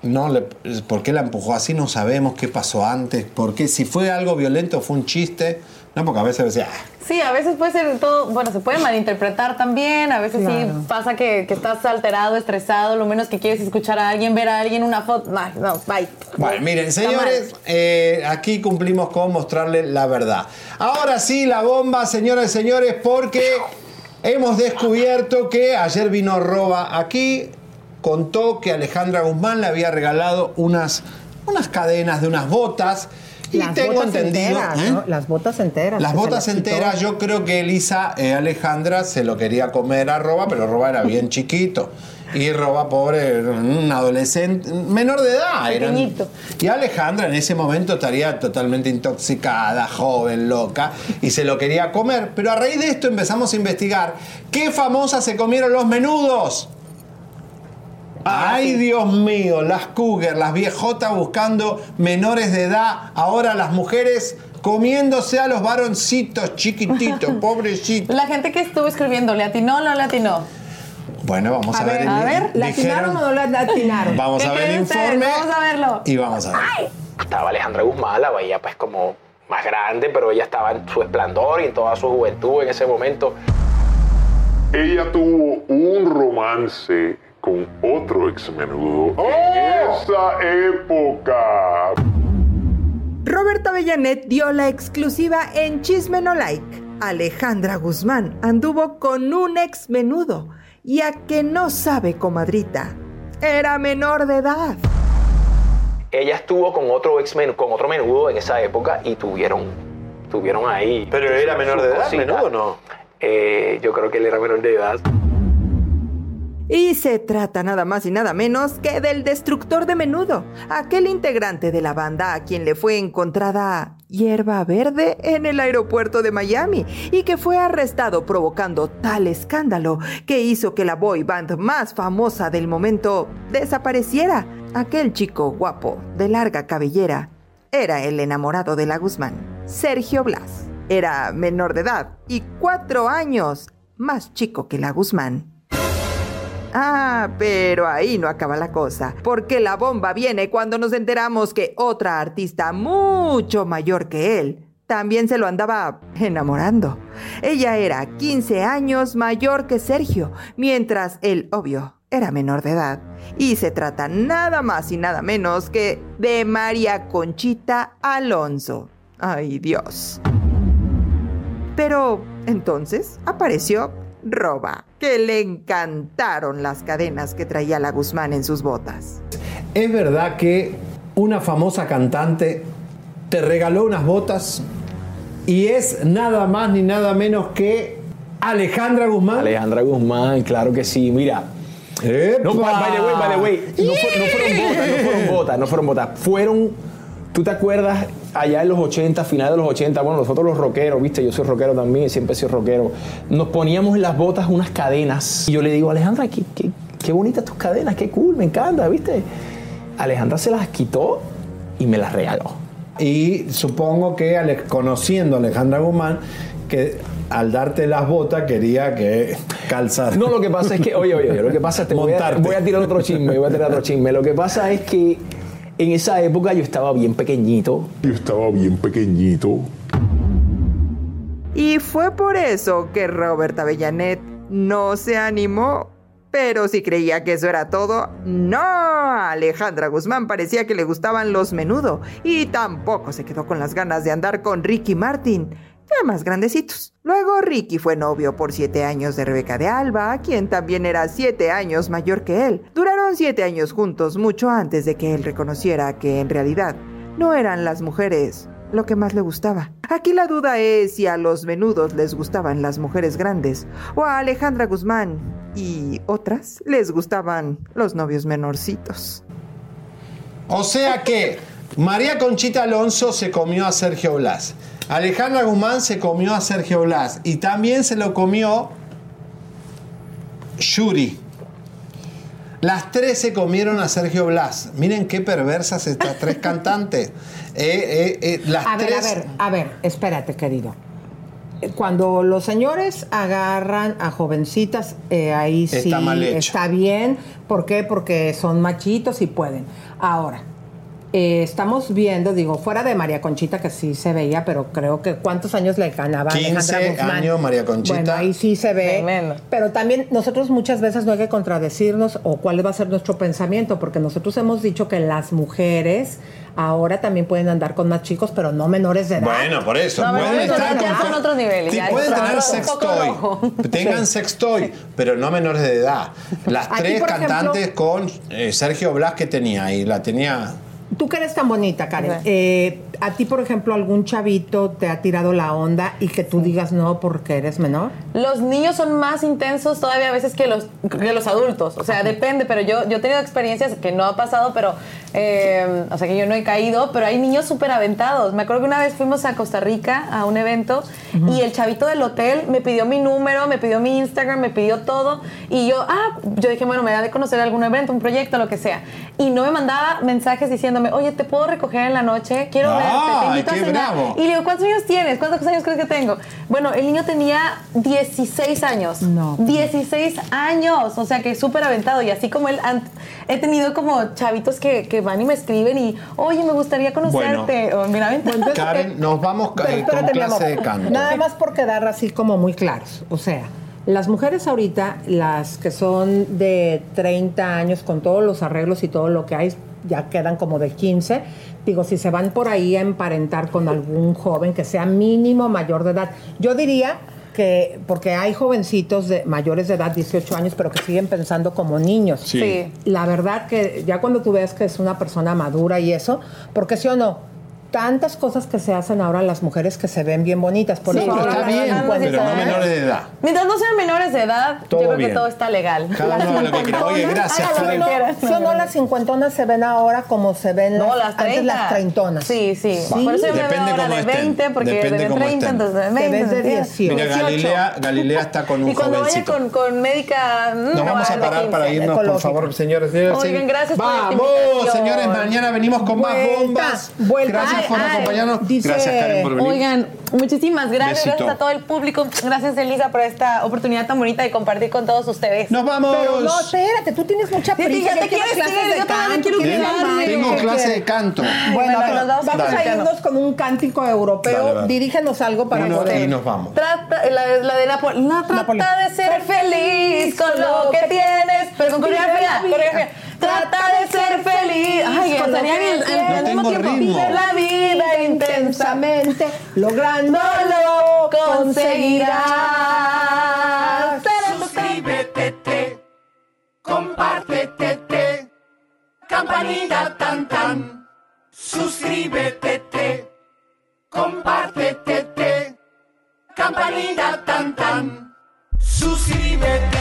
no le- ¿por qué la empujó así? No sabemos qué pasó antes, por qué, si fue algo violento, fue un chiste, no, porque a veces decía, "Ah, Sí, a veces puede ser todo, bueno, se puede malinterpretar también, a veces Claro. sí pasa que, que estás alterado, estresado, lo menos que quieres es escuchar a alguien, ver a alguien una foto, no, no, bye. Bueno, miren, señores, eh, aquí cumplimos con mostrarles la verdad. Ahora sí, la bomba, señoras y señores, porque hemos descubierto que ayer vino Roba aquí, contó que Alejandra Guzmán le había regalado unas, unas cadenas de unas botas. Y Las tengo botas entendido. enteras, ¿eh? ¿no? Las botas enteras. Las botas enteras, yo creo que Elisa eh, Alejandra se lo quería comer a Roba, pero Roba era bien chiquito. Y Roba, pobre, un adolescente, menor de edad. eran- y Alejandra en ese momento estaría totalmente intoxicada, joven, loca, y se lo quería comer. Pero a raíz de esto empezamos a investigar qué famosas se comieron los menudos. Ay, Dios mío, las cougar, las viejotas buscando menores de edad, ahora las mujeres comiéndose a los varoncitos chiquititos, pobrecitos. La gente que estuvo escribiendo, ¿le atinó o no le atinó? Bueno, vamos a, A ver, a ver, ¿la atinaron o no la atinaron? Vamos ¿Qué a ver el informe Vamos a verlo. y vamos a ver. Estaba Alejandra Guzmán, la veía pues como más grande, pero ella estaba en su esplendor y en toda su juventud en ese momento. Ella tuvo un romance con otro ex menudo en esa época. Robert Avellanet dio la exclusiva en Chisme No Like. Alejandra Guzmán anduvo con un ex menudo. Y a que no sabe, comadrita, era menor de edad. Ella estuvo con otro ex men- con otro menudo en esa época y tuvieron, tuvieron ahí. ¿Pero era menor de edad, cosita. menudo o no? Eh, yo creo que él era menor de edad. Y se trata nada más y nada menos que del destructor de menudo, aquel integrante de la banda a quien le fue encontrada hierba verde en el aeropuerto de Miami y que fue arrestado provocando tal escándalo que hizo que la boy band más famosa del momento desapareciera. Aquel chico guapo, de larga cabellera, era el enamorado de la Guzmán, Sergio Blas. Era menor de edad y cuatro años más chico que la Guzmán. Ah, pero ahí no acaba la cosa, porque la bomba viene cuando nos enteramos que otra artista mucho mayor que él también se lo andaba enamorando. Ella era 15 años mayor que Sergio, mientras él, obvio, era menor de edad. Y se trata nada más y nada menos que de María Conchita Alonso. Ay, Dios. Pero entonces apareció Roba, que le encantaron las cadenas que traía la Guzmán en sus botas. ¿Es verdad que una famosa cantante te regaló unas botas y es nada más ni nada menos que Alejandra Guzmán? Alejandra Guzmán, claro que sí. Mira. No, by by the way, by the way, no, fue- no fueron botas, no fueron botas, no fueron botas. Fueron, ¿tú te acuerdas allá en los 80, finales de los 80? Bueno, nosotros los rockeros, viste, yo soy rockero también, siempre he sido rockero. Nos poníamos en las botas unas cadenas. Y yo le digo, Alejandra, qué, qué, qué bonitas tus cadenas, qué cool, me encanta, viste. Alejandra se las quitó y me las regaló. Y supongo que conociendo a Alejandra Guzmán, que al darte las botas quería que calzar. No, lo que pasa es que, oye, oye, oye, lo que pasa es que voy a, voy a tirar otro chisme, voy a tirar otro chisme. Lo que pasa es que en esa época yo estaba bien pequeñito. Yo estaba bien pequeñito. Y fue por eso que Robert Avellanet no se animó. Pero si creía que eso era todo, no. A Alejandra Guzmán parecía que le gustaban los menudo y tampoco se quedó con las ganas de andar con Ricky Martin, ya más grandecitos. Luego Ricky fue novio por siete años de Rebeca de Alba, quien también era siete años mayor que él. Duraron siete años juntos mucho antes de que él reconociera que en realidad no eran las mujeres lo que más le gustaba. Aquí la duda es si a los menudos les gustaban las mujeres grandes o a Alejandra Guzmán y otras les gustaban los novios menorcitos. O sea que María Conchita Alonso se comió a Sergio Blas. Alejandra Guzmán se comió a Sergio Blas. Y también se lo comió Yuri. Las tres se comieron a Sergio Blas. Miren qué perversas estas tres cantantes. Eh, eh, eh, las A ver, tres. a ver, a ver, espérate, querido. Cuando los señores agarran a jovencitas, eh, ahí sí Está mal hecho. está bien. ¿Por qué? Porque son machitos y pueden. Ahora, eh, estamos viendo, digo, fuera de María Conchita, que sí se veía, pero creo que ¿cuántos años le ganaba a 15 Alejandra Guzmán? años María Conchita. Bueno, ahí sí se ve. Tremendo. Pero también nosotros muchas veces no hay que contradecirnos o cuál va a ser nuestro pensamiento, porque nosotros hemos dicho que las mujeres ahora también pueden andar con más chicos, pero no menores de edad. Bueno, por eso. No, pueden estar ya con- son otros niveles, Sí, ya pueden tener sextoy. Tengan Sí. sextoy, pero no menores de edad. Las Aquí, tres ejemplo- cantantes con eh, Sergio Blas que tenía ahí. La tenía. Tú que eres tan bonita, Karen, eh, a ti, por ejemplo, algún chavito te ha tirado la onda y que tú digas no porque eres menor. Los niños son más intensos todavía a veces que los, que los adultos. O sea, depende, pero yo, yo he tenido experiencias que no ha pasado, pero, eh, o sea, que yo no he caído, pero hay niños súper aventados. Me acuerdo que una vez fuimos a Costa Rica a un evento y el chavito del hotel me pidió mi número, me pidió mi Instagram, me pidió todo. Y yo, ah, yo dije, bueno, me da de conocer algún evento, un proyecto, lo que sea. Y no me mandaba mensajes diciéndome, oye, ¿te puedo recoger en la noche? Quiero verte, te Ay, invito a qué cenar. bravo. Y le digo, ¿cuántos años tienes? ¿Cuántos años crees que tengo? Bueno, el niño tenía 16 años. No. 16 años. O sea, que súper aventado. Y así como él, han- he tenido como chavitos que, que van y me escriben y, oye, me gustaría conocerte. O, mira, vente. Karen, nos vamos Pero eh, con clase de canto. Nada más por quedar así como muy claros. O sea, las mujeres ahorita, las que son de 30 años con todos los arreglos y todo lo que hay, ya quedan como de 15. Digo, si se van por ahí a emparentar con algún joven que sea mínimo mayor de edad, yo diría que, porque hay jovencitos de mayores de edad, 18 años, pero que siguen pensando como niños. Sí. Sí. La verdad que ya cuando tú ves que es una persona madura y eso, porque sí o no, tantas cosas que se hacen ahora las mujeres que se ven bien bonitas. Por Sí, eso ahora está bien, cincuenta- Pero no menores de edad. Mientras no sean menores de edad, Todo yo creo bien. que todo está legal. Cada uno haga lo que quiera. Oye, gracias, que quieran. ¿Sí o no las cincuentonas se ven ahora como se ven No, las, las antes 30. las treintonas? Sí, sí. Por eso yo me veo Depende ahora de estén. 20, porque Depende de cómo 30, estén. entonces de Te 20. ves de entonces, 18. Mira, 18. Galilea, Galilea está con un Y cuando vaya jovencito. con, con médica... mm, Nos vamos a parar para 15. irnos, por favor, señores. señores Oigan, sí. gracias por Vamos, señores, mañana venimos con más bombas. vuelta. Gracias por acompañarnos. dice- Gracias, Karen, por venir. Oigan, muchísimas gracias. Besito. Gracias a todo el público. Gracias, Elisa, por esta oportunidad tan bonita de compartir con todos ustedes. Nos vamos. Pero no, espérate, tú tienes mucha Sí, prisa. ya te quieres clases ir, de yo canto, quiero ¿quieres quedarme. clase de canto. Bueno, nos vamos vamos a irnos con un cántico europeo. Dale, dale. Dirígenos algo para Uno, poder. y nos vamos. Trata, la, la de Napo- no, trata Napoli. de ser feliz con lo que tienes. Pero con coreografía, coreografía. Trata de ser feliz. Ay, que bien. al- mismo tengo tiempo. ritmo. Vive la vida intensamente. lográndolo lo conseguirás. Suscríbete, compártete, campanita tan tan. Suscríbete, compártete, campanita tan tan. Suscríbete,